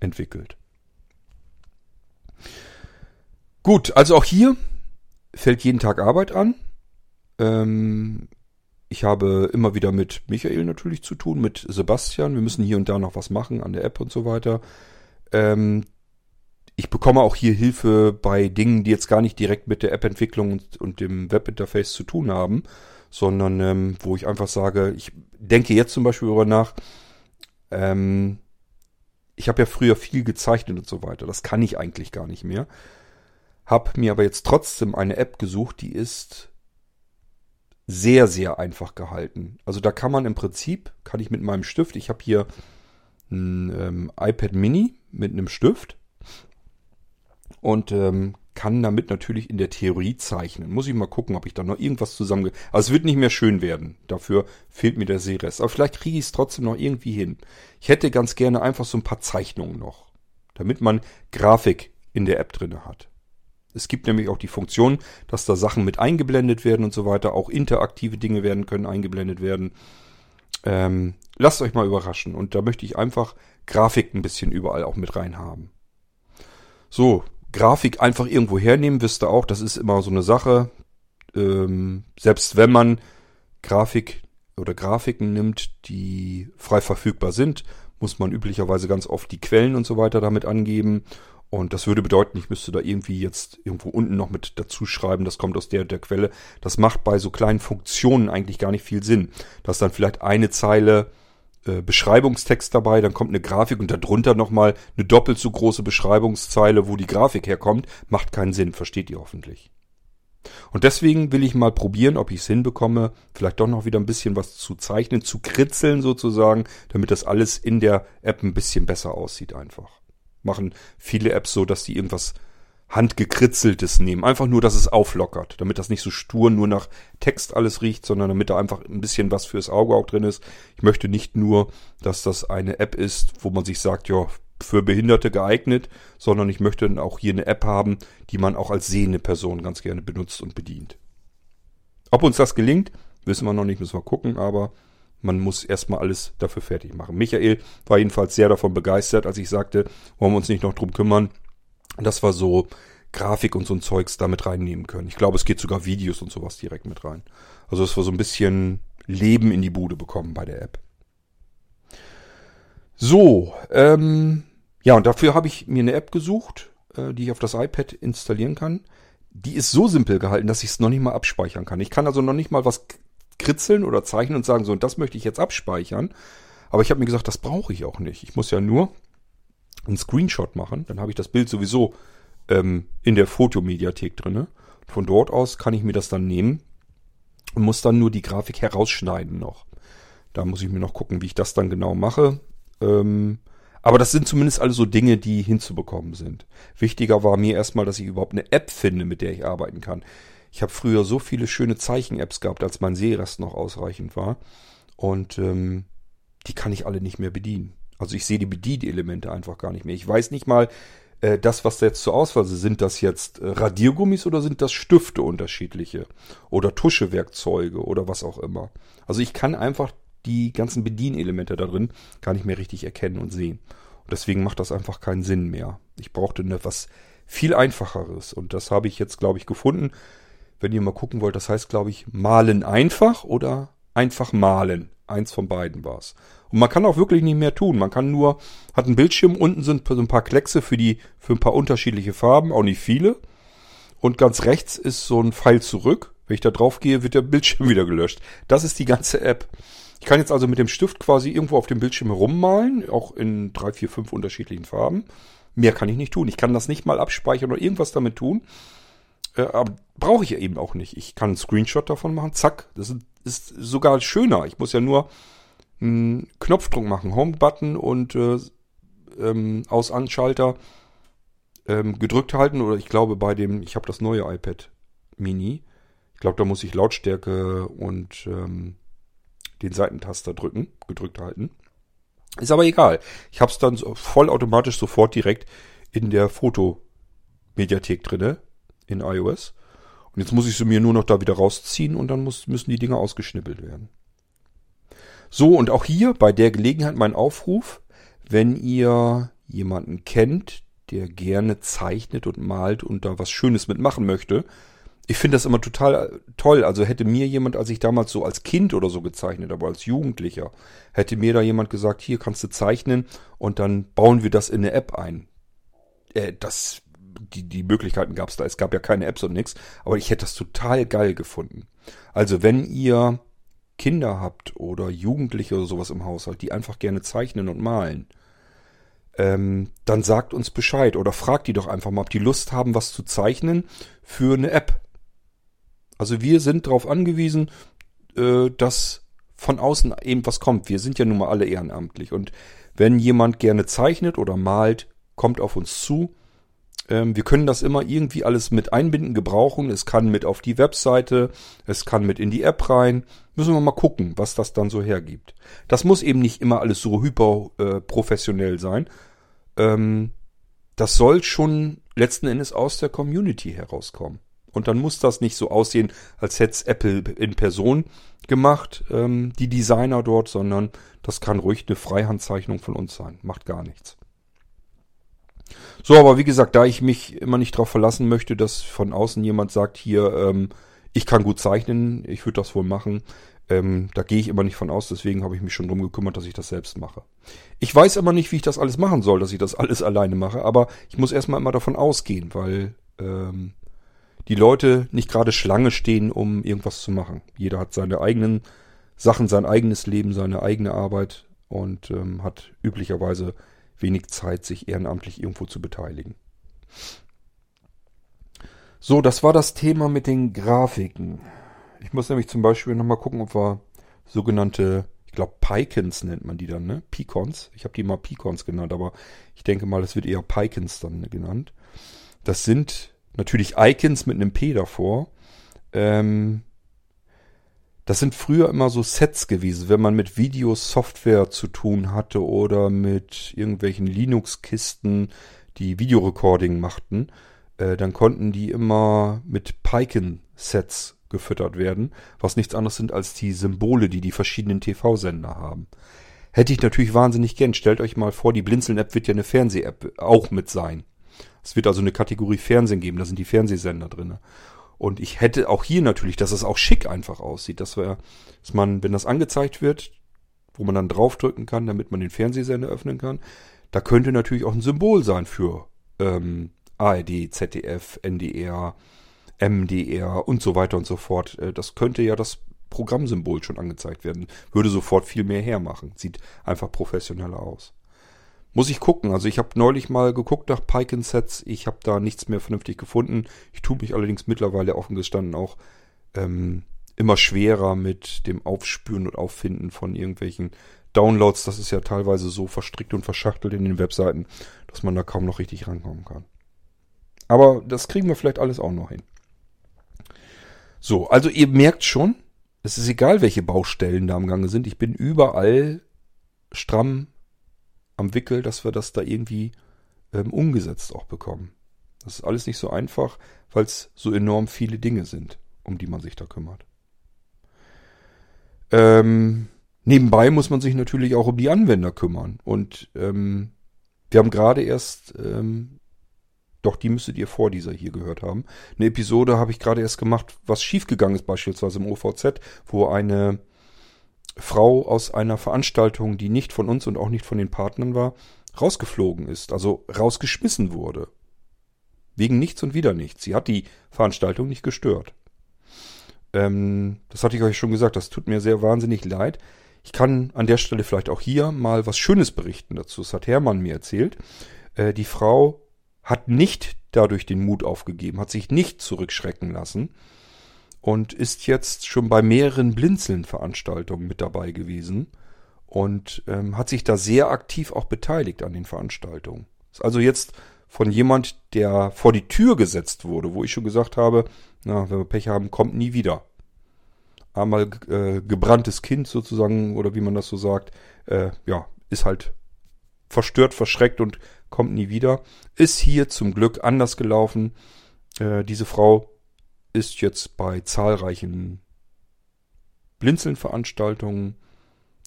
entwickelt. Gut, also auch hier fällt jeden Tag Arbeit an. Ähm, ich habe immer wieder mit Michael natürlich zu tun, mit Sebastian. Wir müssen hier und da noch was machen an der App und so weiter. Ähm, ich bekomme auch hier Hilfe bei Dingen, die jetzt gar nicht direkt mit der App-Entwicklung und, und, dem Webinterface zu tun haben, sondern ähm, wo ich einfach sage, ich denke jetzt zum Beispiel darüber nach, ähm, ich habe ja früher viel gezeichnet und so weiter. Das kann ich eigentlich gar nicht mehr. Hab mir aber jetzt trotzdem eine App gesucht, die ist sehr, sehr einfach gehalten. Also da kann man im Prinzip, kann ich mit meinem Stift, ich habe hier ein ähm, iPad Mini mit einem Stift und ähm, kann damit natürlich in der Theorie zeichnen. Muss ich mal gucken, ob ich da noch irgendwas zusammen... Also es wird nicht mehr schön werden. Dafür fehlt mir der Sehrest. Aber vielleicht kriege ich es trotzdem noch irgendwie hin. Ich hätte ganz gerne einfach so ein paar Zeichnungen noch. Damit man Grafik in der App drinne hat. Es gibt nämlich auch die Funktion, dass da Sachen mit eingeblendet werden und so weiter. Auch interaktive Dinge werden können eingeblendet werden. Ähm, lasst euch mal überraschen. Und da möchte ich einfach Grafik ein bisschen überall auch mit rein haben. So, Grafik einfach irgendwo hernehmen, wisst ihr auch, das ist immer so eine Sache. Ähm, selbst wenn man Grafik oder Grafiken nimmt, die frei verfügbar sind, muss man üblicherweise ganz oft die Quellen und so weiter damit angeben. Und das würde bedeuten, ich müsste da irgendwie jetzt irgendwo unten noch mit dazu schreiben, das kommt aus der der Quelle. Das macht bei so kleinen Funktionen eigentlich gar nicht viel Sinn. Dass dann vielleicht eine Zeile äh, Beschreibungstext dabei, dann kommt eine Grafik und darunter nochmal eine doppelt so große Beschreibungszeile, wo die Grafik herkommt, macht keinen Sinn, versteht ihr hoffentlich. Und deswegen will ich mal probieren, ob ich es hinbekomme, vielleicht doch noch wieder ein bisschen was zu zeichnen, zu kritzeln sozusagen, damit das alles in der App ein bisschen besser aussieht einfach. Machen viele Apps so, dass die irgendwas handgekritzeltes nehmen. Einfach nur, dass es auflockert, damit das nicht so stur nur nach Text alles riecht, sondern damit da einfach ein bisschen was fürs Auge auch drin ist. Ich möchte nicht nur, dass das eine App ist, wo man sich sagt, ja, für Behinderte geeignet, sondern ich möchte dann auch hier eine App haben, die man auch als sehende Person ganz gerne benutzt und bedient. Ob uns das gelingt, wissen wir noch nicht, müssen wir gucken, aber man muss erstmal alles dafür fertig machen. Michael war jedenfalls sehr davon begeistert, als ich sagte, wollen wir uns nicht noch drum kümmern, dass wir so Grafik und so ein Zeugs damit reinnehmen können. Ich glaube, es geht sogar Videos und sowas direkt mit rein. Also, dass wir so ein bisschen Leben in die Bude bekommen bei der App. So, ähm, ja, und dafür habe ich mir eine App gesucht, äh, die ich auf das iPad installieren kann. Die ist so simpel gehalten, dass ich es noch nicht mal abspeichern kann. Ich kann also noch nicht mal was kritzeln oder zeichnen und sagen, so, und das möchte ich jetzt abspeichern. Aber ich habe mir gesagt, das brauche ich auch nicht. Ich muss ja nur einen Screenshot machen, dann habe ich das Bild sowieso ähm, in der Fotomediathek drinne. Von dort aus kann ich mir das dann nehmen und muss dann nur die Grafik herausschneiden noch. Da muss ich mir noch gucken, wie ich das dann genau mache. Ähm, aber das sind zumindest alle so Dinge, die hinzubekommen sind. Wichtiger war mir erstmal, dass ich überhaupt eine App finde, mit der ich arbeiten kann. Ich habe früher so viele schöne Zeichen-Apps gehabt, als mein Sehrest noch ausreichend war. Und ähm, die kann ich alle nicht mehr bedienen. Also ich sehe die Bedienelemente einfach gar nicht mehr. Ich weiß nicht mal, äh, das, was jetzt zur Auswahl ist, sind das jetzt äh, Radiergummis oder sind das Stifte unterschiedliche? Oder Tuschewerkzeuge oder was auch immer. Also ich kann einfach die ganzen Bedienelemente da drin gar nicht mehr richtig erkennen und sehen. Und deswegen macht das einfach keinen Sinn mehr. Ich brauchte etwas viel einfacheres. Und das habe ich jetzt, glaube ich, gefunden. Wenn ihr mal gucken wollt, das heißt, glaube ich, malen einfach oder einfach malen. Eins von beiden war es. Und man kann auch wirklich nicht mehr tun. Man kann nur, hat einen Bildschirm, unten sind so ein paar Kleckse für die, für ein paar unterschiedliche Farben, auch nicht viele. Und ganz rechts ist so ein Pfeil zurück. Wenn ich da drauf gehe, wird der Bildschirm wieder gelöscht. Das ist die ganze App. Ich kann jetzt also mit dem Stift quasi irgendwo auf dem Bildschirm herummalen, auch in drei, vier, fünf unterschiedlichen Farben. Mehr kann ich nicht tun. Ich kann das nicht mal abspeichern oder irgendwas damit tun. Äh, aber brauche ich ja eben auch nicht. Ich kann einen Screenshot davon machen. Zack. Das ist sogar schöner. Ich muss ja nur einen Knopfdruck machen. Home-Button und äh, ähm, Aus-Anschalter ähm, gedrückt halten. Oder ich glaube bei dem, ich habe das neue iPad Mini. Ich glaube, da muss ich Lautstärke und ähm, den Seitentaster drücken, gedrückt halten. Ist aber egal. Ich habe es dann so vollautomatisch sofort direkt in der Fotomediathek drinne in iOS. Und jetzt muss ich sie mir nur noch da wieder rausziehen und dann muss, müssen die Dinger ausgeschnippelt werden. So, und auch hier bei der Gelegenheit mein Aufruf, wenn ihr jemanden kennt, der gerne zeichnet und malt und da was Schönes mitmachen möchte, ich finde das immer total toll. Also hätte mir jemand, als ich damals so als Kind oder so gezeichnet, aber als Jugendlicher, hätte mir da jemand gesagt, hier kannst du zeichnen und dann bauen wir das in eine App ein. Äh, das, die, die Möglichkeiten gab es da. Es gab ja keine Apps und nichts, aber ich hätte das total geil gefunden. Also wenn ihr Kinder habt oder Jugendliche oder sowas im Haushalt, die einfach gerne zeichnen und malen, ähm, dann sagt uns Bescheid oder fragt die doch einfach mal, ob die Lust haben, was zu zeichnen für eine App. Also wir sind darauf angewiesen, äh, dass von außen eben was kommt. Wir sind ja nun mal alle ehrenamtlich. Und wenn jemand gerne zeichnet oder malt, kommt auf uns zu. Ähm, wir können das immer irgendwie alles mit einbinden, gebrauchen. Es kann mit auf die Webseite, es kann mit in die App rein. Müssen wir mal gucken, was das dann so hergibt. Das muss eben nicht immer alles so hyper äh, professionell sein. Ähm, das soll schon letzten Endes aus der Community herauskommen. Und dann muss das nicht so aussehen, als hätte es Apple in Person gemacht, ähm, die Designer dort, sondern das kann ruhig eine Freihandzeichnung von uns sein. Macht gar nichts. So, aber wie gesagt, da ich mich immer nicht darauf verlassen möchte, dass von außen jemand sagt, hier, ähm, ich kann gut zeichnen, ich würde das wohl machen, ähm, da gehe ich immer nicht von aus, deswegen habe ich mich schon drum gekümmert, dass ich das selbst mache. Ich weiß immer nicht, wie ich das alles machen soll, dass ich das alles alleine mache, aber ich muss erstmal immer davon ausgehen, weil ähm, die Leute nicht gerade Schlange stehen, um irgendwas zu machen. Jeder hat seine eigenen Sachen, sein eigenes Leben, seine eigene Arbeit und ähm, hat üblicherweise wenig Zeit, sich ehrenamtlich irgendwo zu beteiligen. So, das war das Thema mit den Grafiken. Ich muss nämlich zum Beispiel nochmal gucken, ob wir sogenannte, ich glaube Picons nennt man die dann, ne? Picons. Ich habe die mal Picons genannt, aber ich denke mal, es wird eher Picons dann genannt. Das sind natürlich Icons mit einem P davor. Ähm, das sind früher immer so Sets gewesen, wenn man mit Videosoftware zu tun hatte oder mit irgendwelchen Linux-Kisten, die Videorecording machten, äh, dann konnten die immer mit Piken-Sets gefüttert werden, was nichts anderes sind als die Symbole, die die verschiedenen TV-Sender haben. Hätte ich natürlich wahnsinnig gern. Stellt euch mal vor, die Blinzeln-App wird ja eine Fernseh-App auch mit sein. Es wird also eine Kategorie Fernsehen geben, da sind die Fernsehsender drinne. Und ich hätte auch hier natürlich, dass es auch schick einfach aussieht, dass, wir, dass man, wenn das angezeigt wird, wo man dann draufdrücken kann, damit man den Fernsehsender öffnen kann, da könnte natürlich auch ein Symbol sein für ähm, ARD, ZDF, NDR, MDR und so weiter und so fort. Äh, das könnte ja das Programmsymbol schon angezeigt werden. Würde sofort viel mehr hermachen. Sieht einfach professioneller aus. Muss ich gucken. Also ich habe neulich mal geguckt nach Piken-Sets. Ich habe da nichts mehr vernünftig gefunden. Ich tue mich allerdings mittlerweile offen gestanden auch ähm, immer schwerer mit dem Aufspüren und Auffinden von irgendwelchen Downloads. Das ist ja teilweise so verstrickt und verschachtelt in den Webseiten, dass man da kaum noch richtig rankommen kann. Aber das kriegen wir vielleicht alles auch noch hin. So, also ihr merkt schon, es ist egal, welche Baustellen da am Gange sind. Ich bin überall stramm am Wickel, dass wir das da irgendwie ähm, umgesetzt auch bekommen. Das ist alles nicht so einfach, weil es so enorm viele Dinge sind, um die man sich da kümmert. Ähm, nebenbei muss man sich natürlich auch um die Anwender kümmern. Und ähm, wir haben gerade erst, ähm, doch die müsstet ihr vor dieser hier gehört haben, eine Episode habe ich gerade erst gemacht, was schiefgegangen ist beispielsweise im OVZ, wo eine Frau aus einer Veranstaltung, die nicht von uns und auch nicht von den Partnern war, rausgeflogen ist, also rausgeschmissen wurde. Wegen nichts und wieder nichts. Sie hat die Veranstaltung nicht gestört. Ähm, das hatte ich euch schon gesagt, das tut mir sehr wahnsinnig leid. Ich kann an der Stelle vielleicht auch hier mal was Schönes berichten dazu. Das hat Hermann mir erzählt. Äh, die Frau hat nicht dadurch den Mut aufgegeben, hat sich nicht zurückschrecken lassen, und ist jetzt schon bei mehreren Blinzeln-Veranstaltungen mit dabei gewesen und ähm, hat sich da sehr aktiv auch beteiligt an den Veranstaltungen. Ist also jetzt von jemand, der vor die Tür gesetzt wurde, wo ich schon gesagt habe, na, wenn wir Pech haben, kommt nie wieder. Einmal äh, gebranntes Kind sozusagen, oder wie man das so sagt, äh, ja, ist halt verstört, verschreckt und kommt nie wieder. Ist hier zum Glück anders gelaufen. Äh, diese Frau ist jetzt bei zahlreichen Blinzeln-Veranstaltungen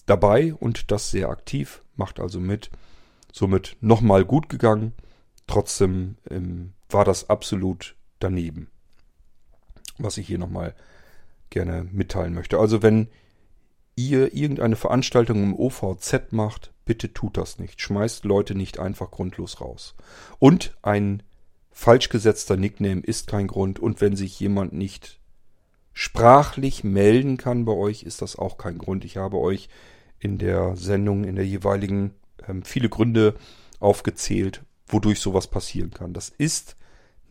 dabei und das sehr aktiv, macht also mit. Somit nochmal gut gegangen. Trotzdem ähm, war das absolut daneben. Was ich hier nochmal gerne mitteilen möchte. Also wenn ihr irgendeine Veranstaltung im OVZ macht, bitte tut das nicht. Schmeißt Leute nicht einfach grundlos raus. Und ein falsch gesetzter Nickname ist kein Grund und wenn sich jemand nicht sprachlich melden kann bei euch, ist das auch kein Grund. Ich habe euch in der Sendung, in der jeweiligen, ähm, viele Gründe aufgezählt, wodurch sowas passieren kann. Das ist,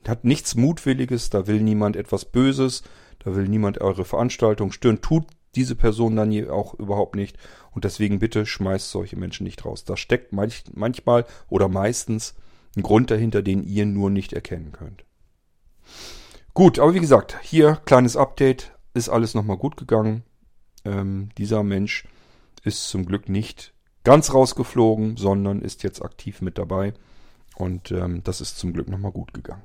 hat nichts Mutwilliges, da will niemand etwas Böses, da will niemand eure Veranstaltung stören, tut diese Person dann auch überhaupt nicht. Und deswegen bitte schmeißt solche Menschen nicht raus. Da steckt manch, manchmal oder meistens ein Grund dahinter, den ihr nur nicht erkennen könnt. Gut, aber wie gesagt, hier kleines Update, ist alles nochmal gut gegangen. Ähm, dieser Mensch ist zum Glück nicht ganz rausgeflogen, sondern ist jetzt aktiv mit dabei. Und ähm, das ist zum Glück nochmal gut gegangen.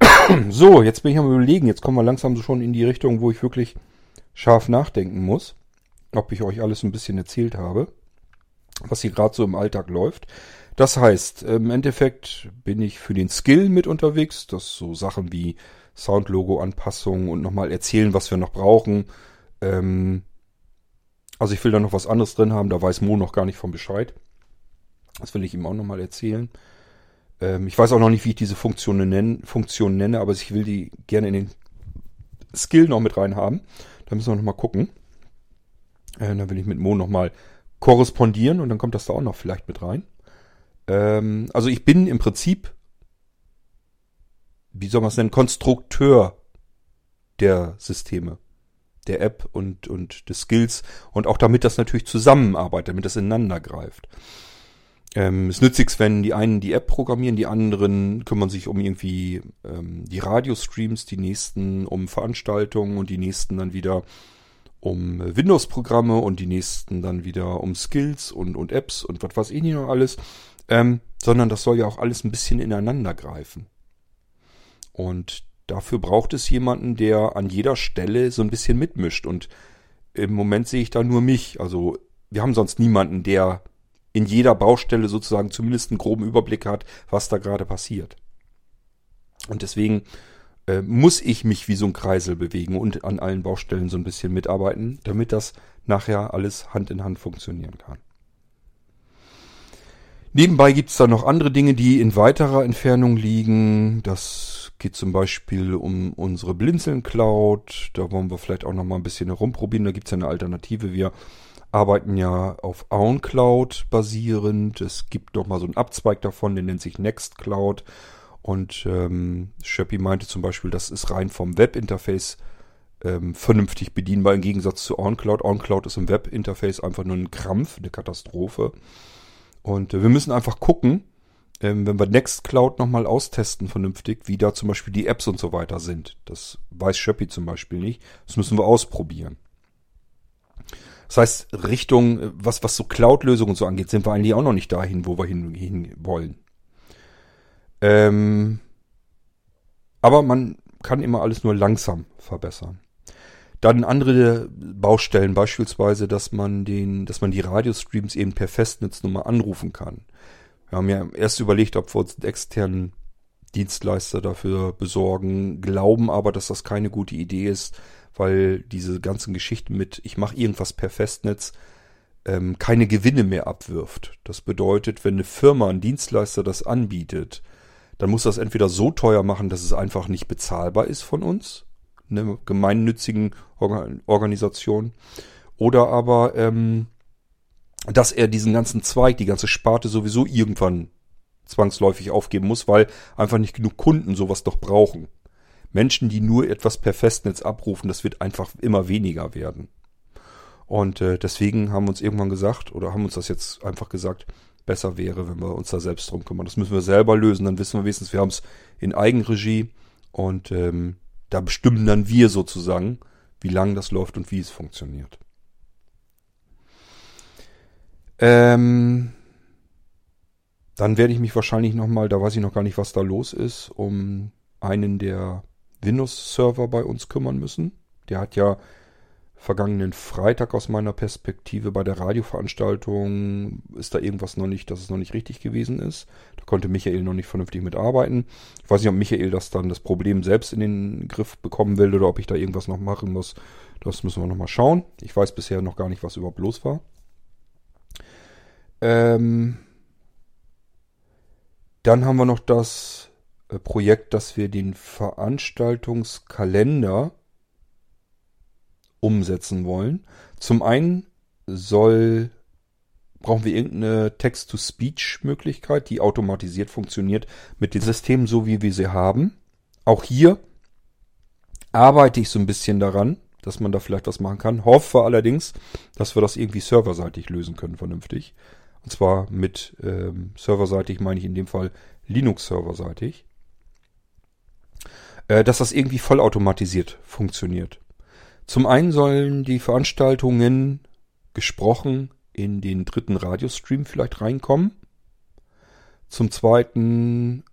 So, jetzt bin ich am überlegen. Jetzt kommen wir langsam so schon in die Richtung, wo ich wirklich scharf nachdenken muss. Ob ich euch alles ein bisschen erzählt habe, was hier gerade so im Alltag läuft. Das heißt, im Endeffekt bin ich für den Skill mit unterwegs. Das so Sachen wie Soundlogo-Anpassungen und nochmal erzählen, was wir noch brauchen. Ähm, also ich will da noch was anderes drin haben, da weiß Mo noch gar nicht von Bescheid. Das will ich ihm auch nochmal erzählen. Ähm, ich weiß auch noch nicht, wie ich diese Funktion, nennen, Funktion nenne, aber ich will die gerne in den Skill noch mit rein haben. Da müssen wir nochmal gucken. Äh, dann will ich mit Mo nochmal korrespondieren und dann kommt das da auch noch vielleicht mit rein. Ähm, also ich bin im Prinzip, wie soll man es nennen, Konstrukteur der Systeme der App und, und des Skills und auch damit das natürlich zusammenarbeitet, damit das ineinander greift. Ähm, es nützt nichts, wenn die einen die App programmieren, die anderen kümmern sich um irgendwie ähm, die Radiostreams, die nächsten um Veranstaltungen und die nächsten dann wieder um Windows-Programme und die nächsten dann wieder um Skills und, und Apps und was weiß ich nicht noch alles, ähm, sondern das soll ja auch alles ein bisschen ineinander greifen. Und Dafür braucht es jemanden, der an jeder Stelle so ein bisschen mitmischt. Und im Moment sehe ich da nur mich. Also wir haben sonst niemanden, der in jeder Baustelle sozusagen zumindest einen groben Überblick hat, was da gerade passiert. Und deswegen äh, muss ich mich wie so ein Kreisel bewegen und an allen Baustellen so ein bisschen mitarbeiten, damit das nachher alles Hand in Hand funktionieren kann. Nebenbei gibt es da noch andere Dinge, die in weiterer Entfernung liegen. Das Geht zum Beispiel um unsere Blinzeln Cloud. Da wollen wir vielleicht auch noch mal ein bisschen herumprobieren. Da gibt es ja eine Alternative. Wir arbeiten ja auf OwnCloud basierend. Es gibt noch mal so einen Abzweig davon, der nennt sich Nextcloud. Und ähm, Shopee meinte zum Beispiel, das ist rein vom Webinterface ähm, vernünftig bedienbar im Gegensatz zu OnCloud. OnCloud ist im Webinterface einfach nur ein Krampf, eine Katastrophe. Und äh, wir müssen einfach gucken, ähm, wenn wir Nextcloud nochmal austesten vernünftig, wie da zum Beispiel die Apps und so weiter sind. Das weiß Shopee zum Beispiel nicht. Das müssen wir ausprobieren. Das heißt, Richtung, äh, was, was so Cloud-Lösungen so angeht, sind wir eigentlich auch noch nicht dahin, wo wir hin, hin wollen. Ähm, aber man kann immer alles nur langsam verbessern. Dann andere Baustellen, beispielsweise, dass man den, dass man die Radiostreams eben per Festnetznummer anrufen kann. Wir haben ja erst überlegt, ob wir uns einen externen Dienstleister dafür besorgen, glauben aber, dass das keine gute Idee ist, weil diese ganzen Geschichten mit, ich mache irgendwas per Festnetz, ähm, keine Gewinne mehr abwirft. Das bedeutet, wenn eine Firma, ein Dienstleister das anbietet, dann muss das entweder so teuer machen, dass es einfach nicht bezahlbar ist von uns, eine gemeinnützigen Organisation, oder aber ähm, dass er diesen ganzen Zweig, die ganze Sparte sowieso irgendwann zwangsläufig aufgeben muss, weil einfach nicht genug Kunden sowas doch brauchen. Menschen, die nur etwas per Festnetz abrufen, das wird einfach immer weniger werden. Und äh, deswegen haben wir uns irgendwann gesagt, oder haben uns das jetzt einfach gesagt, besser wäre, wenn wir uns da selbst drum kümmern. Das müssen wir selber lösen, dann wissen wir wenigstens, wir haben es in Eigenregie und ähm, da bestimmen dann wir sozusagen, wie lang das läuft und wie es funktioniert. Ähm, dann werde ich mich wahrscheinlich nochmal, da weiß ich noch gar nicht, was da los ist, um einen der Windows-Server bei uns kümmern müssen. Der hat ja vergangenen Freitag aus meiner Perspektive bei der Radioveranstaltung ist da irgendwas noch nicht, dass es noch nicht richtig gewesen ist. Da konnte Michael noch nicht vernünftig mitarbeiten. Ich weiß nicht, ob Michael das dann das Problem selbst in den Griff bekommen will oder ob ich da irgendwas noch machen muss. Das müssen wir nochmal schauen. Ich weiß bisher noch gar nicht, was überhaupt los war. Ähm, dann haben wir noch das äh, Projekt, dass wir den Veranstaltungskalender umsetzen wollen. Zum einen soll brauchen wir irgendeine Text-to-Speech-Möglichkeit, die automatisiert funktioniert mit den Systemen so, wie wir sie haben. Auch hier arbeite ich so ein bisschen daran, dass man da vielleicht was machen kann. Hoffe allerdings, dass wir das irgendwie serverseitig lösen können, vernünftig. Und zwar mit ähm, serverseitig meine ich in dem Fall Linux-serverseitig. Äh, dass das irgendwie vollautomatisiert funktioniert. Zum einen sollen die Veranstaltungen gesprochen in den dritten Radiostream vielleicht reinkommen. Zum zweiten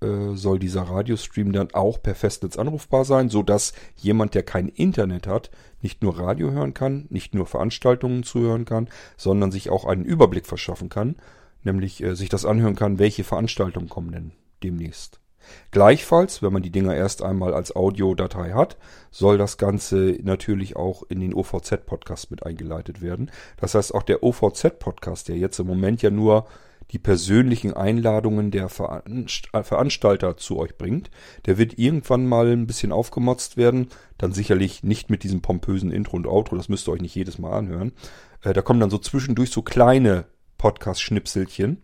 äh, soll dieser Radiostream dann auch per Festnetz anrufbar sein, so dass jemand, der kein Internet hat, nicht nur Radio hören kann, nicht nur Veranstaltungen zuhören kann, sondern sich auch einen Überblick verschaffen kann, nämlich äh, sich das anhören kann, welche Veranstaltungen kommen denn demnächst. Gleichfalls, wenn man die Dinger erst einmal als Audiodatei hat, soll das Ganze natürlich auch in den OVZ-Podcast mit eingeleitet werden. Das heißt, auch der OVZ-Podcast, der jetzt im Moment ja nur die persönlichen Einladungen der Veranstalter zu euch bringt. Der wird irgendwann mal ein bisschen aufgemotzt werden. Dann sicherlich nicht mit diesem pompösen Intro und Outro. Das müsst ihr euch nicht jedes Mal anhören. Äh, da kommen dann so zwischendurch so kleine Podcast-Schnipselchen,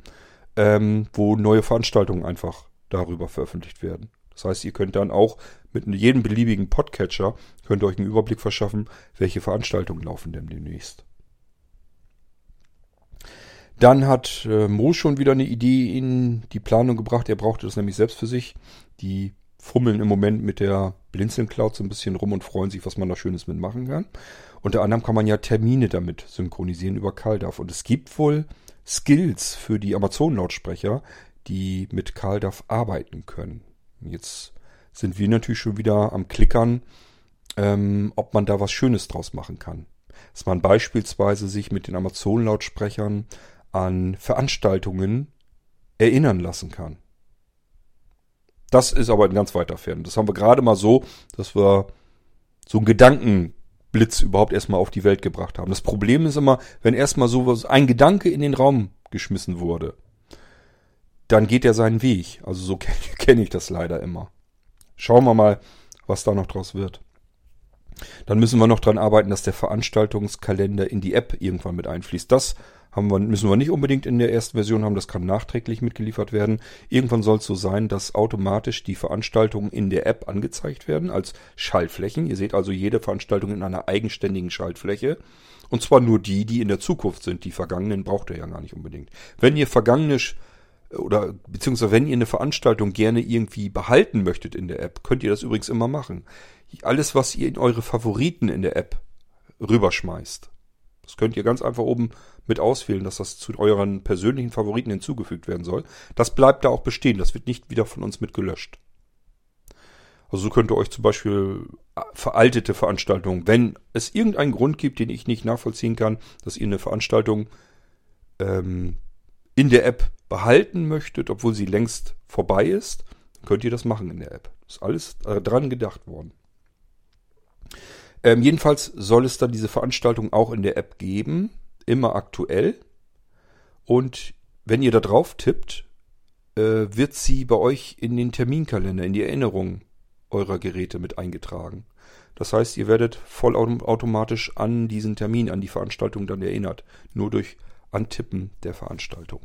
ähm, wo neue Veranstaltungen einfach darüber veröffentlicht werden. Das heißt, ihr könnt dann auch mit jedem beliebigen Podcatcher könnt euch einen Überblick verschaffen, welche Veranstaltungen laufen denn demnächst. Dann hat äh, Mo schon wieder eine Idee in die Planung gebracht. Er brauchte das nämlich selbst für sich. Die fummeln im Moment mit der Blinzeln Cloud so ein bisschen rum und freuen sich, was man da Schönes mitmachen kann. Unter anderem kann man ja Termine damit synchronisieren über CalDAV. Und es gibt wohl Skills für die Amazon-Lautsprecher, die mit CalDAV arbeiten können. Jetzt sind wir natürlich schon wieder am Klickern, ähm, ob man da was Schönes draus machen kann. Dass man beispielsweise sich mit den Amazon-Lautsprechern an Veranstaltungen erinnern lassen kann. Das ist aber ein ganz weiter Fern. Das haben wir gerade mal so, dass wir so einen Gedankenblitz überhaupt erstmal auf die Welt gebracht haben. Das Problem ist immer, wenn erstmal so ein Gedanke in den Raum geschmissen wurde, dann geht er seinen Weg. Also so kenne kenn ich das leider immer. Schauen wir mal, was da noch draus wird. Dann müssen wir noch dran arbeiten, dass der Veranstaltungskalender in die App irgendwann mit einfließt. Das haben wir, müssen wir nicht unbedingt in der ersten Version haben, das kann nachträglich mitgeliefert werden. Irgendwann soll es so sein, dass automatisch die Veranstaltungen in der App angezeigt werden als Schaltflächen. Ihr seht also jede Veranstaltung in einer eigenständigen Schaltfläche. Und zwar nur die, die in der Zukunft sind. Die vergangenen braucht ihr ja gar nicht unbedingt. Wenn ihr vergangene oder beziehungsweise wenn ihr eine Veranstaltung gerne irgendwie behalten möchtet in der App, könnt ihr das übrigens immer machen. Alles, was ihr in eure Favoriten in der App rüberschmeißt. Das könnt ihr ganz einfach oben mit auswählen, dass das zu euren persönlichen Favoriten hinzugefügt werden soll. Das bleibt da auch bestehen. Das wird nicht wieder von uns mit gelöscht. Also so könnt ihr euch zum Beispiel äh, veraltete Veranstaltungen, wenn es irgendeinen Grund gibt, den ich nicht nachvollziehen kann, dass ihr eine Veranstaltung ähm, in der App behalten möchtet, obwohl sie längst vorbei ist, könnt ihr das machen in der App. Ist alles äh, dran gedacht worden. Ähm, jedenfalls soll es dann diese Veranstaltung auch in der App geben immer aktuell. Und wenn ihr da drauf tippt, äh, wird sie bei euch in den Terminkalender, in die Erinnerung eurer Geräte mit eingetragen. Das heißt, ihr werdet vollautomatisch an diesen Termin, an die Veranstaltung dann erinnert. Nur durch Antippen der Veranstaltung.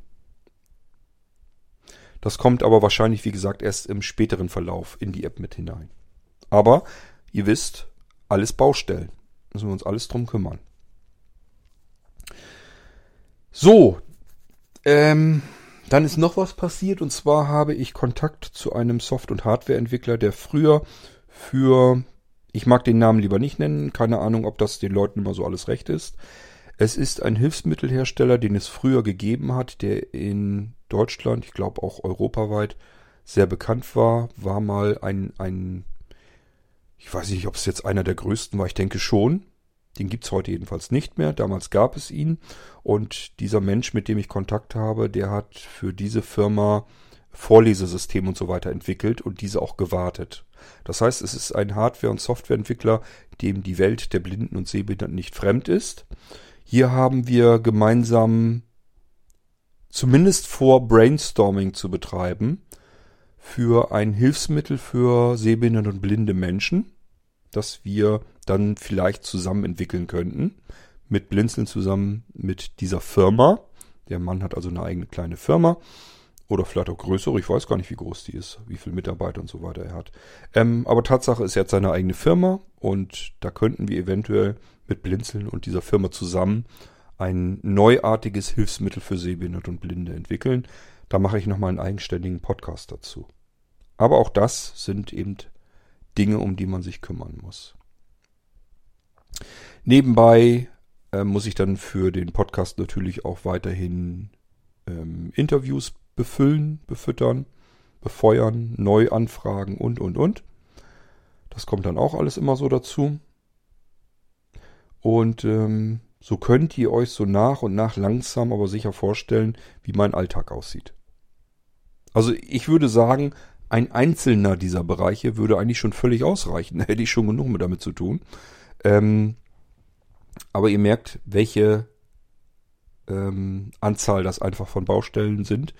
Das kommt aber wahrscheinlich, wie gesagt, erst im späteren Verlauf in die App mit hinein. Aber ihr wisst, alles Baustellen. Müssen wir uns alles drum kümmern. So, ähm, dann ist noch was passiert und zwar habe ich Kontakt zu einem Soft- und Hardwareentwickler, der früher für, ich mag den Namen lieber nicht nennen, keine Ahnung, ob das den Leuten immer so alles recht ist. Es ist ein Hilfsmittelhersteller, den es früher gegeben hat, der in Deutschland, ich glaube auch europaweit, sehr bekannt war, war mal ein, ein, ich weiß nicht, ob es jetzt einer der größten war, ich denke schon, den gibt's heute jedenfalls nicht mehr. Damals gab es ihn. Und dieser Mensch, mit dem ich Kontakt habe, der hat für diese Firma Vorlesesystem und so weiter entwickelt und diese auch gewartet. Das heißt, es ist ein Hardware- und Softwareentwickler, dem die Welt der Blinden und Sehbehinderten nicht fremd ist. Hier haben wir gemeinsam zumindest vor, Brainstorming zu betreiben für ein Hilfsmittel für sehbehinderte und blinde Menschen, das wir dann vielleicht zusammen entwickeln könnten. Mit Blinzeln zusammen mit dieser Firma. Der Mann hat also eine eigene kleine Firma. Oder vielleicht auch größere. Ich weiß gar nicht, wie groß die ist, wie viele Mitarbeiter und so weiter er hat. Ähm, aber Tatsache ist, er hat seine eigene Firma und da könnten wir eventuell mit Blinzeln und dieser Firma zusammen ein neuartiges Hilfsmittel für Sehbehinderte und Blinde entwickeln. Da mache ich nochmal einen eigenständigen Podcast dazu. Aber auch das sind eben Dinge, um die man sich kümmern muss. Nebenbei äh, muss ich dann für den Podcast natürlich auch weiterhin ähm, Interviews befüllen, befüttern, befeuern, neu anfragen und, und, und. Das kommt dann auch alles immer so dazu. Und ähm, so könnt ihr euch so nach und nach langsam aber sicher vorstellen, wie mein Alltag aussieht. Also ich würde sagen, ein einzelner dieser Bereiche würde eigentlich schon völlig ausreichen. Da hätte ich schon genug mit damit zu tun. Ähm, aber ihr merkt, welche ähm, Anzahl das einfach von Baustellen sind.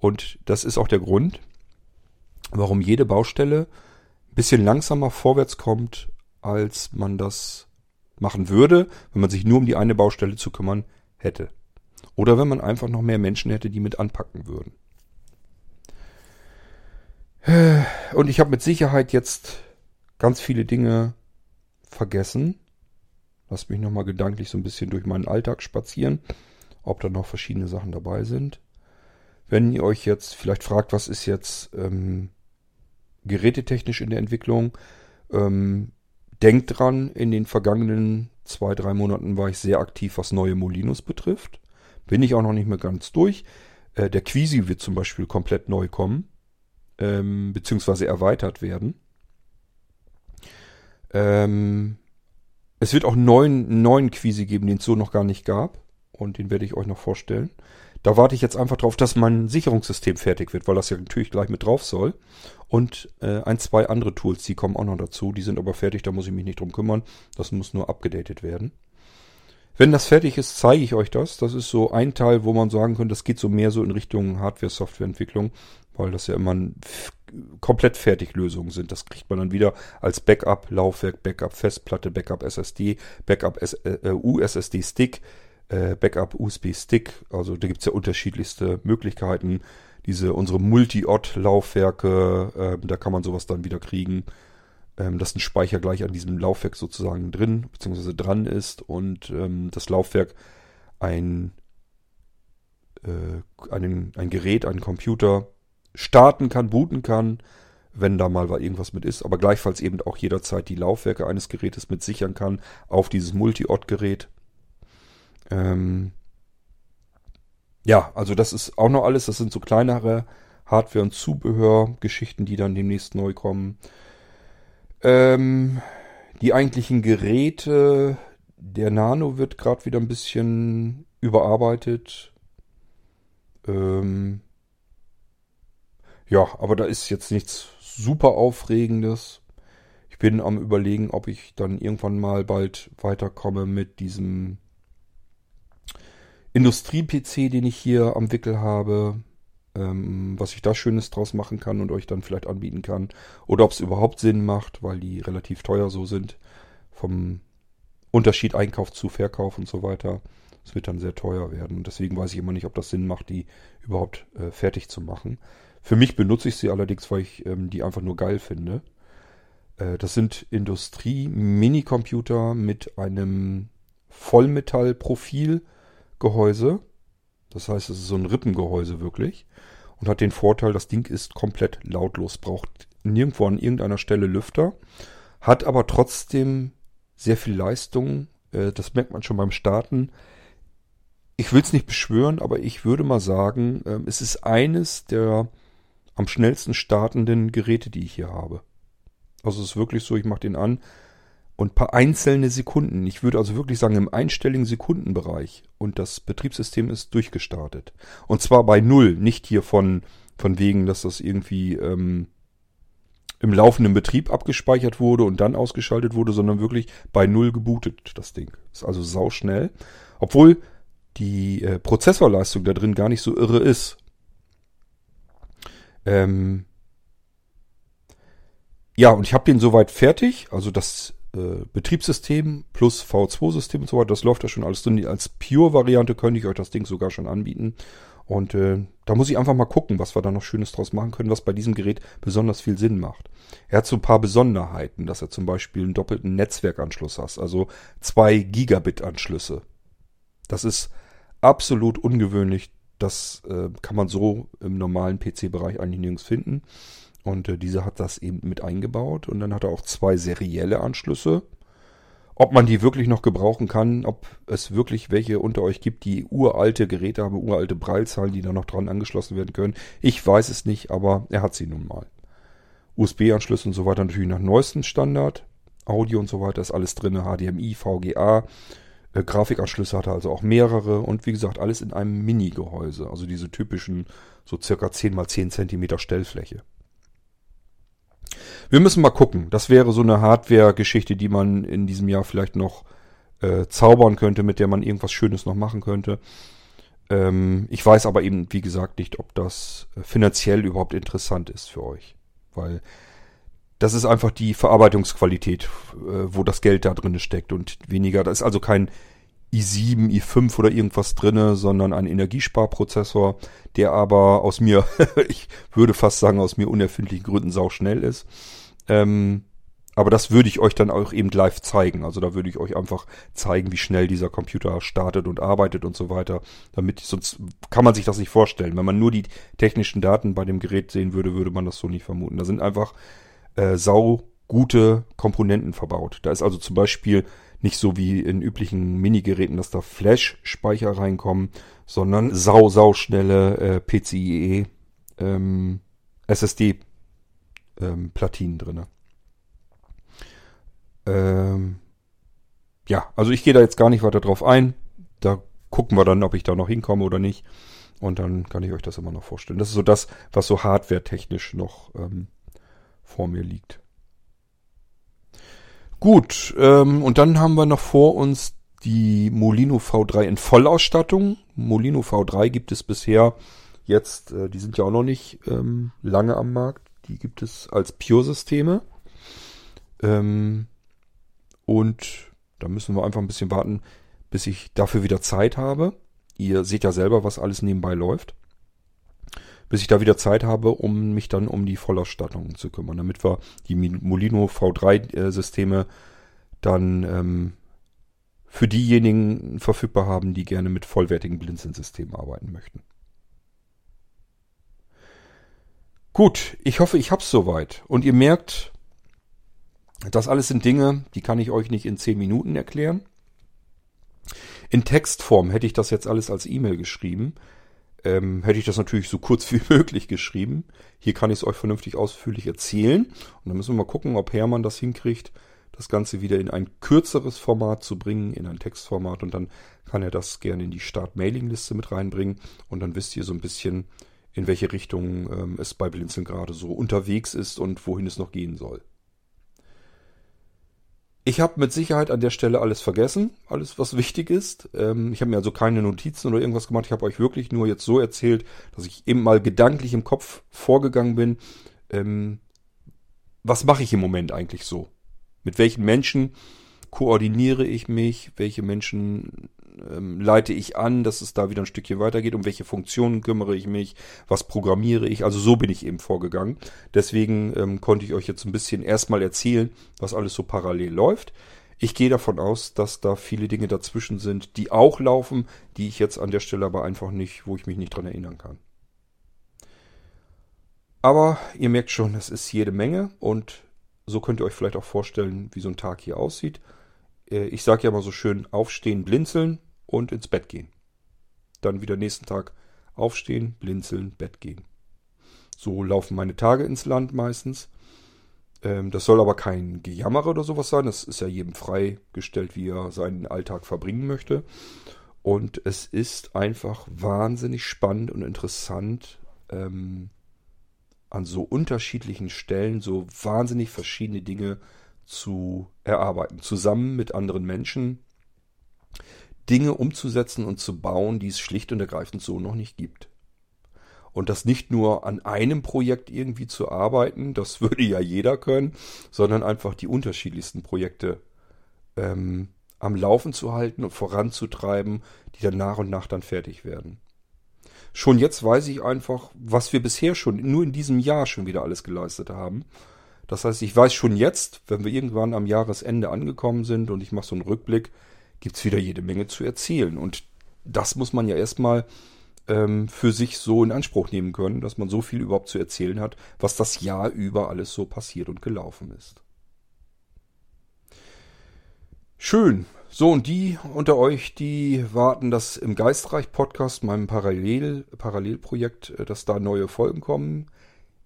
Und das ist auch der Grund, warum jede Baustelle ein bisschen langsamer vorwärts kommt, als man das machen würde, wenn man sich nur um die eine Baustelle zu kümmern hätte. Oder wenn man einfach noch mehr Menschen hätte, die mit anpacken würden. Und ich habe mit Sicherheit jetzt ganz viele Dinge vergessen. Lass mich nochmal gedanklich so ein bisschen durch meinen Alltag spazieren, ob da noch verschiedene Sachen dabei sind. Wenn ihr euch jetzt vielleicht fragt, was ist jetzt ähm, gerätetechnisch in der Entwicklung, ähm, denkt dran, in den vergangenen zwei, drei Monaten war ich sehr aktiv, was neue Molinos betrifft. Bin ich auch noch nicht mehr ganz durch. Äh, der Quisi wird zum Beispiel komplett neu kommen, ähm, beziehungsweise erweitert werden. Ähm, es wird auch neuen, neuen Quisi geben, den es so noch gar nicht gab. Und den werde ich euch noch vorstellen. Da warte ich jetzt einfach drauf, dass mein Sicherungssystem fertig wird, weil das ja natürlich gleich mit drauf soll. Und äh, ein, zwei andere Tools, die kommen auch noch dazu. Die sind aber fertig, da muss ich mich nicht drum kümmern. Das muss nur abgedatet werden. Wenn das fertig ist, zeige ich euch das. Das ist so ein Teil, wo man sagen könnte, das geht so mehr so in Richtung Hardware-Software-Entwicklung, weil das ja immer komplett fertig Lösungen sind. Das kriegt man dann wieder als Backup, Laufwerk, Backup, Festplatte, Backup, äh, Backup, USB-Stick. Also da gibt's ja unterschiedlichste Möglichkeiten. Diese, unsere Multi-Odd-Laufwerke, äh, da kann man sowas dann wieder kriegen. Ähm, dass ein Speicher gleich an diesem Laufwerk sozusagen drin, beziehungsweise dran ist und ähm, das Laufwerk ein, äh, einen, ein Gerät, einen Computer starten kann, booten kann, wenn da mal irgendwas mit ist, aber gleichfalls eben auch jederzeit die Laufwerke eines Gerätes mit sichern kann auf dieses Multi-Ot-Gerät. Ähm ja, also das ist auch noch alles, das sind so kleinere Hardware- und Zubehörgeschichten, die dann demnächst neu kommen. Ähm, die eigentlichen Geräte, der Nano wird gerade wieder ein bisschen überarbeitet. Ähm, ja, aber da ist jetzt nichts super Aufregendes. Ich bin am Überlegen, ob ich dann irgendwann mal bald weiterkomme mit diesem Industrie-PC, den ich hier am Wickel habe. Ähm, was ich da Schönes draus machen kann und euch dann vielleicht anbieten kann. Oder ob es überhaupt Sinn macht, weil die relativ teuer so sind. Vom Unterschied Einkauf zu Verkauf und so weiter. Es wird dann sehr teuer werden. Und deswegen weiß ich immer nicht, ob das Sinn macht, die überhaupt äh, fertig zu machen. Für mich benutze ich sie allerdings, weil ich ähm, die einfach nur geil finde. Äh, das sind Industrie-Mini-Computer mit einem Vollmetall-Profilgehäuse. Das heißt, es ist so ein Rippengehäuse wirklich. Und hat den Vorteil, das Ding ist komplett lautlos, braucht nirgendwo an irgendeiner Stelle Lüfter, hat aber trotzdem sehr viel Leistung. Äh, das merkt man schon beim Starten ich will es nicht beschwören, aber ich würde mal sagen, ähm, es ist eines der am schnellsten startenden Geräte, die ich hier habe. Also es ist wirklich so, ich mache den an und paar einzelne Sekunden. Ich würde also wirklich sagen im einstelligen Sekundenbereich und das Betriebssystem ist durchgestartet. Und zwar bei null, nicht hier von von wegen, dass das irgendwie ähm, im laufenden Betrieb abgespeichert wurde und dann ausgeschaltet wurde, sondern wirklich bei null gebootet das Ding. Ist also sauschnell. Obwohl die äh, Prozessorleistung da drin gar nicht so irre ist. Ähm ja, und ich habe den soweit fertig. Also das äh, Betriebssystem plus V2-System und so weiter, das läuft ja schon alles drin. Als Pure-Variante könnte ich euch das Ding sogar schon anbieten. Und äh, da muss ich einfach mal gucken, was wir da noch Schönes draus machen können, was bei diesem Gerät besonders viel Sinn macht. Er hat so ein paar Besonderheiten, dass er zum Beispiel einen doppelten Netzwerkanschluss hat, also zwei Gigabit-Anschlüsse. Das ist absolut ungewöhnlich. Das äh, kann man so im normalen PC-Bereich eigentlich nirgends finden. Und äh, dieser hat das eben mit eingebaut. Und dann hat er auch zwei serielle Anschlüsse. Ob man die wirklich noch gebrauchen kann, ob es wirklich welche unter euch gibt, die uralte Geräte haben, uralte Breilzahlen, die da noch dran angeschlossen werden können. Ich weiß es nicht, aber er hat sie nun mal. USB-Anschlüsse und so weiter natürlich nach neuestem Standard. Audio und so weiter ist alles drin, HDMI, VGA. Äh, Grafikanschlüsse hat er also auch mehrere und wie gesagt alles in einem Mini-Gehäuse. Also diese typischen so circa 10 x 10 cm Stellfläche. Wir müssen mal gucken. Das wäre so eine Hardware-Geschichte, die man in diesem Jahr vielleicht noch äh, zaubern könnte, mit der man irgendwas Schönes noch machen könnte. Ähm, ich weiß aber eben, wie gesagt, nicht, ob das finanziell überhaupt interessant ist für euch. Weil das ist einfach die Verarbeitungsqualität, äh, wo das Geld da drin steckt und weniger. Da ist also kein i7, i5 oder irgendwas drinne, sondern ein Energiesparprozessor, der aber aus mir, ich würde fast sagen, aus mir unerfindlichen Gründen sauschnell ist. Ähm, aber das würde ich euch dann auch eben live zeigen. Also da würde ich euch einfach zeigen, wie schnell dieser Computer startet und arbeitet und so weiter. Damit sonst kann man sich das nicht vorstellen. Wenn man nur die technischen Daten bei dem Gerät sehen würde, würde man das so nicht vermuten. Da sind einfach äh, sau gute Komponenten verbaut. Da ist also zum Beispiel nicht so wie in üblichen Minigeräten, dass da Flash-Speicher reinkommen, sondern sau, sau schnelle äh, PCIe ähm, SSD-Platinen ähm, drinne. Ähm, ja, also ich gehe da jetzt gar nicht weiter drauf ein. Da gucken wir dann, ob ich da noch hinkomme oder nicht. Und dann kann ich euch das immer noch vorstellen. Das ist so das, was so hardware-technisch noch ähm, vor mir liegt. Gut, ähm, und dann haben wir noch vor uns die Molino V3 in Vollausstattung. Molino V3 gibt es bisher jetzt, äh, die sind ja auch noch nicht ähm, lange am Markt. Die gibt es als Pure-Systeme. Ähm, und da müssen wir einfach ein bisschen warten, bis ich dafür wieder Zeit habe. Ihr seht ja selber, was alles nebenbei läuft bis ich da wieder Zeit habe, um mich dann um die Vollausstattung zu kümmern, damit wir die Molino V3-Systeme dann ähm, für diejenigen verfügbar haben, die gerne mit vollwertigen Blinzeln-Systemen arbeiten möchten. Gut, ich hoffe, ich hab's soweit. Und ihr merkt, das alles sind Dinge, die kann ich euch nicht in 10 Minuten erklären. In Textform hätte ich das jetzt alles als E-Mail geschrieben ähm, hätte ich das natürlich so kurz wie möglich geschrieben. Hier kann ich es euch vernünftig ausführlich erzählen. Und dann müssen wir mal gucken, ob Hermann das hinkriegt, das Ganze wieder in ein kürzeres Format zu bringen, in ein Textformat. Und dann kann er das gerne in die Start-Mailing-Liste mit reinbringen. Und dann wisst ihr so ein bisschen, in welche Richtung ähm, es bei Blinzeln gerade so unterwegs ist und wohin es noch gehen soll. Ich habe mit Sicherheit an der Stelle alles vergessen, alles was wichtig ist. Ähm, ich habe mir also keine Notizen oder irgendwas gemacht. Ich habe euch wirklich nur jetzt so erzählt, dass ich eben mal gedanklich im Kopf vorgegangen bin. Ähm, was mache ich im Moment eigentlich so? Mit welchen Menschen koordiniere ich mich? Welche Menschen ähm, leite ich an, dass es da wieder ein Stückchen weitergeht, um welche Funktionen kümmere ich mich, was programmiere ich. Also so bin ich eben vorgegangen. Deswegen ähm, konnte ich euch jetzt ein bisschen erstmal erzählen, was alles so parallel läuft. Ich gehe davon aus, dass da viele Dinge dazwischen sind, die auch laufen, die ich jetzt an der Stelle aber einfach nicht, wo ich mich nicht dran erinnern kann. Aber ihr merkt schon, es ist jede Menge und so könnt ihr euch vielleicht auch vorstellen, wie so ein Tag hier aussieht. Äh, ich sage ja mal so schön, aufstehen, blinzeln, und ins Bett gehen. Dann wieder nächsten Tag aufstehen, blinzeln, Bett gehen. So laufen meine Tage ins Land meistens. Ähm, das soll aber kein Gejammer oder sowas sein. Das ist ja jedem freigestellt, wie er seinen Alltag verbringen möchte. Und es ist einfach wahnsinnig spannend und interessant, ähm, an so unterschiedlichen Stellen so wahnsinnig verschiedene Dinge zu erarbeiten. Zusammen mit anderen Menschen, Dinge umzusetzen und zu bauen, die es schlicht und ergreifend so noch nicht gibt. Und das nicht nur an einem Projekt irgendwie zu arbeiten, das würde ja jeder können, sondern einfach die unterschiedlichsten Projekte ähm, am Laufen zu halten und voranzutreiben, die dann nach und nach dann fertig werden. Schon jetzt weiß ich einfach, was wir bisher schon, nur in diesem Jahr schon wieder alles geleistet haben. Das heißt, ich weiß schon jetzt, wenn wir irgendwann am Jahresende angekommen sind und ich mache so einen Rückblick, gibt's wieder jede Menge zu erzählen. Und das muss man ja erstmal ähm, für sich so in Anspruch nehmen können, dass man so viel überhaupt zu erzählen hat, was das Jahr über alles so passiert und gelaufen ist. Schön. So, und die unter euch, die warten, dass im Geistreich-Podcast, meinem Parallel, Parallelprojekt, äh, dass da neue Folgen kommen.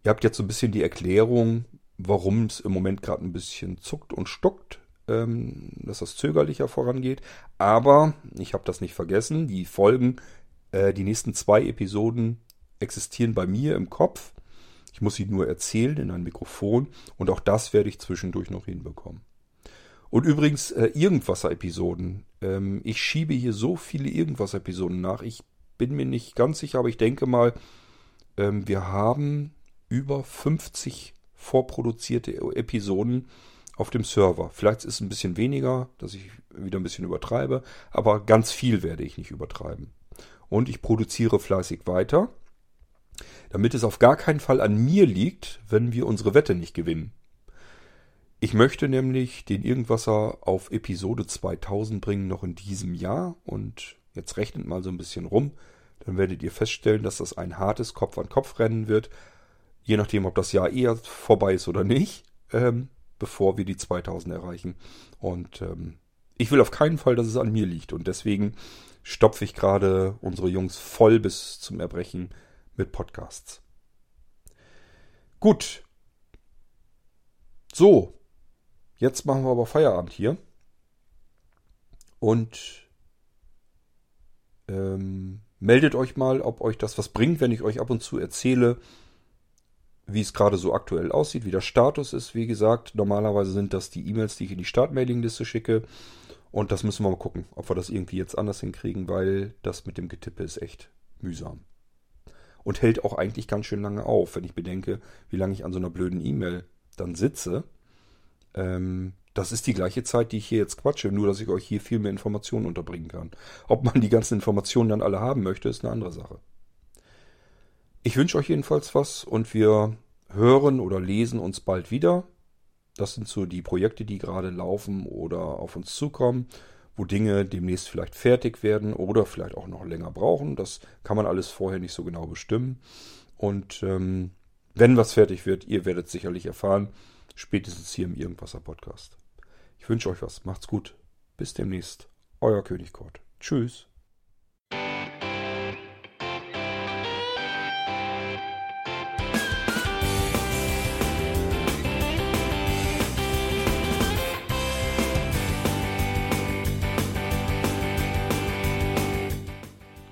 Ihr habt jetzt so ein bisschen die Erklärung, warum es im Moment gerade ein bisschen zuckt und stuckt, ähm, dass das zögerlicher vorangeht. Aber ich habe das nicht vergessen. Die Folgen äh, die nächsten zwei Episoden existieren bei mir im Kopf. Ich muss sie nur erzählen in ein Mikrofon und auch das werde ich zwischendurch noch hinbekommen. Und übrigens, äh, Irgendwasser-Episoden. Ähm, ich schiebe hier so viele Irgendwasser-Episoden nach. Ich bin mir nicht ganz sicher, aber ich denke mal, ähm, wir haben über 50 vorproduzierte Episoden auf dem Server. Vielleicht ist es ein bisschen weniger, dass ich wieder ein bisschen übertreibe, aber ganz viel werde ich nicht übertreiben und ich produziere fleißig weiter, damit es auf gar keinen Fall an mir liegt, wenn wir unsere Wette nicht gewinnen. Ich möchte nämlich den Irgendwasser auf Episode 2000 bringen, noch in diesem Jahr. Und jetzt rechnet mal so ein bisschen rum. Dann werdet ihr feststellen, dass das ein hartes Kopf-an-Kopf-Rennen wird. Je nachdem, ob das Jahr eher vorbei ist oder nicht, ähm, bevor wir die 2000 erreichen. Und ähm, ich will auf keinen Fall, dass es an mir liegt. Und deswegen stopfe ich gerade unsere Jungs voll bis zum Erbrechen mit Podcasts. Gut. So. Jetzt machen wir aber Feierabend hier. Und ähm, meldet euch mal, ob euch das was bringt, wenn ich euch ab und zu erzähle, wie es gerade so aktuell aussieht, wie der Status ist. Wie gesagt, normalerweise sind das die E-Mails, die ich in die Startmailingliste schicke. Und das müssen wir mal gucken, ob wir das irgendwie jetzt anders hinkriegen, weil das mit dem Getippe ist echt mühsam. Und hält auch eigentlich ganz schön lange auf, wenn ich bedenke, wie lange ich an so einer blöden E-Mail dann sitze. Ähm, das ist die gleiche Zeit, die ich hier jetzt quatsche, nur dass ich euch hier viel mehr Informationen unterbringen kann. Ob man die ganzen Informationen dann alle haben möchte, ist eine andere Sache. Ich wünsche euch jedenfalls was und wir hören oder lesen uns bald wieder. Das sind so die Projekte, die gerade laufen oder auf uns zukommen, wo Dinge demnächst vielleicht fertig werden oder vielleicht auch noch länger brauchen. Das kann man alles vorher nicht so genau bestimmen. Und ähm, wenn was fertig wird, ihr werdet sicherlich erfahren, spätestens hier im Irgendwasser Podcast. Ich wünsche euch was. Macht's gut. Bis demnächst. Euer König Kurt. Tschüss.